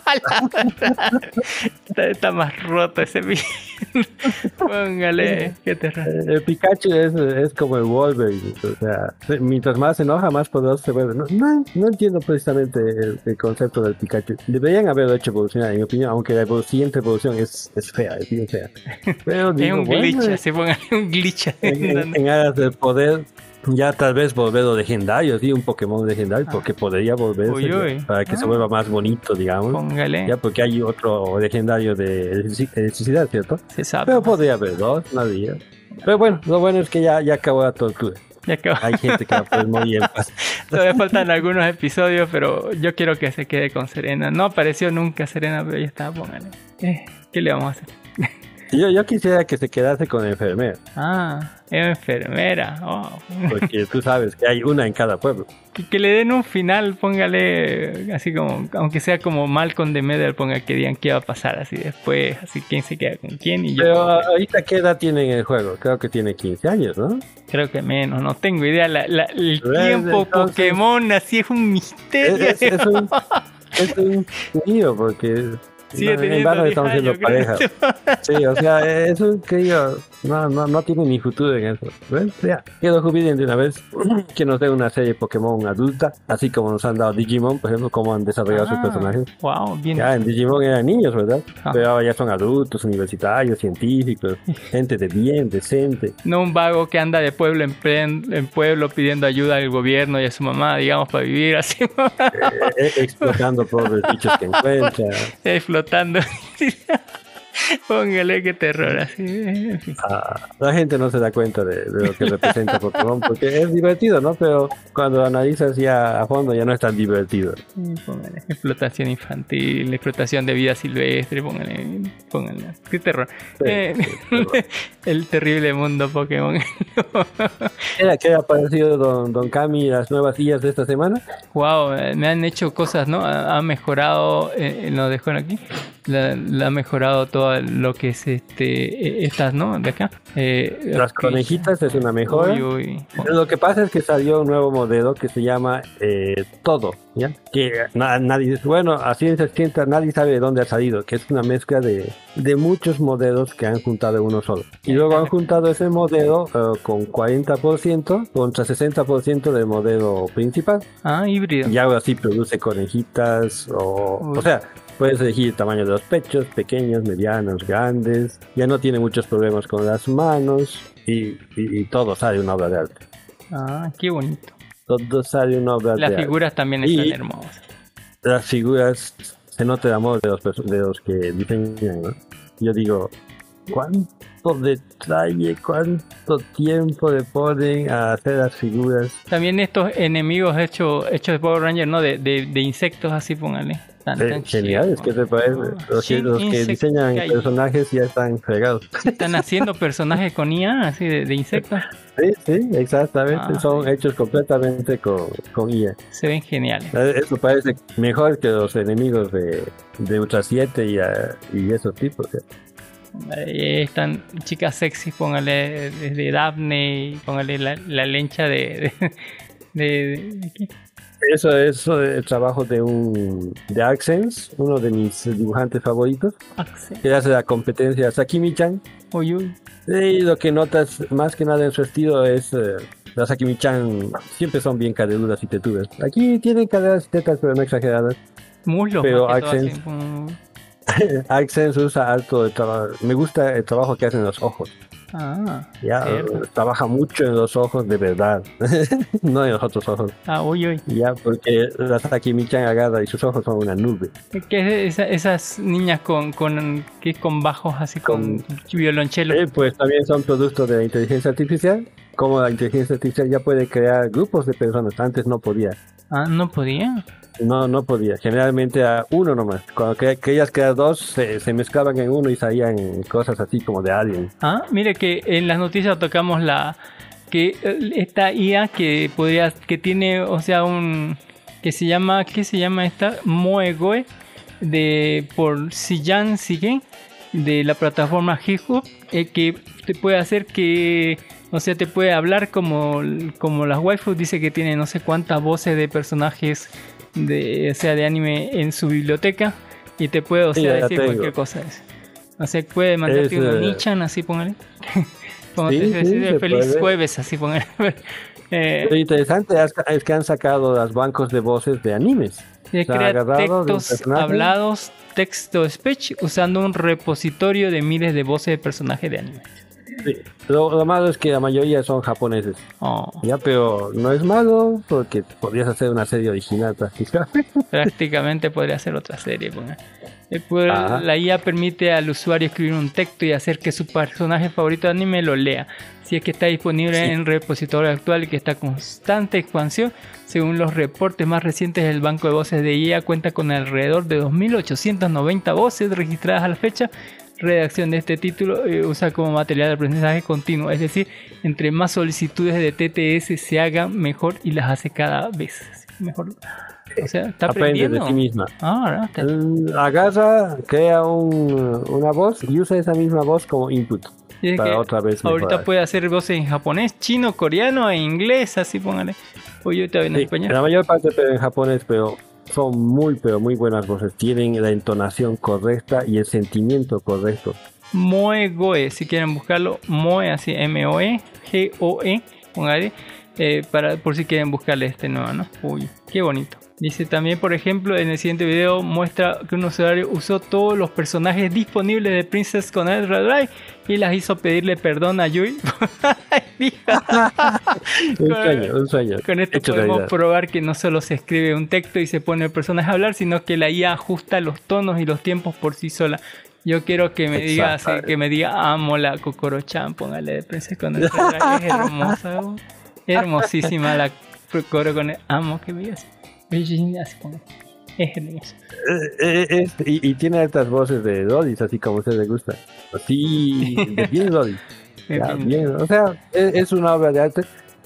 [LAUGHS] está más roto ese [LAUGHS] Póngale, qué terror. El Pikachu es, es como el Wolverine, o sea, mientras más se enoja, más poderoso se vuelve. No, no, no entiendo precisamente el, el concepto del Pikachu. Deberían haberlo hecho evolucionar, en mi opinión, aunque la siguiente evolución es, es fea, es bien Pero Es digo, un glitch, bueno, así póngale un glitch. en, en- aras del poder, ya tal vez volverlo legendario, sí, un Pokémon legendario, porque podría volverse para que se Ah. vuelva más bonito, digamos. Póngale, Ya, porque hay otro legendario de electrici- electricidad, ¿cierto? se sabe. Pero podría haber dos, había. Pero bueno, lo bueno es que ya, ya acabó la tortura. Ya acabó. Hay gente que va a poder morir en paz. [LAUGHS] Todavía faltan algunos episodios, pero yo quiero que se quede con Serena. No apareció nunca Serena, pero ya está, póngale. Eh, ¿Qué le vamos a hacer? Yo, yo quisiera que se quedase con enfermera, Ah, enfermera. Oh. porque tú sabes que hay una en cada pueblo. Que, que le den un final, póngale así como, aunque sea como Malcolm de Medel, ponga que digan qué va a pasar así después, así quién se queda con quién y yo Pero ah, ahorita, ¿qué edad tiene en el juego? Creo que tiene 15 años, ¿no? creo que menos, no tengo idea. La- la- el Pues, tiempo entonces- Pokémon así es un misterio. Es, es- es un, es un [LAUGHS] porque En teniendo vano 10 estamos siendo pareja. Sí, o sea, es un crío, no, no, no tiene ni futuro en eso. ¿Ves? Ya, que de una vez, [CLEARS THROAT] que nos dé una serie Pokémon adulta, así como nos han dado Digimon, por ejemplo, cómo han desarrollado sus Ah, personajes. Wow, bien. Ya, en Digimon eran niños, ¿verdad? Ah. Pero ahora ya son adultos, universitarios, científicos, [LAUGHS] gente de bien, decente. No un vago que anda de pueblo en, en pueblo pidiendo ayuda al gobierno y a su mamá, digamos, para vivir así, eh, explotando pobres bichos que [LAUGHS] encuentra. Explotando. [LAUGHS] [LAUGHS] [LAUGHS] Póngale qué terror así. Ah, la gente no se da cuenta de, de lo que representa [LAUGHS] Pokémon porque es divertido, ¿no? Pero cuando lo analizas ya a fondo ya no es tan divertido. Póngale. Explotación infantil, explotación de vida silvestre, póngale, póngale. Qué terror. Sí, Eh, [LAUGHS] el terrible mundo Pokémon. ¿Qué, qué ha parecido Don, don Cami las nuevas guías de esta semana? wow, eh, me han hecho cosas, ¿no? Ha, ha mejorado, eh, lo dejo aquí, la, la ha mejorado todo lo que es este, eh, estas, ¿no? De acá. Eh, Las conejitas es una mejora. Uy, uy. Lo que pasa es que salió un nuevo modelo que se llama eh, Todo, ¿ya? Que na- nadie, bueno, a ciencia cierta nadie sabe de dónde ha salido, que es una mezcla de, de muchos modelos que han juntado en uno solo. Y luego han juntado ese modelo eh, con 40% contra 60% del modelo principal. Ah, híbrido. Y ahora sí produce conejitas o... Uy. O sea, puedes elegir el tamaño de los pechos, pequeños, medianos, grandes. Ya no tiene muchos problemas con las manos y, y- y todo sale una obra de arte. Ah, qué bonito. Todo sale una obra Las de arte. figuras también Y- están hermosas. Las figuras, se nota el amor de los, de los que diseñan, ¿no? Yo digo, ¿cuánto detalle, cuánto tiempo le ponen a hacer las figuras? También estos enemigos hechos hechos de Power Ranger, ¿no? De, de, de insectos así, póngale. Tan, Eh, tan geniales, ¿qué chidos. te parece? Los que, sí, los que diseñan guy. personajes ya están fregados. Están haciendo personajes con IA, así de, de insectos. Sí, sí, exactamente. Ah, Son sí. hechos completamente con, con IA. Se ven geniales. Eh, Eso parece mejor que los enemigos de, de Ultra 7 y, ah, y esos tipos. ¿eh? Ahí están chicas sexy, póngale desde Daphne póngale la, la lencha de. de, de- de- ¿qué? Eso es eh, el trabajo de un de Accents, uno de mis dibujantes favoritos, Axel. que hace la competencia a Sakimi-chan. Uy, uy. Y lo que notas más que nada en su estilo es eh, las Sakimi-chan siempre son bien caderudas y tetudas. Aquí tienen caderas y tetas, pero no exageradas. Muslos, Pero más que [LAUGHS] Accents usa alto el trabajo. Me gusta el trabajo que hacen los ojos. Ah, Ya, cierto. eh, trabaja mucho en los ojos de verdad, [LAUGHS] no en los otros ojos. Ah, uy, uy. Ya, porque la Sakimi-chan agarra y sus ojos son una nube. ¿Qué es esa- esas niñas con, con, ¿qué es con bajos así, con, violonchelo? Eh, pues también son productos de la inteligencia artificial. Como la inteligencia artificial ya puede crear grupos de personas, antes no podía. Ah, no podía. No, no podía. Generalmente a uno nomás. Cuando que- querías crear dos, se, se mezclaban en uno y salían cosas así como de alien. Ah, mire que en las noticias tocamos la que eh, esta IA que podría que tiene, o sea, un que se llama ¿qué se llama esta? Moegoe de por Sijan Sigen de la plataforma Hip eh, que te puede hacer que o sea, te puede hablar como, como las waifus dice que tiene no sé cuántas voces de personajes de, o sea, de anime en su biblioteca y te puede, o sea, decir cualquier cosa. O sea, puede mandarte un eh, Nichan, así póngale. [LAUGHS] Como Sí, te sí, se feliz puede. jueves, así póngale. [LAUGHS] eh, Lo interesante es, que han sacado los bancos de voces de animes. Se crea textos hablados, texto speech, usando un repositorio de miles de voces de personajes de anime. Sí. Lo, lo malo es que la mayoría son japoneses. Oh, Ya, pero no es malo porque podrías hacer una serie original prácticamente. [LAUGHS] prácticamente podría ser otra serie. pues, la IA permite al usuario escribir un texto y hacer que su personaje favorito de anime lo lea. Si es que está disponible Sí. en el repositorio actual y que está en constante expansión, según los reportes más recientes, el banco de voces de IA cuenta con alrededor de 2.890 voces registradas a la fecha. Redacción de este título eh, usa como material de aprendizaje continuo, es decir, entre más solicitudes de TTS se hagan mejor y las hace cada vez mejor. O sea, está Aprende de sí misma. Ah. Está- Mm, Agarra, crea un- una voz y usa esa misma voz como input. Para otra vez ahorita mejorar. puede hacer voces en japonés, chino, coreano e inglés, así póngale. O yo también en Sí, español. la mayor parte pero en japonés, pero son muy, pero muy buenas voces. Tienen la entonación correcta y el sentimiento correcto. Moe Goe, si quieren buscarlo, Moe, así M-O-E, G-O-E, póngale, eh, para, por si quieren buscarle este nuevo, ¿no? Uy, qué bonito. Dice también, por ejemplo, en el siguiente video muestra que un usuario usó todos los personajes disponibles de Princess Connect Drive y las hizo pedirle perdón a Yui. [LAUGHS] Un sueño, un sueño. Con esto hecho podemos realidad. probar que no solo se escribe un texto y se pone el personaje a hablar, sino que la IA ajusta los tonos y los tiempos por sí sola. Yo quiero que me diga que me diga amo la Kokoro-chan, póngale de Princess con es hermosa, hermosísima la Kokoro con el amo que veía así. Así como- Es. Eh, eh, es- y, y tiene altas voces de Lodis, así como a usted le gusta. Así, de bien [LAUGHS] Lodis. Ya, bien. O sea, es, es una obra de arte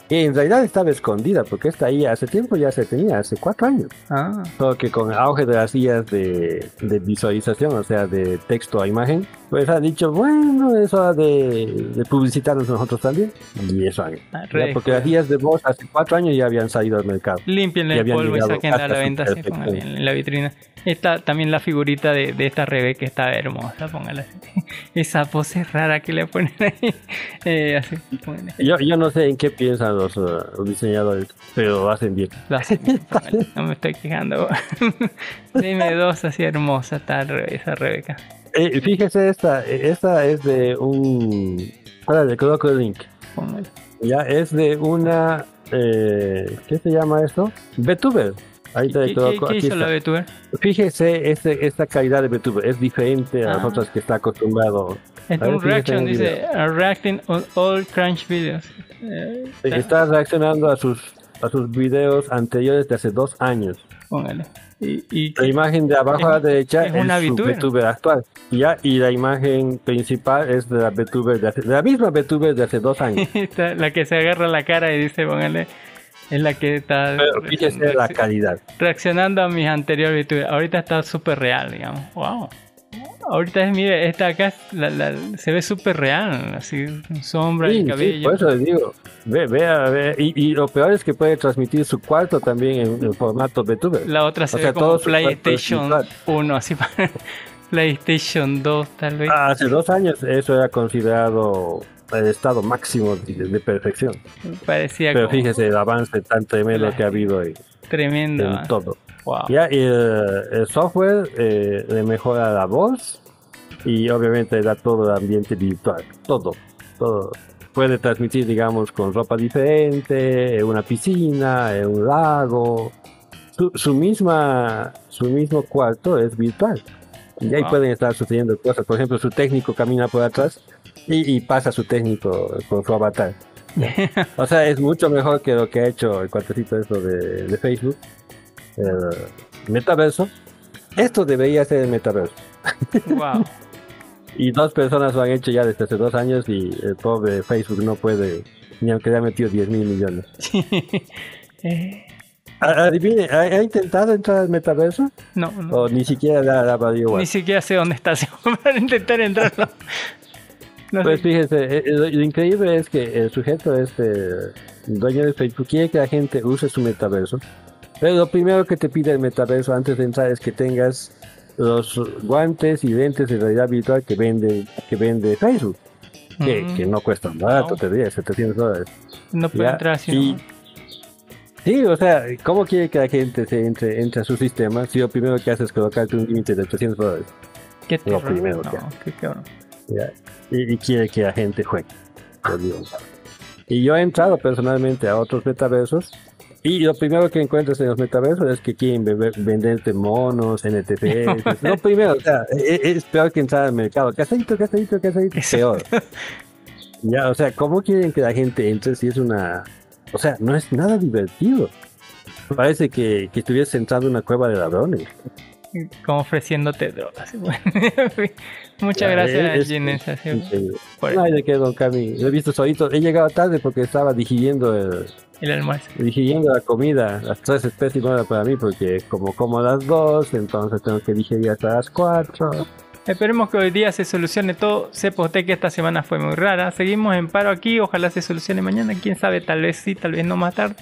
que en realidad estaba escondida, porque esta ahí hace tiempo ya se tenía, hace cuatro años. Ah, Solo que con el auge de las guías de, de visualización, o sea, de texto a imagen, pues ha dicho, bueno, es hora de, de publicitarnos nosotros también. Y eso han Ah, Porque las guías de voz hace cuatro años ya habían salido al mercado. Límpienle Y el polvo y llegado saquen a la venta así, en la vitrina. Está también la figurita de, de esta Rebe que está hermosa, póngala [LAUGHS] así. Esa pose rara que le ponen ahí. [LAUGHS] Eh, así. Yo, yo no sé en qué piensan los, uh, los diseñadores, pero lo hacen bien. Lo hacen bien. No me estoy quejando. [LAUGHS] Dime dos así hermosa está esa Rebeca. Eh, fíjese esta, esta es de un... Para de Crocodile Link. Ya es de una... Eh, ¿Qué se llama esto? VTuber. Ahí te ¿Qué, coloco, qué aquí hizo la está. VTuber? Fíjese este, esta calidad de VTuber, es diferente a las Ah. otras que está acostumbrado. Ver, un reaction, en dice, video. "A reacting on all crunch videos. Eh, Está reaccionando a sus a sus videos anteriores de hace dos años. Póngale. Y, y La imagen de abajo Es- a la derecha es es, una su VTuber. Actual. Ya, y la imagen principal es de la VTuber de, hace- de la misma VTuber de hace dos años. [LAUGHS] La que se agarra la cara y dice, póngale, es la que está Pero fíjese la calidad. reaccionando a mis anteriores VTubers. Ahorita está súper real, digamos. Wow. Ahorita es, mire, esta acá la- la- se ve súper real, así, sombra Sí, y sí, cabello. por eso les digo. Ve, vea, ve. Y, y lo peor es que puede transmitir su cuarto también en, en formato VTuber. La otra se O ve sea, como PlayStation virtual. 1, así para [LAUGHS] PlayStation 2 tal vez. Hace dos años eso era considerado el estado máximo de, de perfección. Parecía Pero como fíjese el avance tan tremendo La- que ha habido en, tremendo. en ah. todo. Wow. Ya, y el, el software eh, le mejora la voz y obviamente da todo el ambiente virtual. Todo, todo. Puede transmitir, digamos, con ropa diferente, en una piscina, en un lago. Su, su misma, su mismo cuarto es virtual. Y ahí Wow. pueden estar sucediendo cosas. Por ejemplo, su técnico camina por atrás y, y pasa su técnico con su avatar. [LAUGHS] O sea, es mucho mejor que lo que ha hecho el cuartecito eso de, de Facebook. El metaverso. Esto debería ser el metaverso. wow. [LAUGHS] Y dos personas lo han hecho ya desde hace dos años y el pobre Facebook no puede, ni aunque le ha metido 10 mil millones. [LAUGHS] Eh, Adivine, ¿ha, ha intentado entrar al metaverso? no, no. ¿O ni siquiera igual? Ni siquiera sé dónde está, [LAUGHS] para intentar entrarlo. No Pues sé. fíjese, eh, eh, lo, lo increíble es que el sujeto, este dueño de Facebook, quiere que la gente use su metaverso. Pero lo primero que te pide el metaverso antes de entrar es que tengas los guantes y lentes de realidad virtual que vende, que vende Facebook. Que, que no cuestan barato, No. te diría, 700 dólares. No puede Ya, entrar así. Sí, o sea, ¿cómo quiere que la gente se entre, entre a su sistema si lo primero que hace es colocarte un límite de 800 dólares? Qué lo terror. primero no, que- qué cabrón. ¿ya? Y, y quiere que la gente juegue. Por Dios. Y yo he entrado personalmente a otros metaversos y lo primero que encuentras en los metaversos es que quieren beber- venderte monos, NTFs. lo primero, [LAUGHS] o sea, e- e- es, peor que entrar al mercado. Casadito, casadito, casadito, peor. Ya, o sea, ¿cómo quieren que la gente entre si es una... O sea, no es nada divertido. Parece que, que estuvieras entrando en una cueva de ladrones. Como ofreciéndote drogas. [LAUGHS] Bueno, Muchas Ya, gracias, es- Ginés, así, Increíble. por No hay de qué, don Cami. Lo he visto solito. He llegado tarde porque estaba digiriendo el, el almuerzo. digiriendo la comida. Las tres especies no era para mí porque como como a las dos, entonces tengo que digerir hasta las cuatro. Esperemos que hoy día se solucione todo. Sepa usted que esta semana fue muy rara. Seguimos en paro aquí. Ojalá se solucione mañana. Quién sabe, tal vez sí, tal vez no más tarde.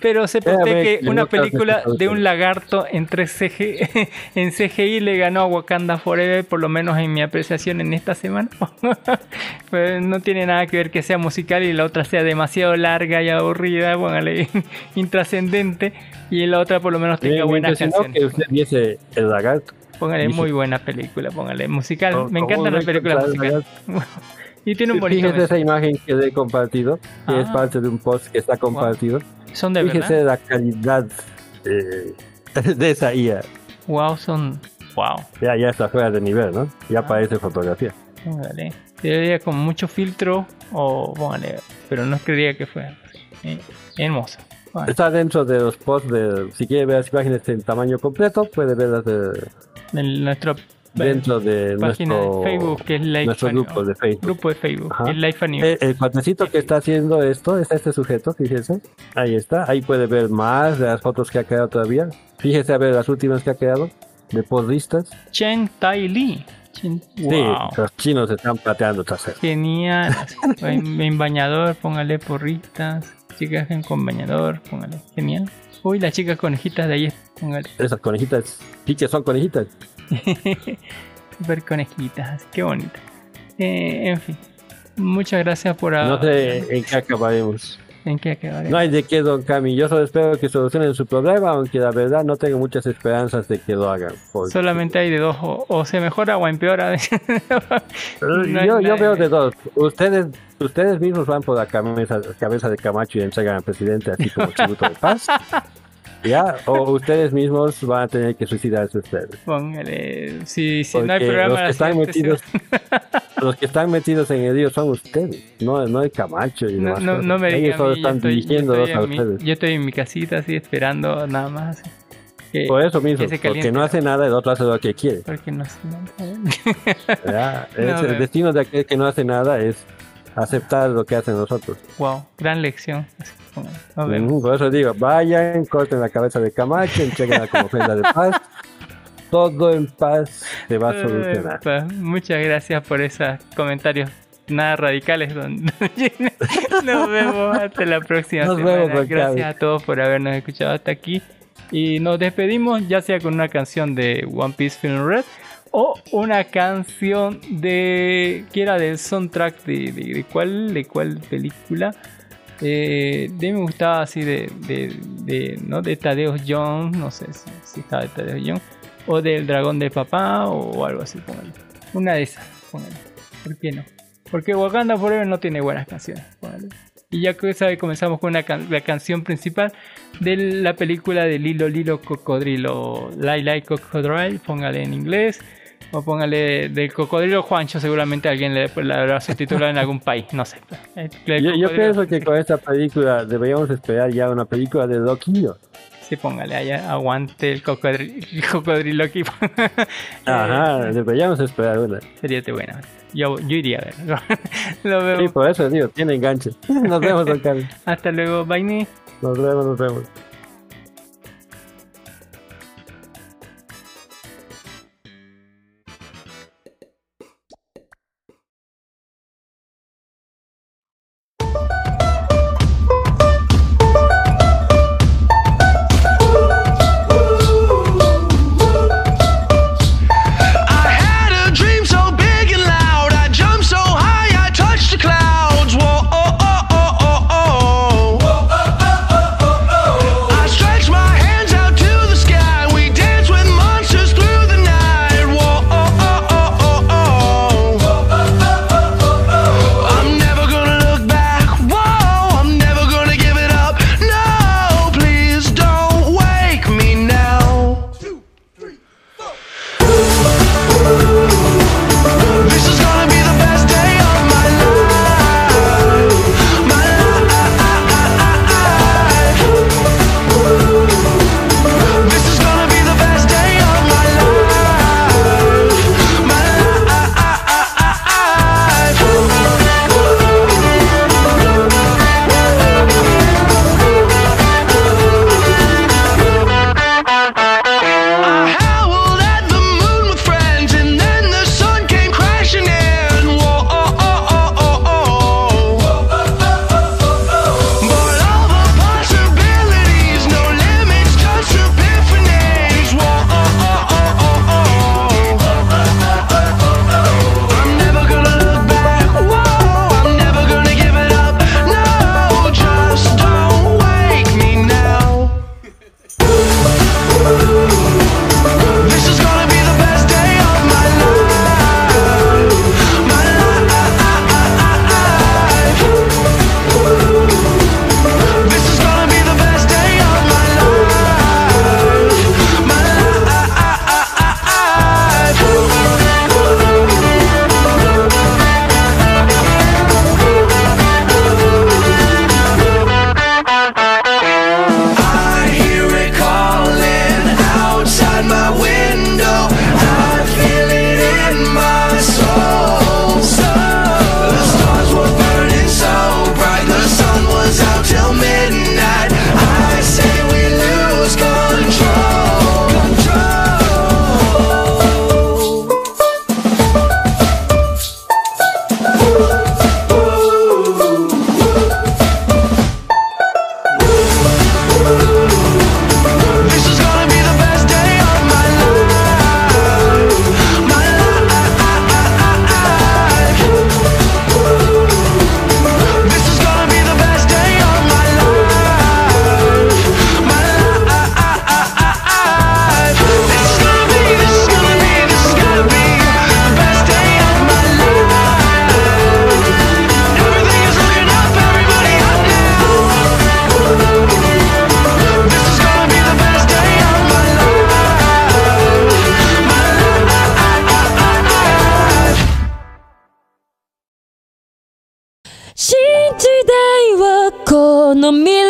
Pero sepa a usted ver, que una película de un lagarto [LAUGHS] en 3CG, en CGI le ganó a Wakanda Forever, por lo menos en mi apreciación en esta semana. [LAUGHS] pues no tiene nada que ver que sea musical y la otra sea demasiado larga y aburrida, póngale [LAUGHS] intrascendente. Y la otra por lo menos tenga Me- buenas canciones. que usted viese el lagarto. Póngale muy buena película, póngale musical. ¿Cómo- Me encantan las películas musicales. Y tiene un bonito Fíjese esa imagen que le he compartido, que es Ah. parte de un post que está compartido. Son de Fíjese verdad. la calidad eh, [LAUGHS] de esa IA. Wow, son. Wow. Ya, ya está fuera de nivel, ¿no? Ya Ah. parece fotografía. Póngale. Sería con mucho filtro o póngale. Pero no creería que fuera. Eh, hermosa. Está dentro de los posts de, si quiere ver las imágenes en tamaño completo, puede verlas de- en nuestra dentro de página nuestro, de Facebook, que es Life nuestro grupo de Facebook. Grupo de Facebook, es Life Anime. Eh, el cuatecito que está haciendo esto es este sujeto, fíjese. Ahí está, ahí puede ver más de las fotos que ha creado todavía. Fíjese a ver las últimas que ha creado, de poslistas. Chen Tai Li. Sí, Wow. los chinos están plateando trasero. Genial. [LAUGHS] en, en bañador, póngale porritas. Chicas en- con bañador, póngale. Genial. Uy, las chicas conejitas de ahí, póngale. Esas conejitas, que son conejitas. [LAUGHS] Super conejitas, qué bonito. Eh, en fin. Muchas gracias por... No sé en qué acabaremos. ¿En qué acabaré? No hay de qué, don Cami. Yo solo espero que solucionen su problema, aunque la verdad no tengo muchas esperanzas de que lo hagan. porque- Solamente hay de dos, o, o se mejora o empeora. [LAUGHS] No yo, yo veo de- de dos. Ustedes, ustedes mismos van por la cabeza, cabeza de Camacho y entregan al presidente así como tributo de paz. [LAUGHS] ¿Ya? O ustedes mismos van a tener que suicidarse ustedes. Póngale. Si, no hay programa... los que están metidos, [LAUGHS] los que están metidos en el lío son ustedes, no, no el Camacho y No, no, no me Ellos digan. yo están estoy, yo, estoy a mi, ustedes. yo estoy en mi casita así esperando nada más. Que- Por eso mismo, que porque no hace nada, el otro hace lo que quiere. Porque no sé nada. [LAUGHS] el destino de aquel que no hace nada es aceptar lo que hacen nosotros. wow, gran lección. Ujú, Por eso digo, vayan, corten la cabeza de Camacho, entreguen como ofrenda de paz. [LAUGHS] Todo en paz se va a solucionar. Epa, Muchas gracias por esos comentarios nada radicales. Don. [LAUGHS] Nos vemos hasta la próxima Nos semana. vemos, gracias a todos por habernos escuchado hasta aquí. Y nos despedimos ya sea con una canción de One Piece Film Red o una canción de que era del soundtrack de, de, de cuál de cuál película eh, de me gustaba así de, de, de, ¿no? de Tadeo Jones no sé si, si estaba de Tadeo Jones o del dragón de papá o algo así póngale. una de esas póngale. ¿por qué no? porque Wakanda Forever no tiene buenas canciones y ya que sabe comenzamos con una can- la canción principal de la película de Lilo Lilo Cocodrilo Lai Lai Cocodrile póngale en inglés o póngale del cocodrilo Juancho, seguramente alguien le, le habrá subtitulado en algún país, no sé. Yo, pienso que con esta película deberíamos esperar ya una película de Loquillo. Sí, póngale allá, aguante el cocodrilo, el cocodrilo aquí. [LAUGHS] Ajá, deberíamos esperar una. Sería te bueno. Yo, yo iría a. [LAUGHS] Lo veo. Sí, por eso digo, tiene enganche. Nos vemos, [LAUGHS] don Carlos. Hasta luego, bye. Nos vemos, nos vemos. no milagre.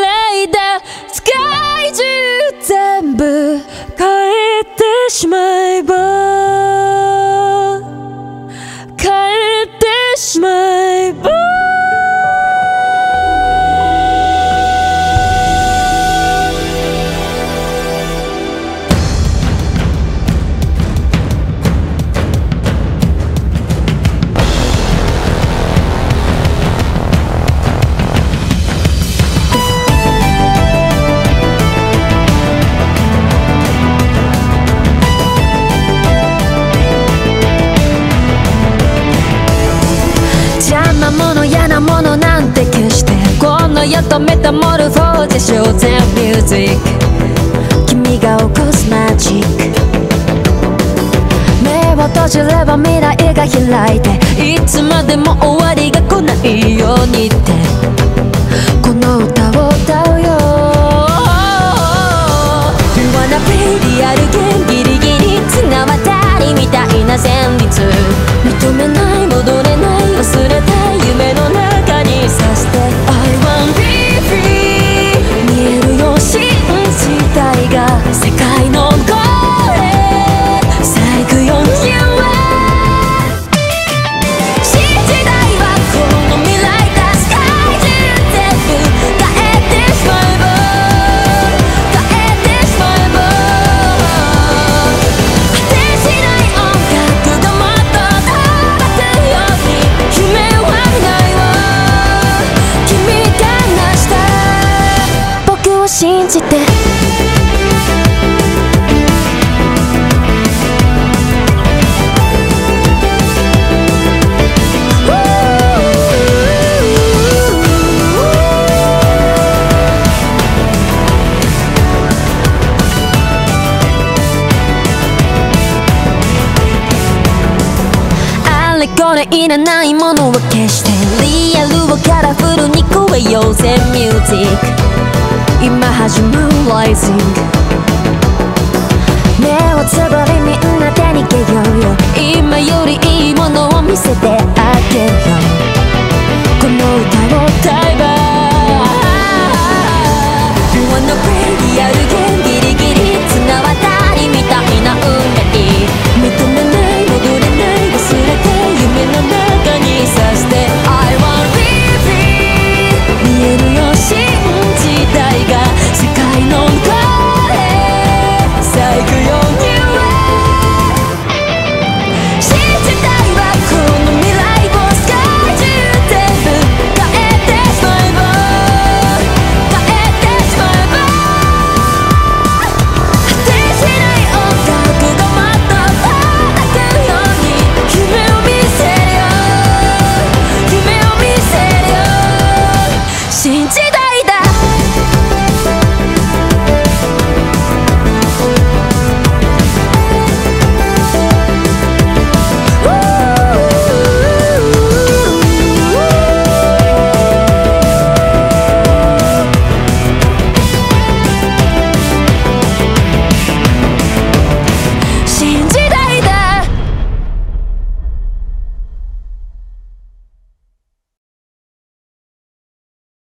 開いて。いつまでもいらないものを消してリアルをカラフルに超えようぜミュージック。今始まる Rising 目をつぶりみんなで逃げようよ。今よりいいものを見せてあげよう。この歌